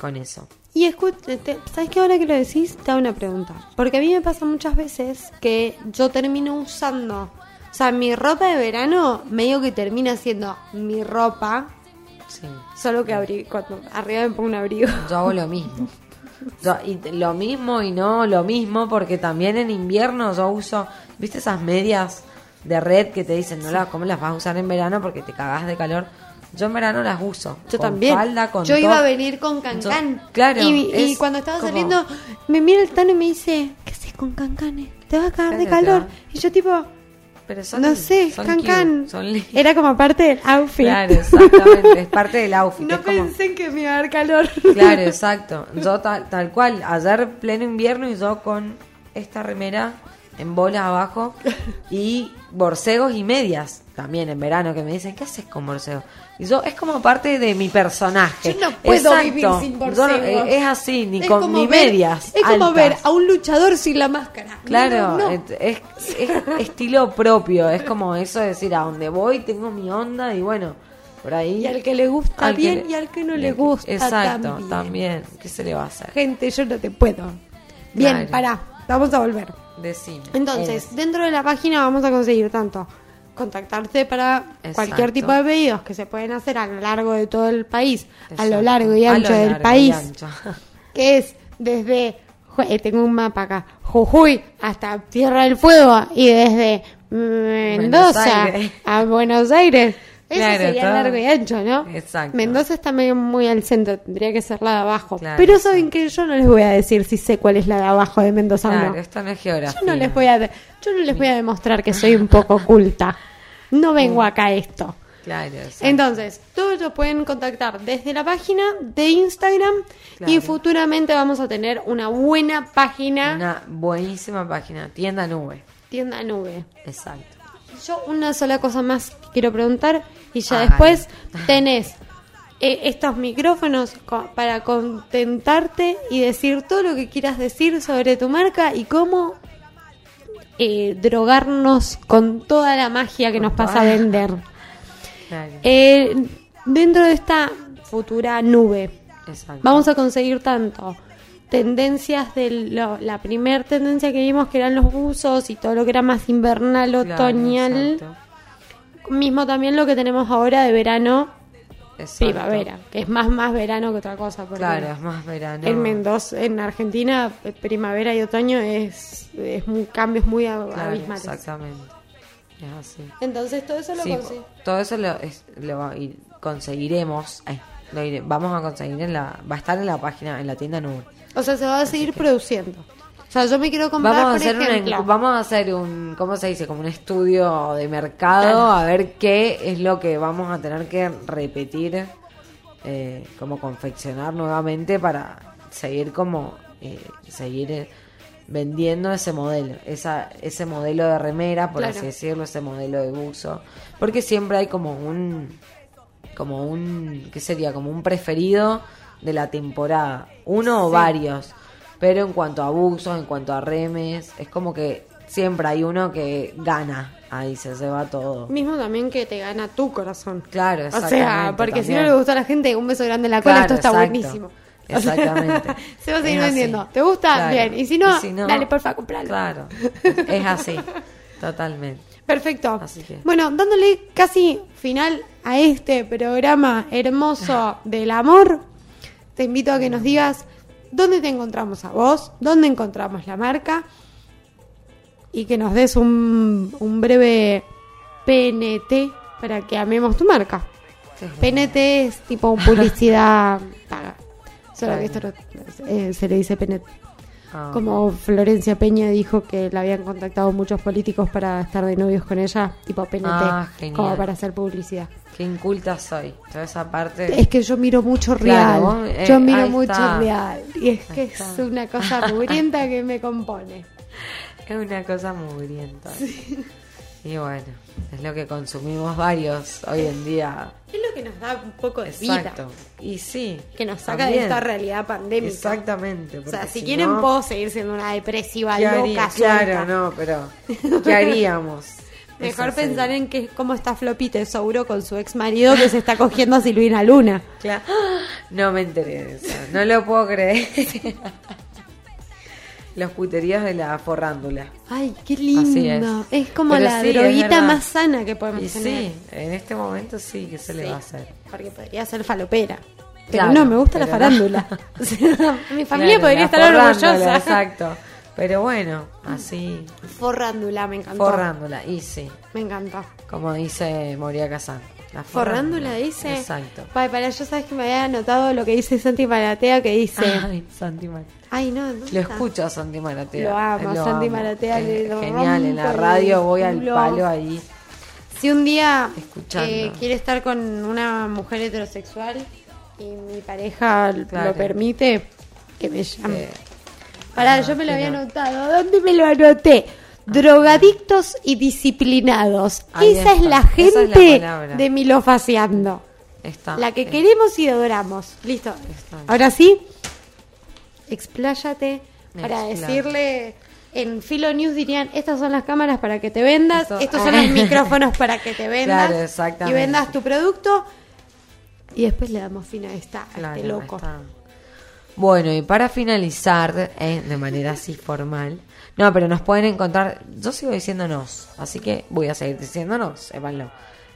con eso. Y escúchate, ¿sabes qué ahora que lo decís? Te hago una pregunta. Porque a mí me pasa muchas veces que yo termino usando, o sea, mi ropa de verano medio que termina siendo mi ropa, Sí. solo que abri- cuando arriba me pongo un abrigo. Yo hago lo mismo. Yo- y lo mismo y no lo mismo, porque también en invierno yo uso, ¿viste esas medias de red que te dicen, no las, cómo las vas a usar en verano porque te cagás de calor? Yo en verano las uso. Yo con también. falda, con yo iba a venir con cancán. Yo- claro, Y, cuando estaba como- saliendo, me mira el Tano y me dice, ¿qué haces con cancanes? Te vas a cagar de calor. Y yo tipo, Pero son- no sé, son li- Era como parte del outfit. Claro, exactamente. es parte del outfit. No como- pensé en que me iba a dar calor. Claro, exacto. Yo tal, tal cual, ayer pleno invierno y yo con esta remera en bolas abajo y borcegos y medias también en verano que me dicen, ¿qué haces con borcegos? Y yo, es como parte de mi personaje. Yo no puedo Exacto. vivir sin Yo no- borcegos. eh, es así, ni Es con ni ver- medias. Es como altas. ver a un luchador sin la máscara. Claro, No, no. et- Es, es estilo propio, es como eso de decir, a donde voy tengo mi onda y bueno, por ahí... Y al que le gusta al bien le- y al que no le que- gusta Exacto, también. también. ¿Qué se le va a hacer? Gente, yo no te puedo. Bien, Claro. pará. Vamos a volver. Decime. Entonces, Es- dentro de la página vamos a conseguir tanto contactarte para Exacto. cualquier tipo de pedidos que se pueden hacer a lo largo de todo el país, a lo largo y ancho del largo país, que es desde, eh, tengo un mapa acá, Jujuy hasta Tierra del Fuego y desde mm, Mendoza a Buenos Aires. Eso Claro, sería todo. largo y ancho, ¿no? Exacto. Mendoza está medio muy al centro, tendría que ser la de abajo. Claro, Pero saben que yo no les voy a decir si sé cuál es la de abajo de Mendoza o Claro, no. esto no es geografía. Yo no les voy a, yo no les voy a demostrar que soy un poco oculta. No vengo acá a esto. Claro, exacto. Entonces, todos lo pueden contactar desde la página de Instagram y futuramente vamos a tener una buena página Una buenísima página, tienda nube. tienda nube. Exacto. Yo una sola cosa más que quiero preguntar y ya Hágalo. después tenés eh, estos micrófonos co- para contentarte y decir todo lo que quieras decir sobre tu marca y cómo eh, drogarnos con toda la magia que nos pasa a vender. Eh, dentro de esta futura nube exacto. vamos a conseguir tanto tendencias de lo- la primer tendencia que vimos que eran los buzos y todo lo que era más invernal, otoñal, mismo también lo que tenemos ahora de verano, Exacto. primavera, que es más más verano que otra cosa. Claro, es más verano. En Mendoza, en Argentina, eh, primavera y otoño es, es muy, cambios muy Claro, abismales. exactamente. Es así. Entonces todo eso lo Sí, todo eso lo, es- lo conseguiremos. ay, lo iré- vamos a conseguir en la. Va a estar en la página, en la tienda nube. O sea, se va a seguir produciendo. O sea, yo me quiero comprar, Vamos a por hacer ejemplo, un, vamos a hacer un, ¿cómo se dice? Como un estudio de mercado a ver qué es lo que vamos a tener que repetir, eh, como confeccionar nuevamente para seguir como eh, seguir eh, vendiendo ese modelo, esa, ese modelo de remera, por Claro. así decirlo, ese modelo de buzo, porque siempre hay como un, como un, ¿qué sería? Como un preferido de la temporada, uno o varios, pero en cuanto a buzos, en cuanto a remes, es como que siempre hay uno que gana, ahí se, se va todo. Mismo también que te gana tu corazón. Claro, O exactamente. sea, porque si no le gusta a la gente, un beso grande en la cola, Claro, esto está exacto. buenísimo. O Exactamente. se va a seguir vendiendo. ¿Te gusta? Claro. Bien. Y si no, dale, porfa, compralo. Claro, es así, totalmente. Perfecto. Así que- Bueno, dándole casi final a este programa hermoso del amor, te invito a que nos digas dónde te encontramos a vos, dónde encontramos la marca y que nos des un, breve PNT para que amemos tu marca. PNT es tipo publicidad paga. Solo que esto no- eh, se le dice PNT. Ah, Como Florencia Peña dijo que la habían contactado muchos políticos para estar de novios con ella, tipo PNT, Ah, como para hacer publicidad. Qué inculta soy. Toda esa parte. Es que yo miro mucho real. eh, yo miro mucho está. real. Y es que es una cosa mugrienta que me compone. Es una cosa mugrienta. Y bueno, es lo que consumimos varios hoy en día. Es lo que nos da un poco de Exacto. vida. Y sí. Que nos saca también. de esta realidad pandémica. Exactamente. O sea, si, quieren no, puedo seguir siendo una depresiva ¿qué loca haría-. Claro, no, pero ¿qué haríamos? Mejor pensar en que cómo está Flopito Sauro con su ex marido que se está cogiendo a Silvina Luna. Claro. No me enteré de eso. No lo puedo creer. Los puteríos de la forrándula. Ay, qué lindo. es. Es. como Pero la sí, droguita más sana que podemos Y tener. sí, en este momento sí que se le va a hacer. Porque podría ser falopera. Pero Claro, no, me gusta la farándula. O sea, mi familia Claro, podría estar orgullosa. Exacto. Pero bueno, así, Forrándula, me encantó. forrándula. Y sí, Me encantó. como dice Moria Kazan. La Forrándula dice. Exacto. Ay, para yo sabes que me había anotado lo que dice Santi Maratea que dice. Ay, Santi Maratea. Ay, no, ¿dónde Lo escucho a Santi Maratea. Lo amo, Lo Santi amo. Maratea, lo Genial, en la radio voy al palo ahí. Si un día eh, quiere estar con una mujer heterosexual y mi pareja Claro. lo permite, que me llame. Eh, Pará, yo me lo había no. anotado. ¿Dónde me lo anoté? Drogadictos y disciplinados. Ahí Esa es la Esa es la gente de Milofaciando. está. La que Eh, queremos y adoramos. Listo. Está. Ahora sí, expláyate para decirle. En Filo News dirían, estas son las cámaras para que te vendas, Esto- estos son los micrófonos para que te vendas Claro, y vendas tu producto. Y después le damos fin a, esta, a Claro, este loco. Bueno, y para finalizar, eh, de manera así formal, no, pero nos pueden encontrar, yo sigo diciéndonos, así que voy a seguir diciéndonos, sépanlo.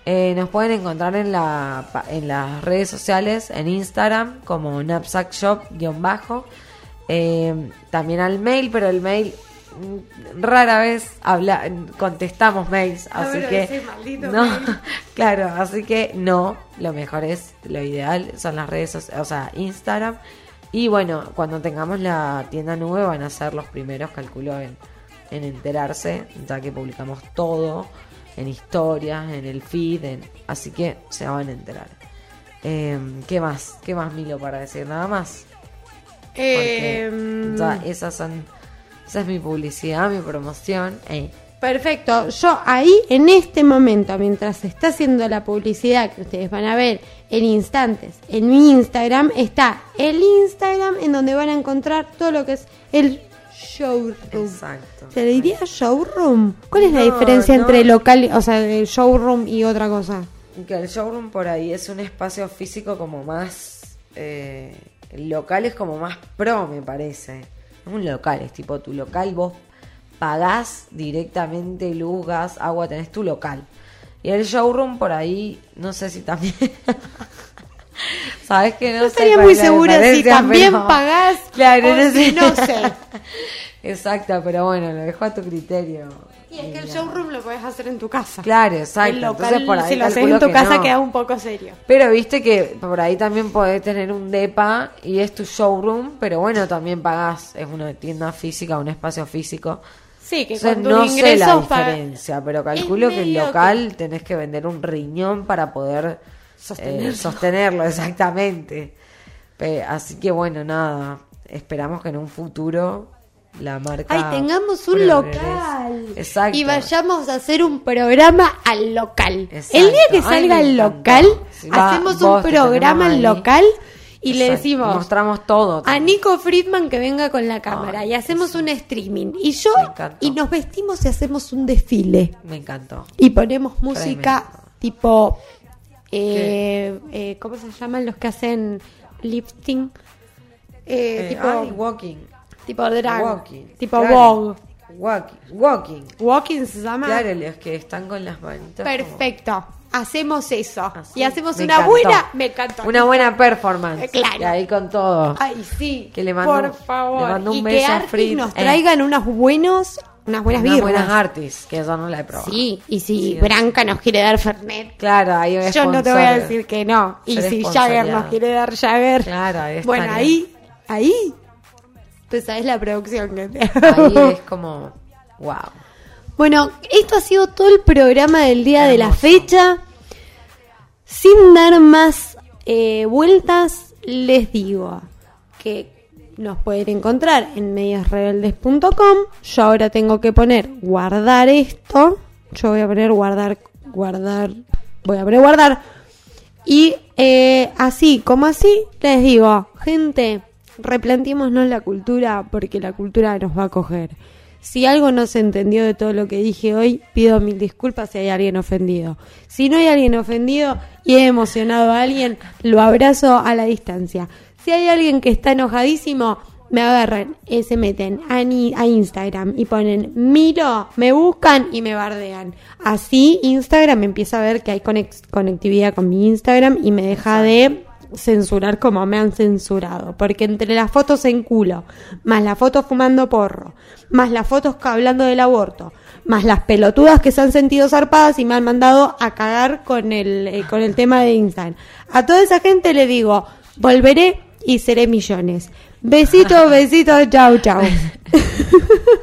Eh, nos pueden encontrar en, la, en las redes sociales, en Instagram, como Knapsack Shop-bajo, eh, también al mail, pero el mail mm, rara vez habla, contestamos mails, Ah, así que ese no, mail. claro, así que no, lo mejor es, lo ideal son las redes sociales, o sea, Instagram. Y bueno, cuando tengamos la tienda nube van a ser los primeros, calculo, en, en enterarse, ya que publicamos todo en historias, en el feed, en- así que se van a enterar. Eh, ¿Qué más? ¿Qué más, Milo, para decir? Nada más. Porque Em, ya esas son, esa es mi publicidad, mi promoción. eh. Perfecto. Yo ahí, en este momento, mientras se está haciendo la publicidad que ustedes van a ver en instantes, en mi Instagram está el Instagram en donde van a encontrar todo lo que es el showroom. Exacto. ¿Se le diría showroom? ¿Cuál es la diferencia no. entre local, o sea, el showroom y otra cosa? Que el showroom por ahí es un espacio físico como más. Eh, local es como más pro, me parece. Un local, es tipo tu local, vos pagás directamente luz, gas, agua, tenés tu local. Y el showroom por ahí, no sé si también. Sabes que no, No sé estaría muy segura si también pero- pagás Claro, o no si sé. no sé. Exacto, pero bueno, lo dejo a tu criterio. Y es que el showroom lo podés hacer en tu casa. Claro, exacto. El local, Entonces por ahí si lo haces en tu que casa no. queda un poco serio. Pero viste que por ahí también podés tener un depa y es tu showroom, pero bueno, también pagás, es una tienda física, un espacio físico. Sí, que con no sé la diferencia, pero calculo que el local tenés que vender un riñón para poder Sostenerlo. eh, sostenerlo, exactamente. Así que bueno, nada, esperamos que en un futuro la marca... Ay, tengamos un local. Exacto. Y vayamos a hacer un programa al local. Exacto. El día que salga el local, Sí, hacemos un programa al local y le Exacto. decimos Mostramos todo. a también. Nico Friedman que venga con la cámara Ay, y hacemos un streaming. Y yo, y nos vestimos y hacemos un desfile. Me encantó. Y ponemos música Tremendo. tipo. Eh, eh, ¿Cómo se llaman los que hacen lifting? Eh, Eh, tipo, ay, walking. tipo drag. Walking. Tipo claro. Walking. Walking. Walking se llama. Claro, los que están con las manitas. como- Perfecto. Hacemos eso. así. Y hacemos Me una encantó. buena. Me encantó. Una buena performance. Eh, claro. Y ahí con todo. Ay, sí. Que le mando- Por favor. le mando un y beso que a Fritz. nos Eh. traigan unos buenos, unas buenas Unas buenas artis, que yo no la he probado. Sí, y si Sí, Branca nos quiere dar Fernet, Claro, ahí yo no te voy a decir que no. Y si. Jagger nos quiere dar Jagger, Claro, ahí bueno, ahí, ahí, pues sabes la producción que te Ahí es como. Wow. Bueno, esto ha sido todo el programa del día de la fecha. Sin dar más eh, vueltas, les digo que nos pueden encontrar en mediosrebeldes.com. Yo ahora tengo que poner guardar esto. Yo voy a poner guardar, guardar, voy a poner guardar. Y eh, así como así, les digo, gente, replanteémonos la cultura porque la cultura nos va a coger. Si algo no se entendió de todo lo que dije hoy, pido mil disculpas si hay alguien ofendido. Si no hay alguien ofendido y he emocionado a alguien, lo abrazo a la distancia. Si hay alguien que está enojadísimo, me agarran, eh, se meten a, ni- a Instagram y ponen Miro, me buscan y me bardean. Así Instagram empieza a ver que hay conectividad con mi Instagram y me deja de censurar como me han censurado. Porque entre las fotos en culo, más las fotos fumando porro, más las fotos hablando del aborto, más las pelotudas que se han sentido zarpadas y me han mandado a cagar con el, eh, con el tema de Instagram. A toda esa gente le digo, volveré y seré millones. Besitos, besitos, chau, chau.